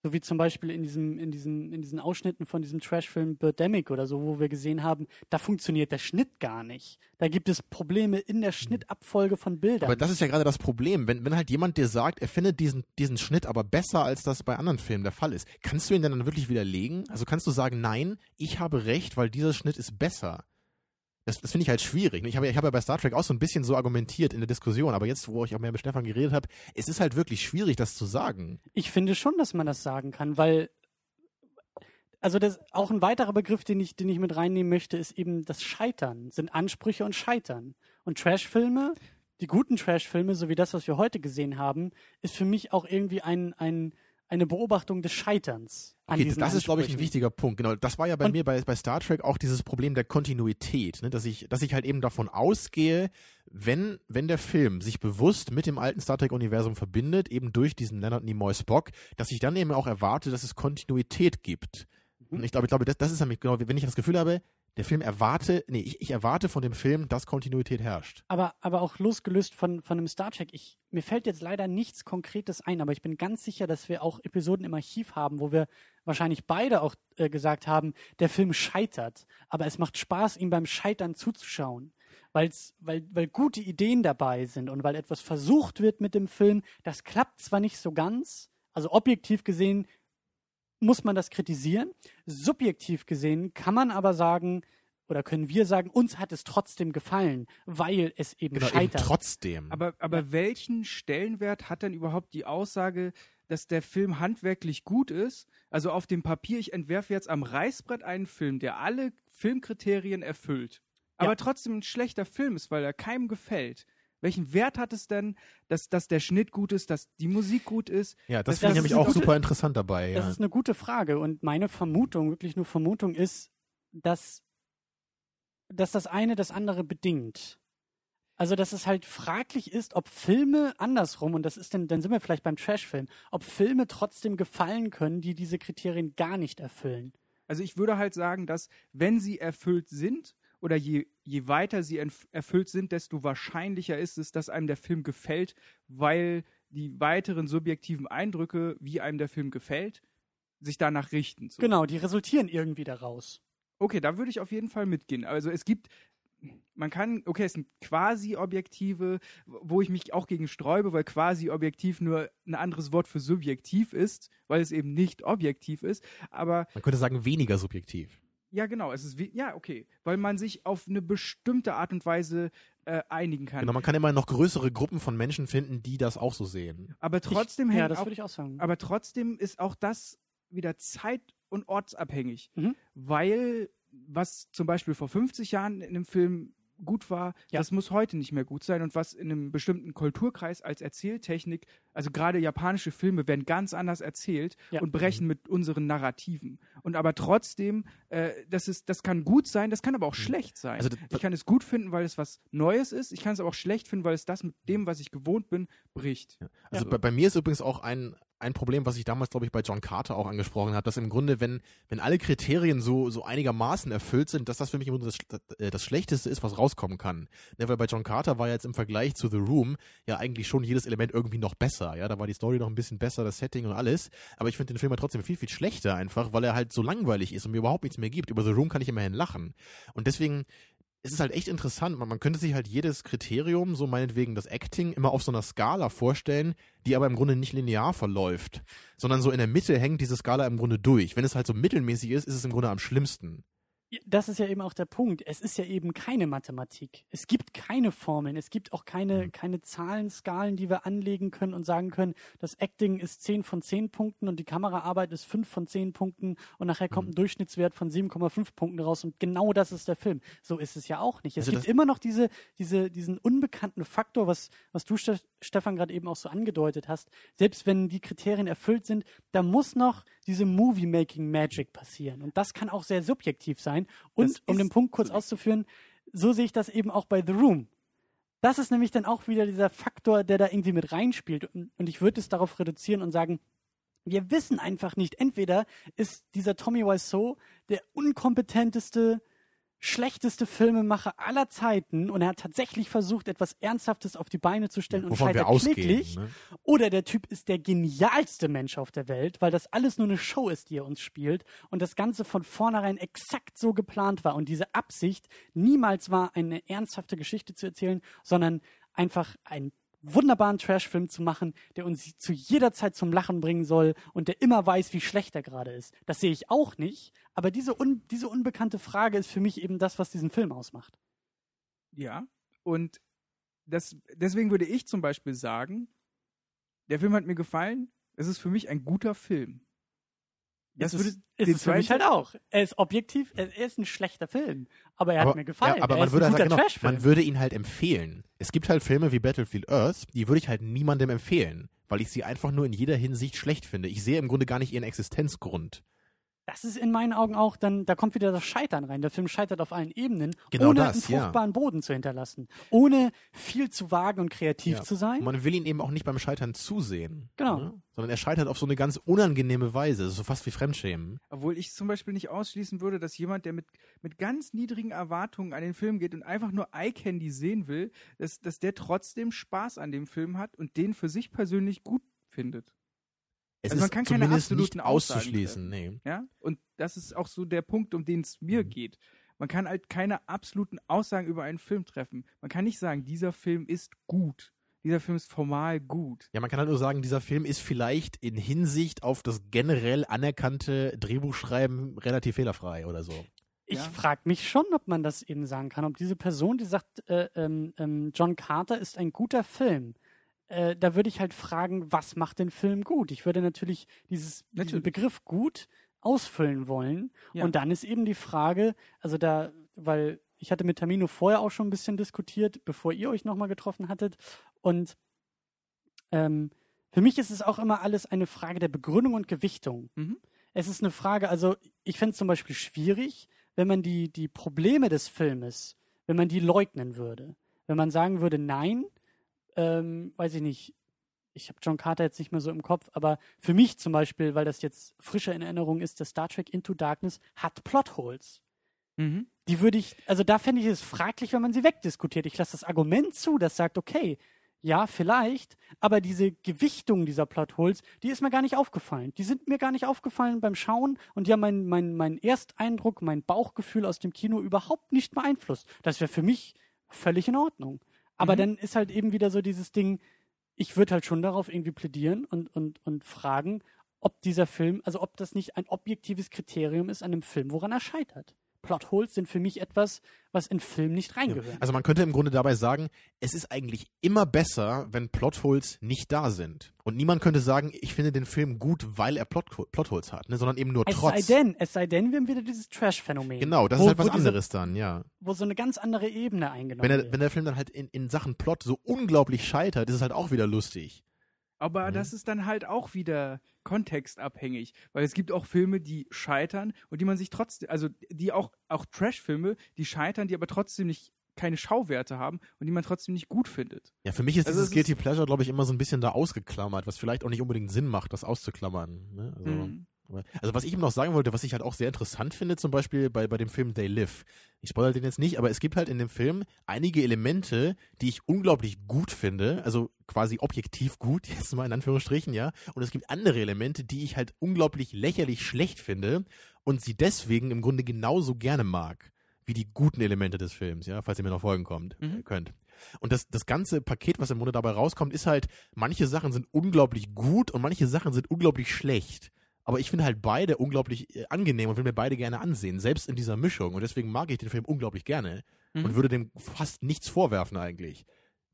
S5: So wie zum Beispiel in, diesem, in, diesen, in diesen Ausschnitten von diesem Trashfilm Birdemic oder so, wo wir gesehen haben, da funktioniert der Schnitt gar nicht. Da gibt es Probleme in der Schnittabfolge von Bildern.
S3: Aber das ist ja gerade das Problem. Wenn, wenn halt jemand dir sagt, er findet diesen, diesen Schnitt aber besser, als das bei anderen Filmen der Fall ist, kannst du ihn dann wirklich widerlegen? Also kannst du sagen, nein, ich habe recht, weil dieser Schnitt ist besser? Das, das finde ich halt schwierig. Ich habe, ich habe ja bei Star Trek auch so ein bisschen so argumentiert in der Diskussion, aber jetzt, wo ich auch mehr mit Stefan geredet habe, es ist halt wirklich schwierig, das zu sagen.
S5: Ich finde schon, dass man das sagen kann, weil also das auch ein weiterer Begriff, den ich, den ich mit reinnehmen möchte, ist eben das Scheitern, sind Ansprüche und Scheitern. Und Trashfilme, die guten Trashfilme, so wie das, was wir heute gesehen haben, ist für mich auch irgendwie ein, ein eine Beobachtung des Scheiterns.
S3: Okay, das ist, glaube ich, ein wichtiger Punkt. Genau, das war ja bei und mir bei, bei Star Trek auch dieses Problem der Kontinuität, ne? dass ich, dass ich halt eben davon ausgehe, wenn, wenn der Film sich bewusst mit dem alten Star Trek-Universum verbindet, eben durch diesen Leonard Nimoy Spock, dass ich dann eben auch erwarte, dass es Kontinuität gibt. Mhm. Und ich glaube, ich glaube, das, das ist nämlich genau, wenn ich das Gefühl habe, der Film erwarte, nee, ich, ich, erwarte von dem Film, dass Kontinuität herrscht.
S5: Aber, aber auch losgelöst von, von einem Star Trek, ich, mir fällt jetzt leider nichts Konkretes ein, aber ich bin ganz sicher, dass wir auch Episoden im Archiv haben, wo wir wahrscheinlich beide auch äh, gesagt haben, der Film scheitert, aber es macht Spaß, ihm beim Scheitern zuzuschauen. Weil's, weil, weil gute Ideen dabei sind und weil etwas versucht wird mit dem Film, das klappt zwar nicht so ganz, also objektiv gesehen muss man das kritisieren. Subjektiv gesehen kann man aber sagen, oder können wir sagen, uns hat es trotzdem gefallen, weil es eben genau, scheitert.
S3: Eben trotzdem.
S4: Aber, aber ja. welchen Stellenwert hat denn überhaupt die Aussage, dass der Film handwerklich gut ist? Also auf dem Papier, ich entwerfe jetzt am Reißbrett einen Film, der alle Filmkriterien erfüllt, aber ja. trotzdem ein schlechter Film ist, weil er keinem gefällt. Welchen Wert hat es denn, dass, dass der Schnitt gut ist, dass die Musik gut ist?
S3: Ja, das finde ich nämlich auch gute, super interessant dabei.
S5: Das
S3: ja.
S5: ist eine gute Frage und meine Vermutung, wirklich nur Vermutung ist, dass, dass das eine das andere bedingt. Also, dass es halt fraglich ist, ob Filme andersrum, und das ist dann, dann sind wir vielleicht beim Trashfilm, ob Filme trotzdem gefallen können, die diese Kriterien gar nicht erfüllen.
S4: Also ich würde halt sagen, dass wenn sie erfüllt sind, oder je, je weiter sie erfüllt sind, desto wahrscheinlicher ist es, dass einem der Film gefällt, weil die weiteren subjektiven Eindrücke, wie einem der Film gefällt, sich danach richten.
S5: So. Genau, die resultieren irgendwie daraus.
S4: Okay, da würde ich auf jeden Fall mitgehen. Also es gibt, man kann, okay, es sind quasi objektive, wo ich mich auch gegen sträube, weil quasi objektiv nur ein anderes Wort für subjektiv ist, weil es eben nicht objektiv ist. Aber
S3: man könnte sagen weniger subjektiv.
S4: Ja, genau. Es ist wie, ja, okay. Weil man sich auf eine bestimmte Art und Weise äh, einigen kann.
S3: Genau, man kann immer noch größere Gruppen von Menschen finden, die das auch so sehen.
S4: Aber trotzdem ich,
S5: Ja, das würde ich auch sagen.
S4: Aber trotzdem ist auch das wieder zeit- und ortsabhängig. Mhm. Weil, was zum Beispiel vor 50 Jahren in einem Film gut war, ja. das muss heute nicht mehr gut sein. Und was in einem bestimmten Kulturkreis als Erzähltechnik, also gerade japanische Filme werden ganz anders erzählt ja. und brechen mit unseren Narrativen. Und aber trotzdem, äh, das ist, das kann gut sein, das kann aber auch mhm. schlecht sein. Also, ich kann es gut finden, weil es was Neues ist. Ich kann es aber auch schlecht finden, weil es das mit dem, was ich gewohnt bin, bricht.
S3: Ja. Also bei, bei, mir ist übrigens auch ein, ein Problem, was ich damals, glaube ich, bei John Carter auch angesprochen habe, dass im Grunde, wenn, wenn alle Kriterien so, so einigermaßen erfüllt sind, dass das für mich im Grunde das, äh, das Schlechteste ist, was rauskommen kann. Ne, weil bei John Carter war jetzt im Vergleich zu The Room ja eigentlich schon jedes Element irgendwie noch besser. Ja, da war die Story noch ein bisschen besser, das Setting und alles. Aber ich finde den Film halt trotzdem viel, viel schlechter einfach, weil er halt so langweilig ist und mir überhaupt nichts mehr gibt. Über The Room kann ich immerhin lachen. Und deswegen es ist halt echt interessant. Man, man, könnte sich halt jedes Kriterium, so meinetwegen das Acting, immer auf so einer Skala vorstellen, die aber im Grunde nicht linear verläuft, sondern so in der Mitte hängt diese Skala im Grunde durch. Wenn es halt so mittelmäßig ist, ist es im Grunde am schlimmsten
S5: das ist ja eben auch der Punkt. Es ist ja eben keine Mathematik. Es gibt keine Formeln. Es gibt auch keine, mhm. keine Zahlenskalen, die wir anlegen können und sagen können, das Acting ist 10 von 10 Punkten und die Kameraarbeit ist 5 von 10 Punkten und nachher kommt ein mhm. Durchschnittswert von 7,5 Punkten raus und genau das ist der Film. So ist es ja auch nicht. Es also gibt immer noch diese, diese, diesen unbekannten Faktor, was, was du, Stefan, gerade eben auch so angedeutet hast. Selbst wenn die Kriterien erfüllt sind, da muss noch diese Movie-Making-Magic passieren. Und das kann auch sehr subjektiv sein. Und um den Punkt kurz auszuführen, so sehe ich das eben auch bei The Room. Das ist nämlich dann auch wieder dieser Faktor, der da irgendwie mit reinspielt. Und, und ich würde es darauf reduzieren und sagen, wir wissen einfach nicht. Entweder ist dieser Tommy Wiseau der unkompetenteste schlechteste Filmemacher aller Zeiten und er hat tatsächlich versucht, etwas Ernsthaftes auf die Beine zu stellen und
S3: Wovon
S5: scheitert
S3: ausgehen.
S5: kläglich.
S3: Ne?
S5: Oder der Typ ist der genialste Mensch auf der Welt, weil das alles nur eine Show ist, die er uns spielt und das Ganze von vornherein exakt so geplant war und diese Absicht niemals war, eine ernsthafte Geschichte zu erzählen, sondern einfach einen wunderbaren Trashfilm zu machen, der uns zu jeder Zeit zum Lachen bringen soll und der immer weiß, wie schlecht er gerade ist. Das sehe ich auch nicht, aber diese, un diese unbekannte Frage ist für mich eben das, was diesen Film ausmacht.
S4: Ja. Und das, deswegen würde ich zum Beispiel sagen, der Film hat mir gefallen. Es ist für mich ein guter Film. Das
S5: Das
S4: würde
S5: ist,
S4: den
S5: es für mich halt auch. Er ist objektiv, er, ist ein schlechter Film, aber er hat mir gefallen.
S3: Ja, aber
S5: er
S3: man würde, halt sagen, genau, man würde ihn halt empfehlen. Es gibt halt Filme wie Battlefield Earth, die würde ich halt niemandem empfehlen, weil ich sie einfach nur in jeder Hinsicht schlecht finde. Ich sehe im Grunde gar nicht ihren Existenzgrund.
S5: Das ist in meinen Augen auch dann, da kommt wieder das Scheitern rein. Der Film scheitert auf allen Ebenen,
S3: Genau
S5: ohne
S3: das,
S5: einen
S3: ja.
S5: fruchtbaren Boden zu hinterlassen. Ohne viel zu wagen und kreativ
S3: Ja.
S5: zu sein.
S3: Und man will ihn eben auch nicht beim Scheitern zusehen.
S5: Genau.
S3: Ne? Sondern er scheitert auf so eine ganz unangenehme Weise, so fast wie Fremdschämen.
S4: Obwohl ich zum Beispiel nicht ausschließen würde, dass jemand, der mit, mit ganz niedrigen Erwartungen an den Film geht und einfach nur Eye Candy sehen will, dass, dass der trotzdem Spaß an dem Film hat und den für sich persönlich gut findet.
S3: Es
S4: Also man
S3: ist
S4: kann keine
S3: zumindest
S4: absoluten
S3: auszuschließen. Nee.
S4: Ja? Und das ist auch so der Punkt, um den es mir
S3: Mhm.
S4: geht. Man kann halt keine absoluten Aussagen über einen Film treffen. Man kann nicht sagen, dieser Film ist gut. Dieser Film ist formal gut.
S3: Ja, man kann halt nur sagen, dieser Film ist vielleicht in Hinsicht auf das generell anerkannte Drehbuchschreiben relativ fehlerfrei oder so.
S5: Ich
S4: Ja.
S5: frage mich schon, ob man das eben sagen kann. Ob diese Person, die sagt, äh, ähm, ähm, John Carter ist ein guter Film, äh, da würde ich halt fragen, was macht den Film gut? Ich würde natürlich dieses, diesen
S4: Natürlich.
S5: Begriff gut ausfüllen wollen.
S4: Ja.
S5: Und dann ist eben die Frage, also da, weil ich hatte mit Tamino vorher auch schon ein bisschen diskutiert, bevor ihr euch nochmal getroffen hattet. Und ähm, für mich ist es auch immer alles eine Frage der Begründung und Gewichtung.
S4: Mhm.
S5: Es ist eine Frage, also ich fände es zum Beispiel schwierig, wenn man die, die Probleme des Filmes, wenn man die leugnen würde. Wenn man sagen würde, nein, ähm, weiß ich nicht, ich habe John Carter jetzt nicht mehr so im Kopf, aber für mich zum Beispiel, weil das jetzt frischer in Erinnerung ist, das Star Trek Into Darkness hat Plotholes.
S4: Mhm.
S5: Die würde ich, also da fände ich es fraglich, wenn man sie wegdiskutiert. Ich lasse das Argument zu, das sagt, okay, ja, vielleicht, aber diese Gewichtung dieser Plotholes, die ist mir gar nicht aufgefallen. Die sind mir gar nicht aufgefallen beim Schauen und die haben meinen mein, mein Ersteindruck, mein Bauchgefühl aus dem Kino überhaupt nicht beeinflusst. Das wäre für mich völlig in Ordnung. Aber
S4: Mhm.
S5: dann ist halt eben wieder so dieses Ding, ich würde halt schon darauf irgendwie plädieren und, und, und fragen, ob dieser Film, also ob das nicht ein objektives Kriterium ist an einem Film, woran er scheitert. Plotholes sind für mich etwas, was in Film nicht reingehört.
S3: Also man könnte im Grunde dabei sagen, es ist eigentlich immer besser, wenn Plotholes nicht da sind. Und niemand könnte sagen, ich finde den Film gut, weil er Plot Plotholes hat, ne? sondern eben nur
S5: es
S3: trotz.
S5: sei denn, es sei denn, wir haben wieder dieses Trash-Phänomen.
S3: Genau, das
S5: wo,
S3: ist halt was
S5: wo diese-
S3: anderes dann, ja.
S5: Wo so eine ganz andere Ebene eingenommen
S3: Wenn, er,
S5: wird.
S3: wenn der Film dann halt in, in Sachen Plot so unglaublich scheitert, ist es halt auch wieder lustig.
S4: Aber
S3: Mhm.
S4: das ist dann halt auch wieder kontextabhängig, weil es gibt auch Filme, die scheitern und die man sich trotzdem, also die auch, auch Trash-Filme, die scheitern, die aber trotzdem nicht keine Schauwerte haben und die man trotzdem nicht gut findet.
S3: Ja, für mich ist
S4: Also
S3: dieses
S4: es
S3: Guilty Pleasure, glaube ich, immer so ein bisschen da ausgeklammert, was vielleicht auch nicht unbedingt Sinn macht, das auszuklammern. Ne? Also,
S4: Mhm.
S3: Also was ich eben noch sagen wollte, was ich halt auch sehr interessant finde, zum Beispiel bei, bei dem Film They Live. Ich spoilere den jetzt nicht, aber es gibt halt in dem Film einige Elemente, die ich unglaublich gut finde, also quasi objektiv gut, jetzt mal in Anführungsstrichen, ja. Und es gibt andere Elemente, die ich halt unglaublich lächerlich schlecht finde und sie deswegen im Grunde genauso gerne mag, wie die guten Elemente des Films, ja, falls ihr mir noch folgen kommt,
S4: Mhm.
S3: könnt. Und das, das ganze Paket, was im Grunde dabei rauskommt, ist halt, manche Sachen sind unglaublich gut und manche Sachen sind unglaublich schlecht. Aber ich finde halt beide unglaublich äh, angenehm und will mir beide gerne ansehen, selbst in dieser Mischung. Und deswegen mag ich den Film unglaublich gerne
S4: Mhm.
S3: und würde dem fast nichts vorwerfen eigentlich.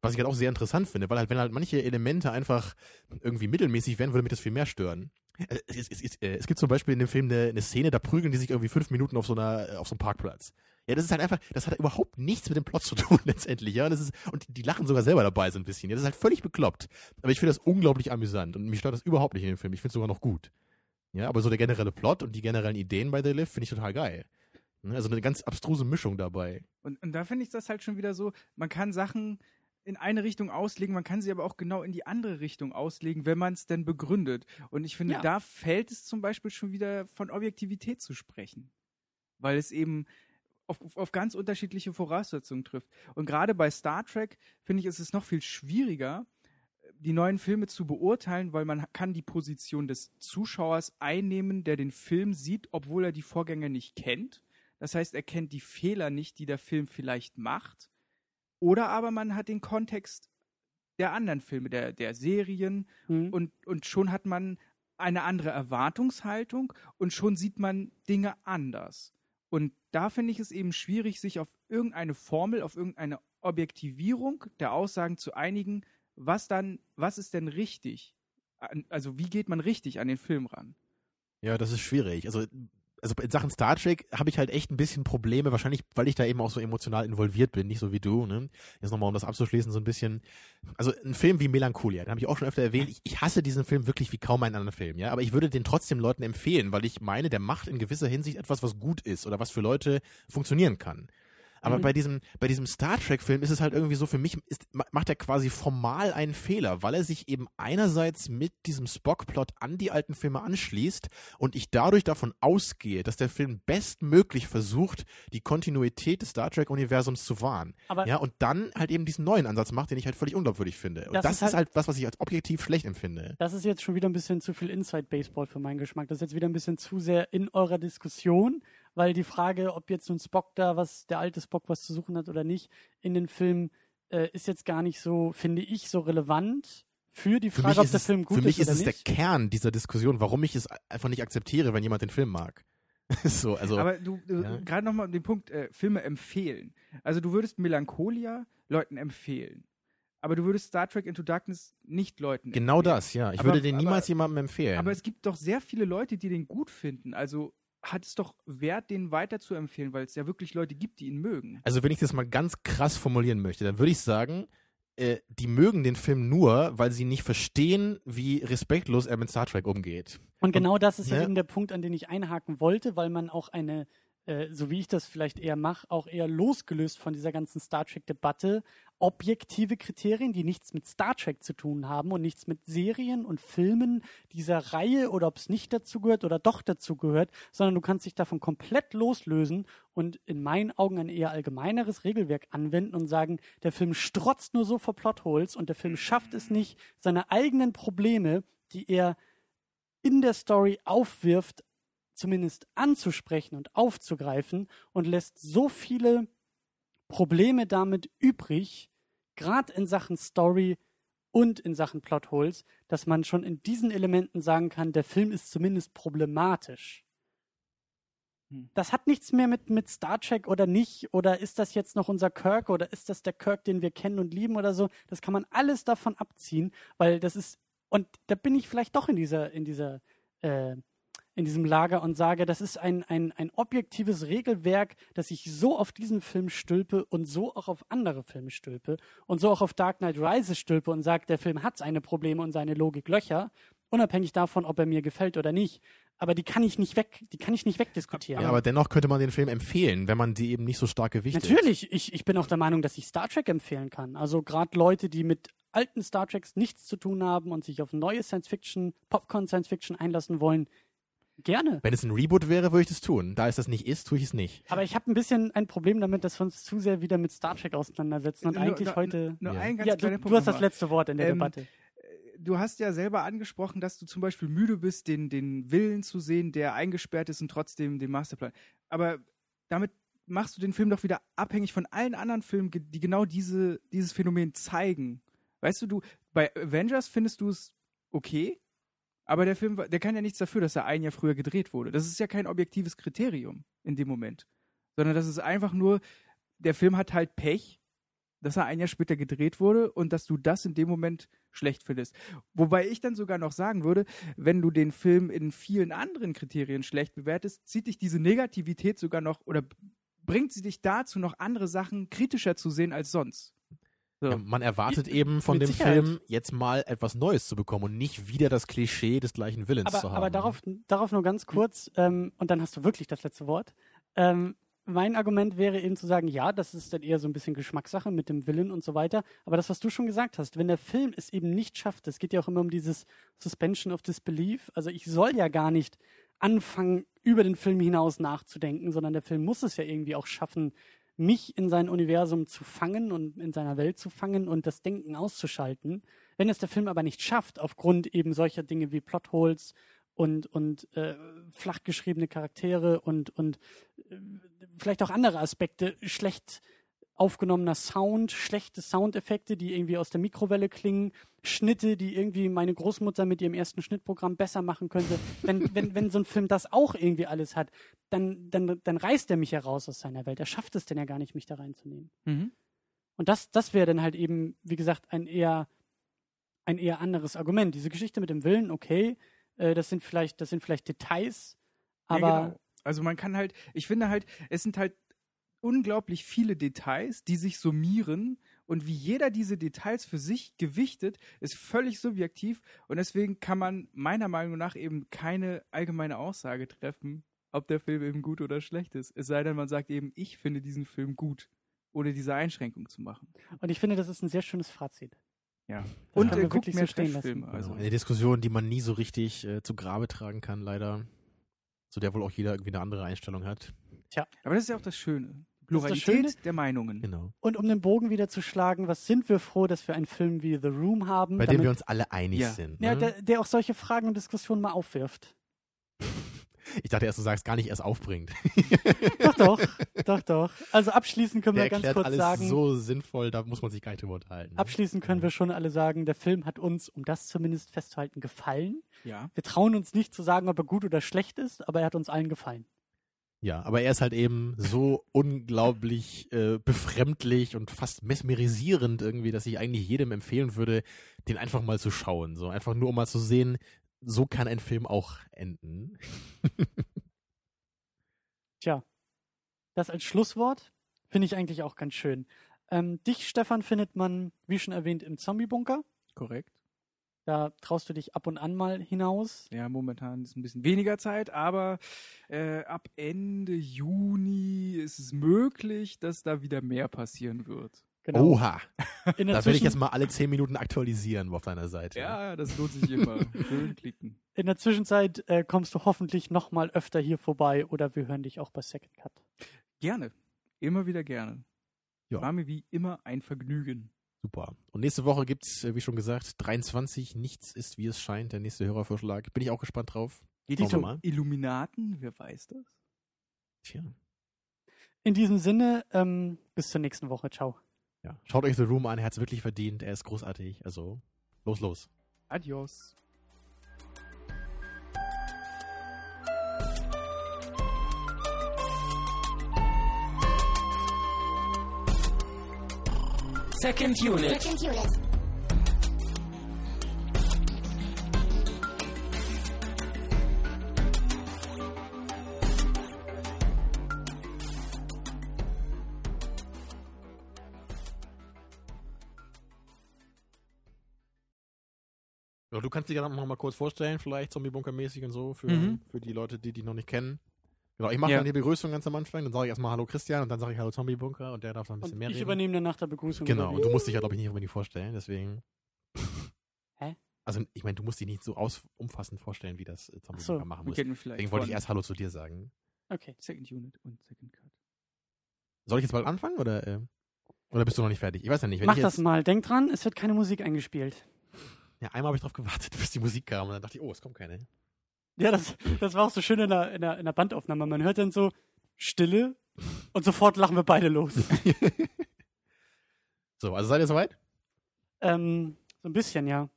S3: Was ich halt auch sehr interessant finde, weil halt, wenn halt manche Elemente einfach irgendwie mittelmäßig wären, würde mich das viel mehr stören. Äh, Es, es, es, es, äh, es gibt zum Beispiel in dem Film eine, eine Szene, da prügeln die sich irgendwie fünf Minuten auf so einer, auf so einem Parkplatz. Ja, das ist halt einfach, das hat überhaupt nichts mit dem Plot zu tun letztendlich, ja. Und, das ist, und die lachen sogar selber dabei so ein bisschen. Ja, das ist halt völlig bekloppt. Aber ich finde das unglaublich amüsant und mich stört das überhaupt nicht in dem Film. Ich finde es sogar noch gut. Ja, aber so der generelle Plot und die generellen Ideen bei The Live finde ich total geil. Ne, Also eine ganz abstruse Mischung dabei.
S4: Und, und da finde ich das halt schon wieder so, man kann Sachen in eine Richtung auslegen, man kann sie aber auch genau in die andere Richtung auslegen, wenn man es denn begründet. Und ich finde,
S5: Ja.
S4: da fällt es zum Beispiel schon wieder von Objektivität zu sprechen. Weil es eben auf, auf ganz unterschiedliche Voraussetzungen trifft. Und gerade bei Star Trek, finde ich, ist es noch viel schwieriger, die neuen Filme zu beurteilen, weil man kann die Position des Zuschauers einnehmen, der den Film sieht, obwohl er die Vorgänger nicht kennt. Das heißt, er kennt die Fehler nicht, die der Film vielleicht macht. Oder aber man hat den Kontext der anderen Filme, der, der Serien
S5: Mhm.
S4: und, und schon hat man eine andere Erwartungshaltung und schon sieht man Dinge anders. Und da finde ich es eben schwierig, sich auf irgendeine Formel, auf irgendeine Objektivierung der Aussagen zu einigen, was dann, was ist denn richtig? Also wie geht man richtig an den Film ran?
S3: Ja, das ist schwierig. Also, also in Sachen Star Trek habe ich halt echt ein bisschen Probleme, wahrscheinlich, weil ich da eben auch so emotional involviert bin, nicht so wie du. Ne? Jetzt nochmal, um das abzuschließen, so ein bisschen. Also ein Film wie Melancholia, den habe ich auch schon öfter erwähnt. Ich, ich hasse diesen Film wirklich wie kaum einen anderen Film, ja. Aber ich würde den trotzdem Leuten empfehlen, weil ich meine, der macht in gewisser Hinsicht etwas, was gut ist oder was für Leute funktionieren kann. Aber
S5: Mhm.
S3: bei diesem, bei diesem Star Trek-Film ist es halt irgendwie so, für mich ist, ma- macht er quasi formal einen Fehler, weil er sich eben einerseits mit diesem Spock-Plot an die alten Filme anschließt und ich dadurch davon ausgehe, dass der Film bestmöglich versucht, die Kontinuität des Star Trek-Universums zu wahren.
S5: Aber
S3: Ja, und dann halt eben diesen neuen Ansatz macht, den ich halt völlig unglaubwürdig finde. Und
S5: Das
S3: das,
S5: ist
S3: ist,
S5: halt-
S3: halt was, was ich als objektiv schlecht empfinde.
S5: Das ist jetzt schon wieder ein bisschen zu viel Inside-Baseball für meinen Geschmack. Das ist jetzt wieder ein bisschen zu sehr in eurer Diskussion, weil die Frage, ob jetzt nun Spock da was, der alte Spock was zu suchen hat oder nicht, in den Film äh, ist jetzt gar nicht so, finde ich, so relevant für die
S3: Für
S5: Frage,
S3: mich
S5: ob
S3: ist
S5: der
S3: es,
S5: Film gut
S3: für mich
S5: ist
S3: ist es
S5: nicht.
S3: der Kern dieser Diskussion, warum ich es einfach nicht akzeptiere, wenn jemand den Film mag. so, also.
S4: Aber du, du
S3: ja.
S4: gerade nochmal den Punkt, äh, Filme empfehlen. Also du würdest Melancholia Leuten empfehlen. Aber du würdest Star Trek Into Darkness nicht Leuten
S3: Genau
S4: empfehlen.
S3: das, ja. Ich
S4: Aber-
S3: würde den
S4: aber-
S3: niemals jemandem empfehlen.
S4: Aber es gibt doch sehr viele Leute, die den gut finden. Also hat es doch Wert, den weiter zu empfehlen, weil es ja wirklich Leute gibt, die ihn mögen.
S3: also wenn ich das mal ganz krass formulieren möchte, dann würde ich sagen, äh, die mögen den Film nur, weil sie nicht verstehen, wie respektlos er mit Star Trek umgeht.
S5: Und genau das ist ja
S3: ne?
S5: eben der Punkt, an den ich einhaken wollte, weil man auch eine, äh, so wie ich das vielleicht eher mache, auch eher losgelöst von dieser ganzen Star Trek-Debatte, objektive Kriterien, die nichts mit Star Trek zu tun haben und nichts mit Serien und Filmen dieser Reihe oder ob es nicht dazu gehört oder doch dazu gehört, sondern du kannst dich davon komplett loslösen und in meinen Augen ein eher allgemeineres Regelwerk anwenden und sagen, der Film strotzt nur so vor Plotholes und der Film schafft es nicht, seine eigenen Probleme, die er in der Story aufwirft, zumindest anzusprechen und aufzugreifen und lässt so viele Probleme damit übrig, gerade in Sachen Story und in Sachen Plotholes, dass man schon in diesen Elementen sagen kann, der Film ist zumindest problematisch.
S4: Hm.
S5: Das hat nichts mehr mit, mit Star Trek oder nicht, oder ist das jetzt noch unser Kirk oder ist das der Kirk, den wir kennen und lieben oder so. Das kann man alles davon abziehen, weil das ist, und da bin ich vielleicht doch in dieser, in dieser, äh, in diesem Lager und sage, das ist ein, ein, ein objektives Regelwerk, dass ich so auf diesen Film stülpe und so auch auf andere Filme stülpe und so auch auf Dark Knight Rises stülpe und sage, der Film hat seine Probleme und seine Logiklöcher, unabhängig davon, ob er mir gefällt oder nicht. Aber die kann ich nicht weg, die kann ich nicht wegdiskutieren.
S3: Ja, aber dennoch könnte man den Film empfehlen, wenn man die eben nicht so stark gewichtet.
S5: Natürlich, ich, ich bin auch der Meinung, dass ich Star Trek empfehlen kann. Also gerade Leute, die mit alten Star Treks nichts zu tun haben und sich auf neue Science-Fiction, Popcorn-Science-Fiction einlassen wollen, gerne.
S3: Wenn es ein Reboot wäre, würde ich das tun. Da es das nicht ist, tue ich es nicht.
S5: Aber ich habe ein bisschen ein Problem damit, dass wir uns zu sehr wieder mit Star Trek auseinandersetzen und
S4: Nur-
S5: eigentlich
S4: nur-
S5: heute.
S4: Nur
S3: Ja.
S4: ein ganz
S5: Ja, du,
S4: kleiner
S5: du
S4: Punkt
S5: hast das letzte Wort in der
S4: Ähm,
S5: Debatte.
S4: Du hast ja selber angesprochen, dass du zum Beispiel müde bist, den, den Willen zu sehen, der eingesperrt ist und trotzdem den Masterplan. Aber damit machst du den Film doch wieder abhängig von allen anderen Filmen, die genau diese, dieses Phänomen zeigen. Weißt du, du, bei Avengers findest du es okay, aber der Film, der kann ja nichts dafür, dass er ein Jahr früher gedreht wurde. Das ist ja kein objektives Kriterium in dem Moment. Sondern das ist einfach nur, der Film hat halt Pech, dass er ein Jahr später gedreht wurde und dass du das in dem Moment schlecht findest. Wobei ich dann sogar noch sagen würde, wenn du den Film in vielen anderen Kriterien schlecht bewertest, zieht dich diese Negativität sogar noch oder bringt sie dich dazu, noch andere Sachen kritischer zu sehen als sonst. So.
S3: Ja, man erwartet eben von dem
S5: Sicherheit.
S3: Film jetzt mal etwas Neues zu bekommen und nicht wieder das Klischee des gleichen Willens zu
S5: Aber,
S3: haben.
S5: aber darauf, darauf nur ganz kurz, ähm, und dann hast du wirklich das letzte Wort. Ähm, mein Argument wäre eben zu sagen, ja, das ist dann eher so ein bisschen Geschmackssache mit dem Willen und so weiter. Aber das, was du schon gesagt hast, wenn der Film es eben nicht schafft, es geht ja auch immer um dieses Suspension of Disbelief. Also ich soll ja gar nicht anfangen, über den Film hinaus nachzudenken, sondern der Film muss es ja irgendwie auch schaffen, mich in sein Universum zu fangen und in seiner Welt zu fangen und das Denken auszuschalten. Wenn es der Film aber nicht schafft, aufgrund eben solcher Dinge wie Plotholes und, und äh, flach geschriebene Charaktere und, und äh, vielleicht auch andere Aspekte, schlecht aufgenommener Sound, schlechte Soundeffekte, die irgendwie aus der Mikrowelle klingen, Schnitte, die irgendwie meine Großmutter mit ihrem ersten Schnittprogramm besser machen könnte. Wenn, wenn, wenn so ein Film das auch irgendwie alles hat, dann, dann, dann reißt er mich ja raus aus seiner Welt. Er schafft es denn ja gar nicht, mich da reinzunehmen.
S4: Mhm.
S5: Und das, das wäre dann halt eben, wie gesagt, ein eher, ein eher anderes Argument. Diese Geschichte mit dem Willen, okay, äh, das sind vielleicht, das sind vielleicht Details, aber
S4: ja, genau. Also man kann halt, ich finde halt, es sind halt unglaublich viele Details, die sich summieren und wie jeder diese Details für sich gewichtet, ist völlig subjektiv und deswegen kann man meiner Meinung nach eben keine allgemeine Aussage treffen, ob der Film eben gut oder schlecht ist. Es sei denn, man sagt eben, ich finde diesen Film gut, ohne diese Einschränkung zu machen.
S5: und ich finde, das ist ein sehr schönes Fazit.
S4: Ja.
S5: Das
S4: Und äh, guckt
S5: wirklich
S4: mehr
S5: so stehen lassen.
S4: Also.
S3: Also eine Diskussion, die man nie so richtig äh, zu Grabe tragen kann, leider. Zu der wohl auch jeder irgendwie eine andere Einstellung hat.
S4: Aber das ist ja auch das Schöne. Pluralität der Meinungen.
S3: Genau.
S5: Und um den Bogen wieder zu schlagen, was sind wir froh, dass wir einen Film wie The Room haben,
S3: Bei dem
S5: damit-
S3: wir uns alle einig
S4: Ja.
S3: sind.
S5: ja,
S3: Ne?
S5: der, der auch solche Fragen und Diskussionen mal aufwirft.
S3: ich dachte erst, du sagst gar nicht erst aufbringt.
S5: Doch, doch, doch, doch. Also abschließend können
S3: Der
S5: wir ganz
S3: erklärt
S5: kurz
S3: alles
S5: sagen,
S3: so sinnvoll, da muss man sich gar nicht drüber unterhalten. ne?
S5: abschließend können wir schon alle sagen, der Film hat uns, um das zumindest festzuhalten, gefallen.
S4: Ja.
S5: Wir trauen uns nicht zu sagen, ob er gut oder schlecht ist, aber er hat uns allen gefallen.
S3: Ja, aber er ist halt eben so unglaublich äh, befremdlich und fast mesmerisierend irgendwie, dass ich eigentlich jedem empfehlen würde, den einfach mal zu schauen. So einfach nur, um mal zu sehen, so kann ein Film auch enden.
S5: Tja, das als Schlusswort finde ich eigentlich auch ganz schön. Ähm, dich, Stefan, findet man, wie schon erwähnt, im Zombie-Bunker.
S4: Korrekt.
S5: Da traust du dich ab und an mal hinaus.
S4: Ja, momentan ist ein bisschen weniger Zeit, aber äh, ab Ende Juni ist es möglich, dass da wieder mehr passieren wird.
S5: Genau.
S3: Oha,
S5: In der,
S3: da werde ich jetzt mal alle zehn Minuten aktualisieren auf deiner Seite.
S4: Ja, das lohnt sich immer. Schön klicken.
S5: in der Zwischenzeit äh, kommst du hoffentlich noch mal öfter hier vorbei oder wir hören dich auch bei Second Cut.
S4: Gerne. Immer wieder gerne.
S3: Ja.
S4: War mir wie immer ein Vergnügen.
S3: Super. Und nächste Woche gibt's, äh, wie schon gesagt, 23. Nichts ist, wie es scheint. Der nächste Hörervorschlag. Bin ich auch gespannt drauf.
S4: Geht es
S3: wir
S4: um
S3: mal.
S4: Illuminaten? Wer weiß das?
S3: Tja.
S5: In diesem Sinne, ähm, bis zur nächsten Woche. Ciao.
S3: Ja. Schaut euch The Room an. Er hat's wirklich verdient. Er ist großartig. Also, los, los.
S4: Adios.
S1: Second unit.
S2: Second unit.
S3: Du kannst dich ja noch mal kurz vorstellen, vielleicht Zombie-Bunker-mäßig und so, für,
S4: Mhm.
S3: für die Leute, die dich noch nicht kennen. Genau, ich mache
S4: Ja.
S3: dann die Begrüßung ganz am Anfang, dann sage ich erstmal Hallo Christian und dann sage ich Hallo Zombie-Bunker und der darf dann ein bisschen
S5: Und
S3: mehr
S5: ich
S3: reden.
S5: übernehme dann nach der Begrüßung.
S3: Genau, und du musst dich ja, glaube ich, nicht unbedingt vorstellen, deswegen.
S5: Hä?
S3: Also, ich meine, du musst dich nicht so aus umfassend vorstellen, wie das äh, Zombie-Bunker
S5: Ach so,
S3: machen muss. Deswegen wollte ich erst Hallo zu dir sagen.
S5: Okay.
S4: Second Unit und Second Cut.
S3: Soll ich jetzt bald anfangen oder, äh, oder bist du noch nicht fertig? Ich weiß ja nicht.
S5: Mach
S3: ich
S5: das mal. Denk dran, es wird keine Musik eingespielt.
S3: Ja, einmal habe ich drauf gewartet, bis die Musik kam und dann dachte ich, oh, es kommt keine.
S5: Ja, das, das war auch so schön in der, in, der, in der Bandaufnahme. Man hört dann so Stille und sofort lachen wir beide los.
S3: So, also seid ihr soweit?
S5: ähm, so ein bisschen, ja.